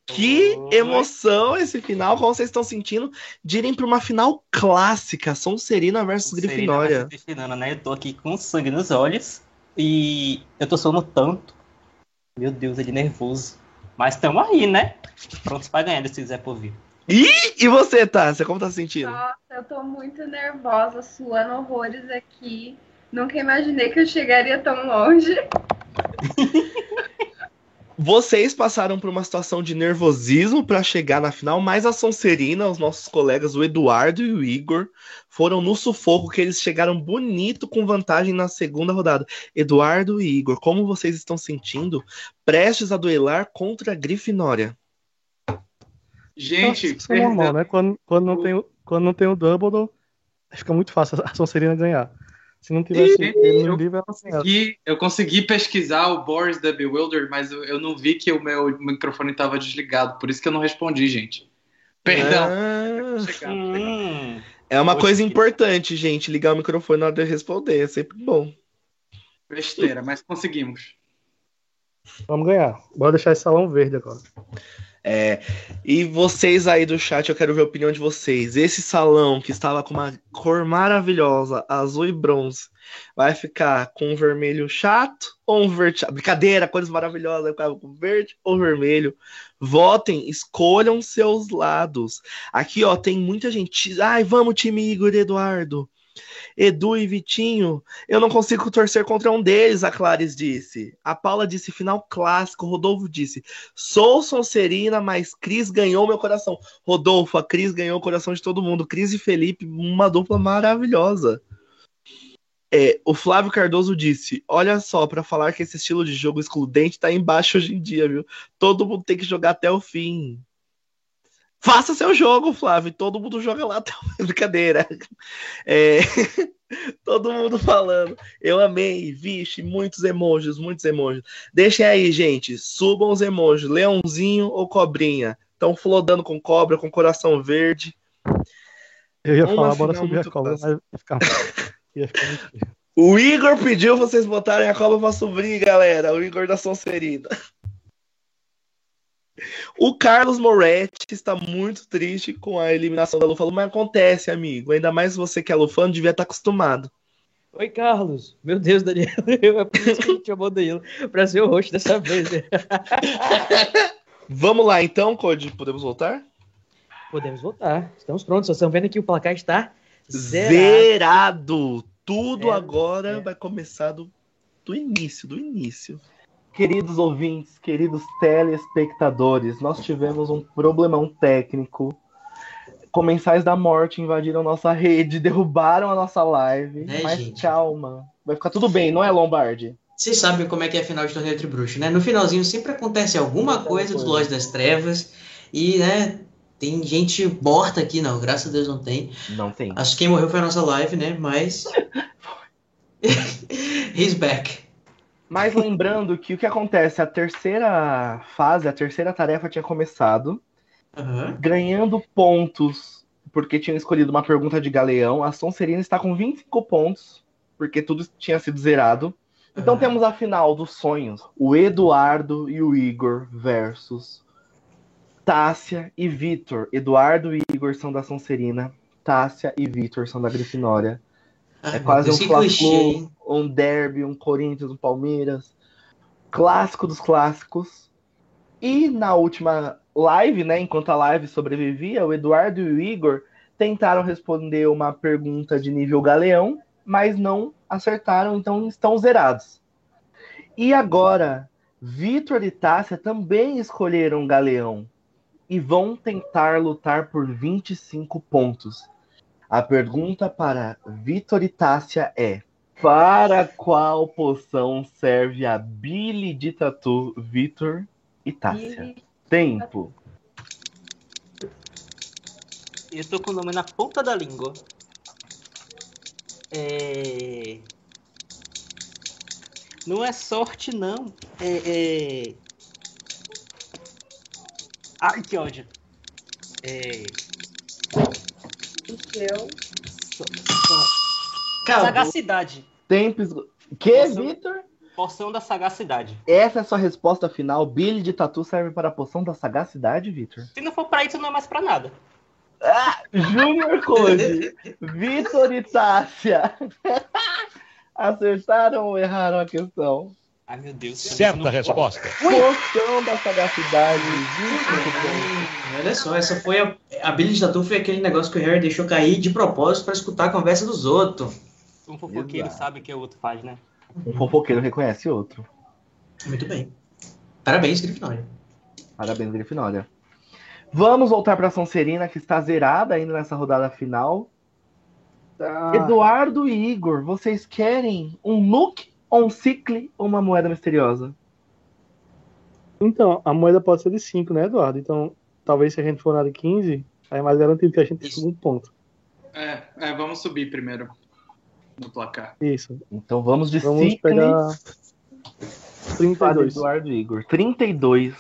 Que emoção esse final, como vocês estão sentindo de irem para uma final clássica, Sonserina versus Sonserina Grifinória. Versus Grifinória, né? Eu tô aqui com sangue nos olhos. E eu tô soando tanto. Meu Deus, ele é nervoso. Mas tamo aí, né? Prontos pra ganhar se quiser por vir. E, e você, Tássia, como tá se sentindo? Nossa, eu tô muito nervosa, suando horrores aqui. Nunca imaginei que eu chegaria tão longe. Vocês passaram por uma situação de nervosismo para chegar na final, mas a Sonserina, os nossos colegas, o Eduardo e o Igor, foram no sufoco que eles chegaram bonito com vantagem na segunda rodada. Eduardo e Igor, como vocês estão sentindo prestes a duelar contra a Grifinória? Gente, isso é normal, né? Quando, quando, não tem, quando não tem o Dumbledore, fica muito fácil a Sonserina ganhar. Se não tivesse e, ele no livro, eu consegui, eu consegui pesquisar o Boris the Bewildered, mas eu, eu não vi que o meu microfone estava desligado, por isso que eu não respondi, gente. Perdão. Ah, hum. é uma coisa importante, gente, ligar o microfone na hora de responder, é sempre bom. Besteira, mas conseguimos. Vamos ganhar. Bora deixar esse salão verde agora. É, e vocês aí do chat, eu quero ver a opinião de vocês. Esse salão que estava com uma cor maravilhosa, azul e bronze, vai ficar com um vermelho chato ou um verde chato? Brincadeira, cores maravilhosas, vai ficar com verde ou vermelho. Votem, escolham seus lados. Aqui, ó, tem muita gente. Ai, vamos, time Igor e Eduardo. Edu e Vitinho, eu não consigo torcer contra um deles, a Clares disse. A Paula disse final clássico. Rodolfo disse: sou Sonserina, mas Cris ganhou meu coração. Rodolfo, a Cris ganhou o coração de todo mundo. Cris e Felipe, uma dupla maravilhosa. É, o Flávio Cardoso disse: Olha só, para falar que esse estilo de jogo excludente tá embaixo hoje em dia, viu? Todo mundo tem que jogar até o fim. Faça seu jogo, Flávio. Todo mundo joga lá. Brincadeira. É... Todo mundo falando. Eu amei. Vixe, muitos emojis, muitos emojis. Deixem aí, gente. Subam os emojis. Leãozinho ou cobrinha. Estão flodando com cobra, com coração verde. Eu ia Uma falar, bora subir a cobra, mas ficar... ia ficar. O Igor pediu vocês botarem a cobra pra subir, galera. O Igor da Sonserina. O Carlos Moretti está muito triste com a eliminação da Lu. Falou, mas acontece, amigo. Ainda mais você que é Lufano, devia estar acostumado. Oi, Carlos. Meu Deus, Daniel. É por isso que a gente chamou Danilo para ser o host dessa vez. Né? Vamos lá, então, Code. Podemos voltar? Podemos voltar. Estamos prontos. Vocês estão vendo que o placar está zerado. zerado. Tudo é, agora é. vai começar do, do início, do início. Queridos ouvintes, queridos telespectadores, nós tivemos um problemão técnico. Comensais da morte invadiram nossa rede, derrubaram a nossa live. É, mas gente. calma, vai ficar tudo bem, não é, Lombardi? Vocês sabem como é que é a final de torneio entre bruxos, né? No finalzinho sempre acontece alguma coisa dos Lojas das Trevas e, né, tem gente morta aqui, não, graças a Deus não tem. Não tem. Acho que quem morreu foi a nossa live, né? Mas. He's back. Mas lembrando que o que acontece, a terceira fase, a terceira tarefa tinha começado, uhum. ganhando pontos, porque tinham escolhido uma pergunta de galeão. A Sonserina está com 25 pontos, porque tudo tinha sido zerado. Então uhum. temos a final dos sonhos: o Eduardo e o Igor versus Tássia e Vitor. Eduardo e Igor são da Sonserina. Tássia e Vitor são da Grifinória. Ai, é quase um fla um derby, um Corinthians, um Palmeiras. Clássico dos clássicos. E na última live, né, enquanto a live sobrevivia, o Eduardo e o Igor tentaram responder uma pergunta de nível galeão, mas não acertaram, então estão zerados. E agora, Vitor e Tássia também escolheram galeão e vão tentar lutar por 25 pontos. A pergunta para Vitor e Tássia é: para qual poção serve a Billy de Tatu, Vitor e Tássia? Tempo. Eu tô com o nome na ponta da língua. É... Não é sorte, não. É, é... Ai, que ódio. É... Eu. Sagacidade. Tempos. Que, Vitor? Poção da sagacidade. Essa é a sua resposta final. Billy de tatu serve para a poção da sagacidade, Vitor? Se não for para isso, não é mais para nada. Ah, Júnior Code, Vitor e Tássia. Acertaram ou erraram a questão? Ai, meu Deus. Certa resposta. Poção da sagacidade. olha só, essa foi a, a Billy de Tatu foi aquele negócio que o Harry deixou cair de propósito para escutar a conversa dos outros. Um fofoqueiro Exato. sabe o que o outro faz, né? Um fofoqueiro reconhece outro. Muito bem. Parabéns, Grifinória. Parabéns, Grifinória. Vamos voltar para Sonserina, que está zerada ainda nessa rodada final. Tá. Eduardo e Igor, vocês querem um Nuke, ou um Cicle ou uma moeda misteriosa? Então, a moeda pode ser de 5, né, Eduardo? Então, talvez se a gente for na de 15, aí é mais garantido que a gente tenha um ponto. É, é, vamos subir primeiro no placar. Isso. Então vamos de vamos Cicle. pegar 32. Eduardo e Igor. 32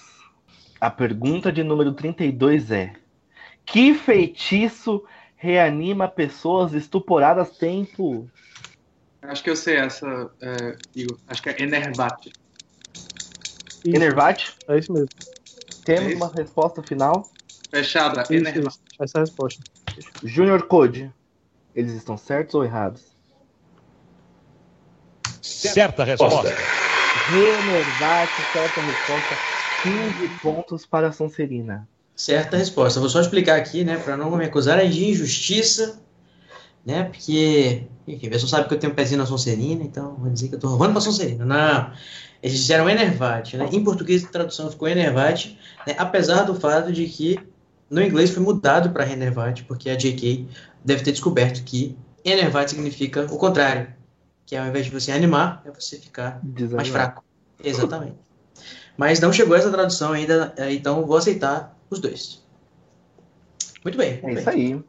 a pergunta de número 32 é: Que feitiço reanima pessoas estuporadas tempo? Acho que eu sei essa, é, Igor. Acho que é Enervate. Enervate? É isso mesmo. Temos é uma resposta final? Fechada, isso, Enervate. Isso. Essa é a resposta. Junior Code. Eles estão certos ou errados? Certa resposta. Enervate, certa resposta. 15 pontos para a Sonserina. Certa resposta. Vou só explicar aqui, né, para não me acusarem de injustiça, né, porque, enfim, a pessoa sabe que eu tenho um pezinho na Sonserina, então vou dizer que eu tô roubando pra Sonserina. Não, eles disseram Enervate, né, em português a tradução ficou Enervate, né, apesar do fato de que no inglês foi mudado para Enervate, porque a J.K. deve ter descoberto que Enervate significa o contrário, que ao invés de você animar, é você ficar mais fraco. Exatamente. Mas não chegou essa tradução ainda, é, então vou aceitar os dois. Muito bem. Muito é bem. isso aí.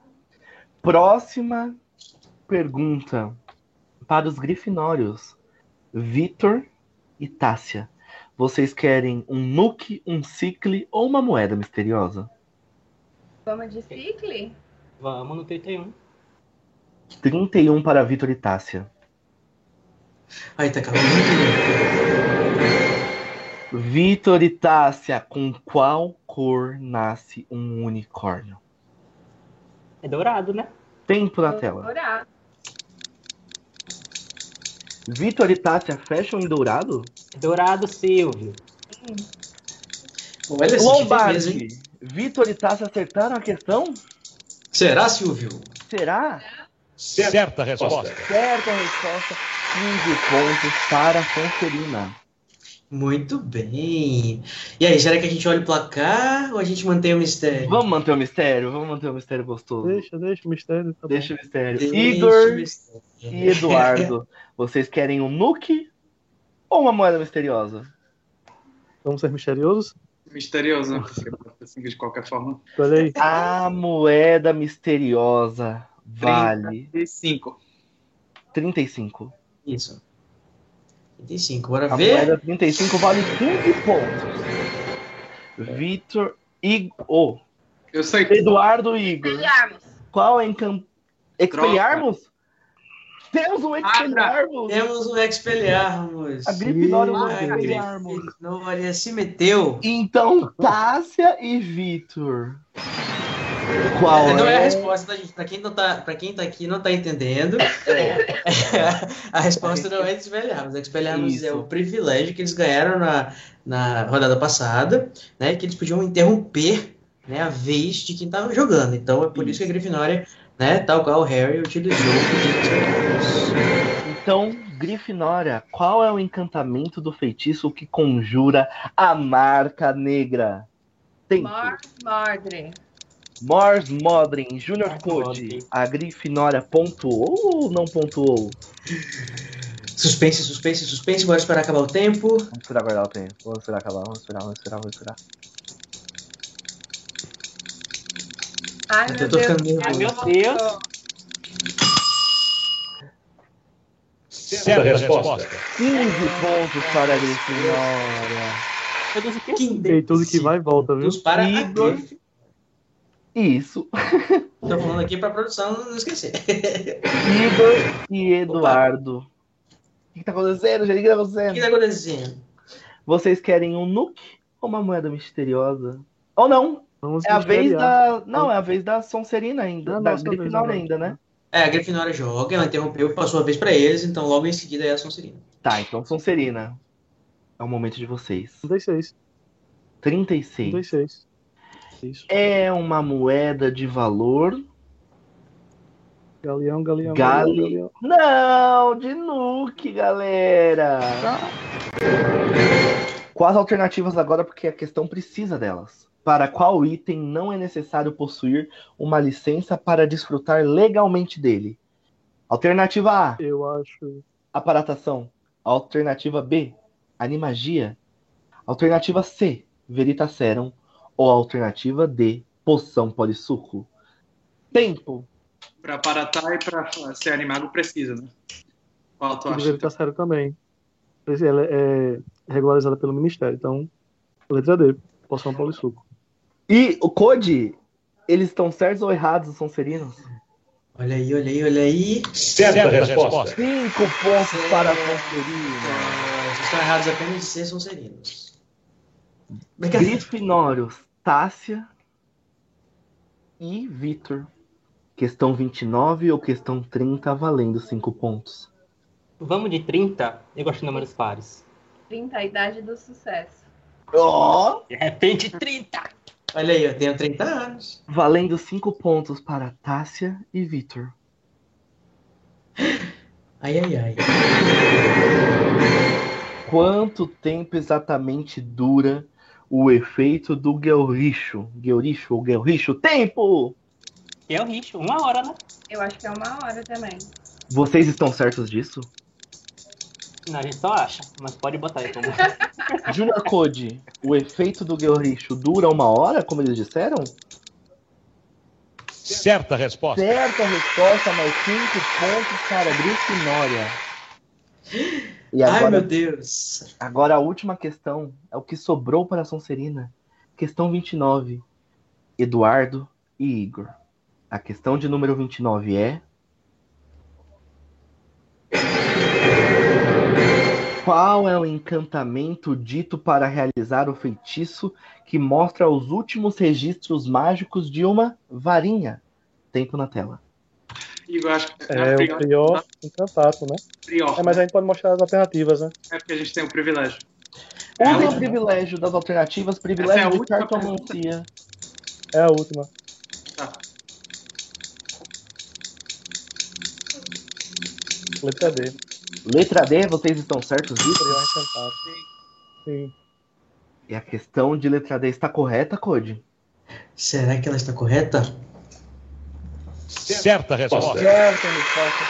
Próxima pergunta para os grifinórios. Vitor e Tássia. Vocês querem um nuke, um cicle ou uma moeda misteriosa? Vamos de cicle? Vamos no 31. 31 para Vitor e Tássia. Ai, tá calando. Vitor e Tássia, com qual cor nasce um unicórnio? É dourado, né? Tempo na tela. Dourado. Vitor e Tássia fecham em dourado? Dourado, Silvio. Hum. Olha Lombardi. Vitor e Tássia acertaram a questão? Será, Silvio? Será? Certa resposta. Certa resposta. 15 pontos para a Sonserina. Muito bem. E aí, será que a gente olha o placar ou a gente mantém o mistério? Vamos manter o mistério, vamos manter o mistério gostoso. Deixa, deixa o mistério. Tá deixa bom. o mistério. Deixa Igor o mistério. e Eduardo, vocês querem um nuke ou uma moeda misteriosa? Vamos ser misteriosos? Misterioso, assim, de qualquer forma. Olha aí. A moeda misteriosa vale. 35. 35. Isso. 35, bora a ver. A moeda 35 vale 15 pontos. Vitor Igor. Eu sei. Eduardo Igor. Expelharmos. Qual é encam... Expelharmos? Temos um Expelharmos. Temos um Expelharmos. A Grifinória um Expelharmos. Grifinória se meteu. Então, Tássia e Vitor. Qual não é? é a resposta, gente? Pra quem, não tá, pra quem tá aqui não tá entendendo, é. a resposta não é Expelliarmus. Expelliarmus é o privilégio que eles ganharam na, na rodada passada, né? Que eles podiam interromper né, a vez de quem tava jogando. Então é por isso, isso que a Grifinória, né, tal qual o Harry, utilizou o Então, Grifinória, qual é o encantamento do feitiço que conjura a marca negra? Tempo. Mars Mordre. Mars Modrin, Junior Code, a Grifinória pontuou ou não pontuou? Suspense, suspense, suspense, bora esperar acabar o tempo. Vamos esperar guardar o tempo, vamos esperar acabar, vamos esperar, vamos esperar, vamos esperar. Ai, meu, Deus. Ai, meu Deus. Certa resposta. 15 pontos para a Grifinória. E tudo que vai e volta, viu? Para Igor. Isso. Tô falando aqui pra produção não esquecer. Igor e Eduardo. O que, que tá acontecendo, gente? O que tá acontecendo? O que tá acontecendo? Vocês querem um nuke ou uma moeda misteriosa? Ou não? Vamos é a vez da. Não, é a vez da Sonserina ainda. É da Grifinória ainda, né? É, a Grifinória joga, ela interrompeu, passou a vez pra eles, então logo em seguida é a Sonserina. Tá, então Sonserina. É o momento de vocês. 36. 36. 36. Isso. É uma moeda de valor. Galeão, galeão, Gale... galeão. Não, de nuke, galera. Quais alternativas agora, porque a questão precisa delas. Para qual item não é necessário possuir uma licença para desfrutar legalmente dele? Alternativa A. Eu acho. Aparatação. Alternativa B. Animagia. Alternativa C. Veritaserum. Ou alternativa D. Poção polissuco. Tempo. Para paratar e para ser animado precisa, né? Qual tu acha? Veritaserum também. Ela é regularizada pelo Ministério. Então, letra D. Poção polissuco. E o Code, eles estão certos ou errados, os Sonserinos? Olha aí, olha aí, olha aí. Certa resposta. Cinco pontos certo. para a Sonserina. Vocês estão errados apenas de ser Sonserinos. Grifinórios, Tássia e Vitor. Questão 29 ou questão 30 valendo 5 pontos? Vamos de 30. Eu gosto de números pares. 30, a idade do sucesso. Oh! De repente, 30. Olha aí, eu tenho 30 anos. Valendo 5 pontos para Tássia e Vitor. Ai, ai, ai. Quanto tempo exatamente dura o efeito do Guelricho? Guelricho ou Guelricho? Tempo! Guelricho, uma hora, né? Eu acho que é uma hora também. Vocês estão certos disso? Não, a gente só acha, mas pode botar aí como. Junior Code, o efeito do Guerricho dura uma hora, como eles disseram? Certa resposta. Certa resposta, mais cinco pontos para Grifinória. E agora, Ai, meu Deus. Agora a última questão é o que sobrou para a Sonserina. Questão 29. Eduardo e Igor. A questão de número 29 é Qual é o encantamento dito para realizar o feitiço que mostra os últimos registros mágicos de uma varinha? Tempo na tela. Igor, acho que é, é o Prior encantato, né? Prior. É, mas a gente pode mostrar as alternativas, né? É porque a gente tem o privilégio. Usem é o privilégio das alternativas, privilégio é de cartomancia. É a última. Tá. Letra D. Letra D, vocês estão certos disso? Sim. E a questão de letra D está correta, Code? Será que ela está correta? Certa resposta. Certa resposta.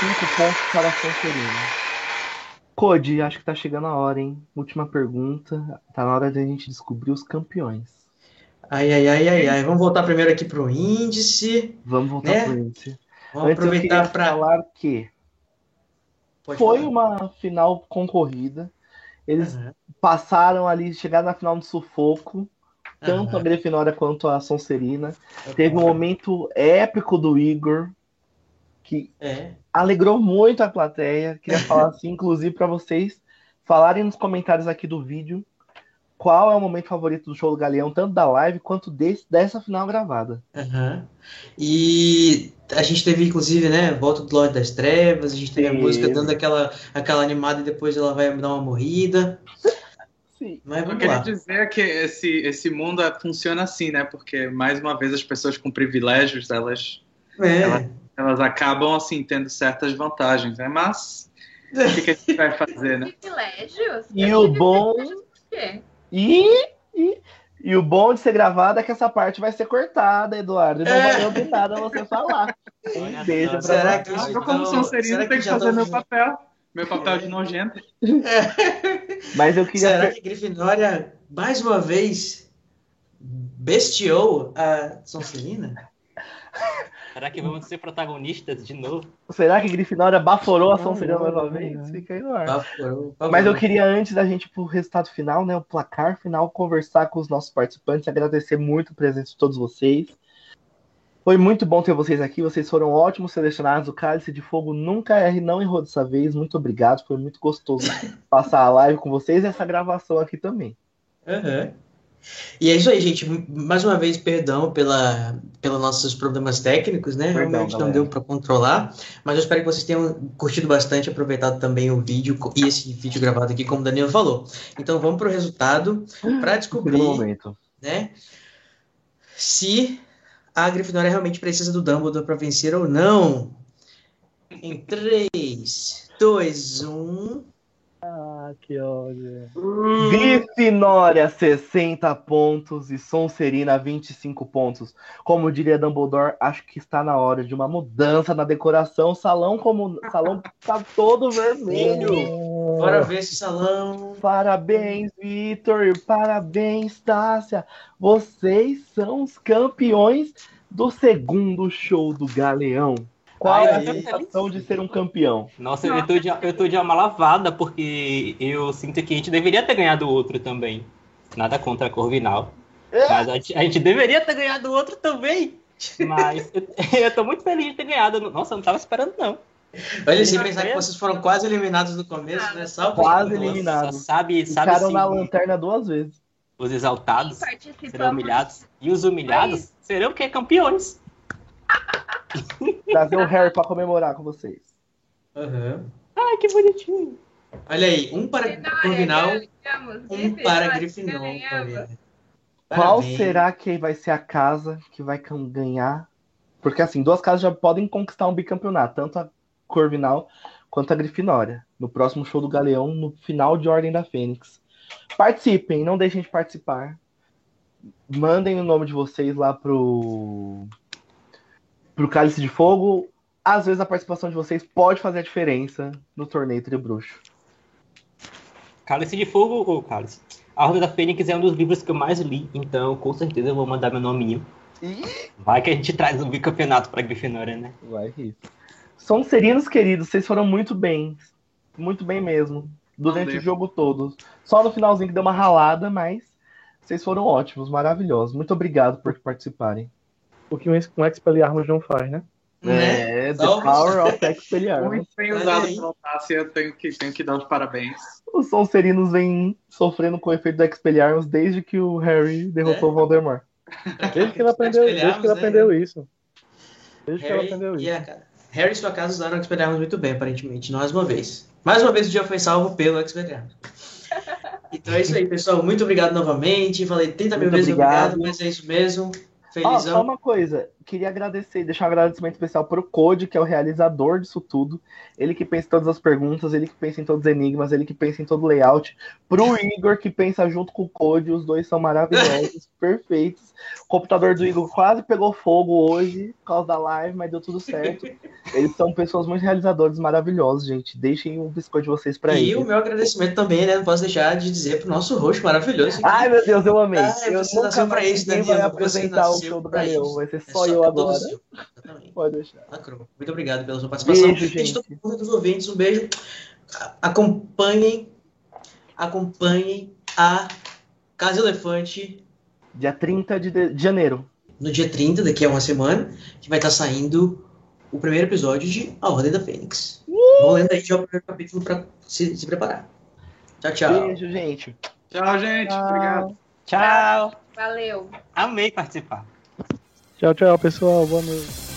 Cinco pontos para a Sonserina. Code, acho que está chegando a hora, hein? Última pergunta. Tá na hora de a gente descobrir os campeões. Ai, ai, ai, ai, ai. Vamos voltar primeiro aqui pro índice. Vamos voltar né? pro índice. Vamos Antes aproveitar para falar que Pode foi falar. uma final concorrida. Eles uhum. passaram ali, chegaram na final de sufoco. Tanto uhum. a Grifinória quanto a Sonserina. Teve um momento épico do Igor, que é. alegrou muito a plateia. Queria falar assim, inclusive, para vocês falarem nos comentários aqui do vídeo qual é o momento favorito do show do Galeão, tanto da live quanto desse, dessa final gravada. Uhum. E a gente teve, inclusive, né, Volta do Lorde das Trevas, a gente teve Sim. a música dando aquela, aquela animada e depois ela vai dar uma morrida. Sim. Mas eu queria dizer que esse, esse mundo funciona assim, né? Porque, mais uma vez, as pessoas com privilégios, elas, é. elas, elas acabam, assim, tendo certas vantagens, né? Mas, o que, que a gente vai fazer, né? Privilégios? E o bom... E, e, e o bom de ser gravado é que essa parte vai ser cortada, Eduardo. E não é. vai ouvir nada você falar. Um beijo pra será que eu, como Sonserino, tem que fazer meu papel. Meu papel de nojento. É. Mas eu queria. Será que Grifinória, mais uma vez, bestiou a Sonserina? Será que vamos ser protagonistas de novo? Será que Grifinória baforou a Sonserina mais uma vez? Fica aí no ar. Baforou, Mas eu queria, antes da gente ir pro resultado final, né? O placar final, conversar com os nossos participantes, agradecer muito a presença de todos vocês. Foi muito bom ter vocês aqui, vocês foram ótimos selecionados. O Cálice de Fogo nunca erre, não errou dessa vez. Muito obrigado, foi muito gostoso passar a live com vocês e essa gravação aqui também. Uhum. E é isso aí, gente. Mais uma vez, perdão pela, pelos nossos problemas técnicos, né? Perdão, Realmente galera. não deu para controlar. Mas eu espero que vocês tenham curtido bastante, aproveitado também o vídeo e esse vídeo gravado aqui, como o Daniel falou. Então vamos para o resultado para descobrir, né? Se a Grifinória realmente precisa do Dumbledore para vencer ou não. Em 3, 2, 1. Ah, que ódio. Grifinória, 60 pontos e Sonserina, 25 pontos. Como diria Dumbledore, acho que está na hora de uma mudança na decoração. O salão como salão tá todo vermelho. Bora ver esse salão. Parabéns, Vitor. Parabéns, Tássia. Vocês são os campeões do segundo show do Galeão. Qual Ai, é a sensação de ser um campeão? Nossa, Nossa. Eu, tô de, eu tô de alma lavada, porque eu sinto que a gente deveria ter ganhado o outro também. Nada contra a Corvinal. É. Mas a gente, a gente, deveria ter ganhado o outro também. Mas eu, eu tô muito feliz de ter ganhado. Nossa, eu não tava esperando, não. Olha, sem pensar que vocês foram quase eliminados no começo, né? Salve quase eliminados. Sabe, sabe Ficaram na lanterna duas vezes. Os exaltados serão humilhados. E os humilhados serão o quê? Campeões. Trazer o Harry para comemorar com vocês. Uhum. Ai, que bonitinho. Olha aí, um para Corvinal, um para Grifinór. Qual será que vai ser a casa que vai ganhar? Porque assim, duas casas já podem conquistar um bicampeonato, tanto a Corvinal quanto a Grifinória. No próximo show do Galeão, no final de Ordem da Fênix. Participem, não deixem de participar. Mandem o nome de vocês lá pro pro Cálice de Fogo. Às vezes a participação de vocês pode fazer a diferença no torneio Tribruxo. Cálice de Fogo ou Cálice? A Ordem da Fênix é um dos livros que eu mais li, então com certeza eu vou mandar meu nominho. Vai que a gente traz um bicampeonato pra Grifinória, né? Vai que. Serinos queridos, vocês foram muito bem. Muito bem mesmo. Durante o jogo todo. Só no finalzinho que deu uma ralada, mas vocês foram ótimos, maravilhosos. Muito obrigado por participarem o que um, Expelliarmus não faz, né? É, é The Power of Expelliarmus. Muito bem usado pela Tássia, tenho que, tenho que dar os parabéns. Os Sonserinos vêm sofrendo com o efeito do Expelliarmus desde que o Harry derrotou é. o Voldemort. Desde que ele aprendeu, desde que ele aprendeu né? isso. Desde Harry, que ele aprendeu isso. Harry e sua casa usaram o Expelliarmus muito bem, aparentemente, mais uma vez. Mais uma vez o dia foi salvo pelo Expelliarmus. Então é isso aí, pessoal. Muito obrigado novamente. Falei 30 mil vezes obrigado, mas é isso mesmo. Felizão. Oh, só uma coisa, queria agradecer, deixar um agradecimento especial pro Code, que é o realizador disso tudo. Ele que pensa em todas as perguntas, ele que pensa em todos os enigmas, ele que pensa em todo o layout. Pro Igor, que pensa junto com o Code, os dois são maravilhosos, perfeitos. O computador do Igor quase pegou fogo hoje, por causa da live, mas deu tudo certo. Eles são pessoas muito realizadores, maravilhosos, gente. Deixem o biscoito de vocês pra eles. E o meu agradecimento também, né? Não posso deixar de dizer pro nosso rosto maravilhoso. Ai, meu Deus, eu amei. Ah, eu nunca pra isso, Daniel, vai apresentar o show do Galeão. Vai ser é só, eu agora. Pode deixar. Muito obrigado pela sua participação. Beijo, gente. Todo mundo dos ouvintes, um beijo. Acompanhem, acompanhem a Casa Elefante. Dia 30 de, janeiro. No dia 30, daqui a uma semana, que vai estar saindo o primeiro episódio de A Ordem da Fênix. Uh! Vamos lendo aí já o primeiro capítulo para se, se preparar. Tchau, tchau. Beijo, gente. Tchau, gente. Tchau. Obrigado. Tchau. Valeu. Amei participar. Tchau, tchau, pessoal. Boa noite.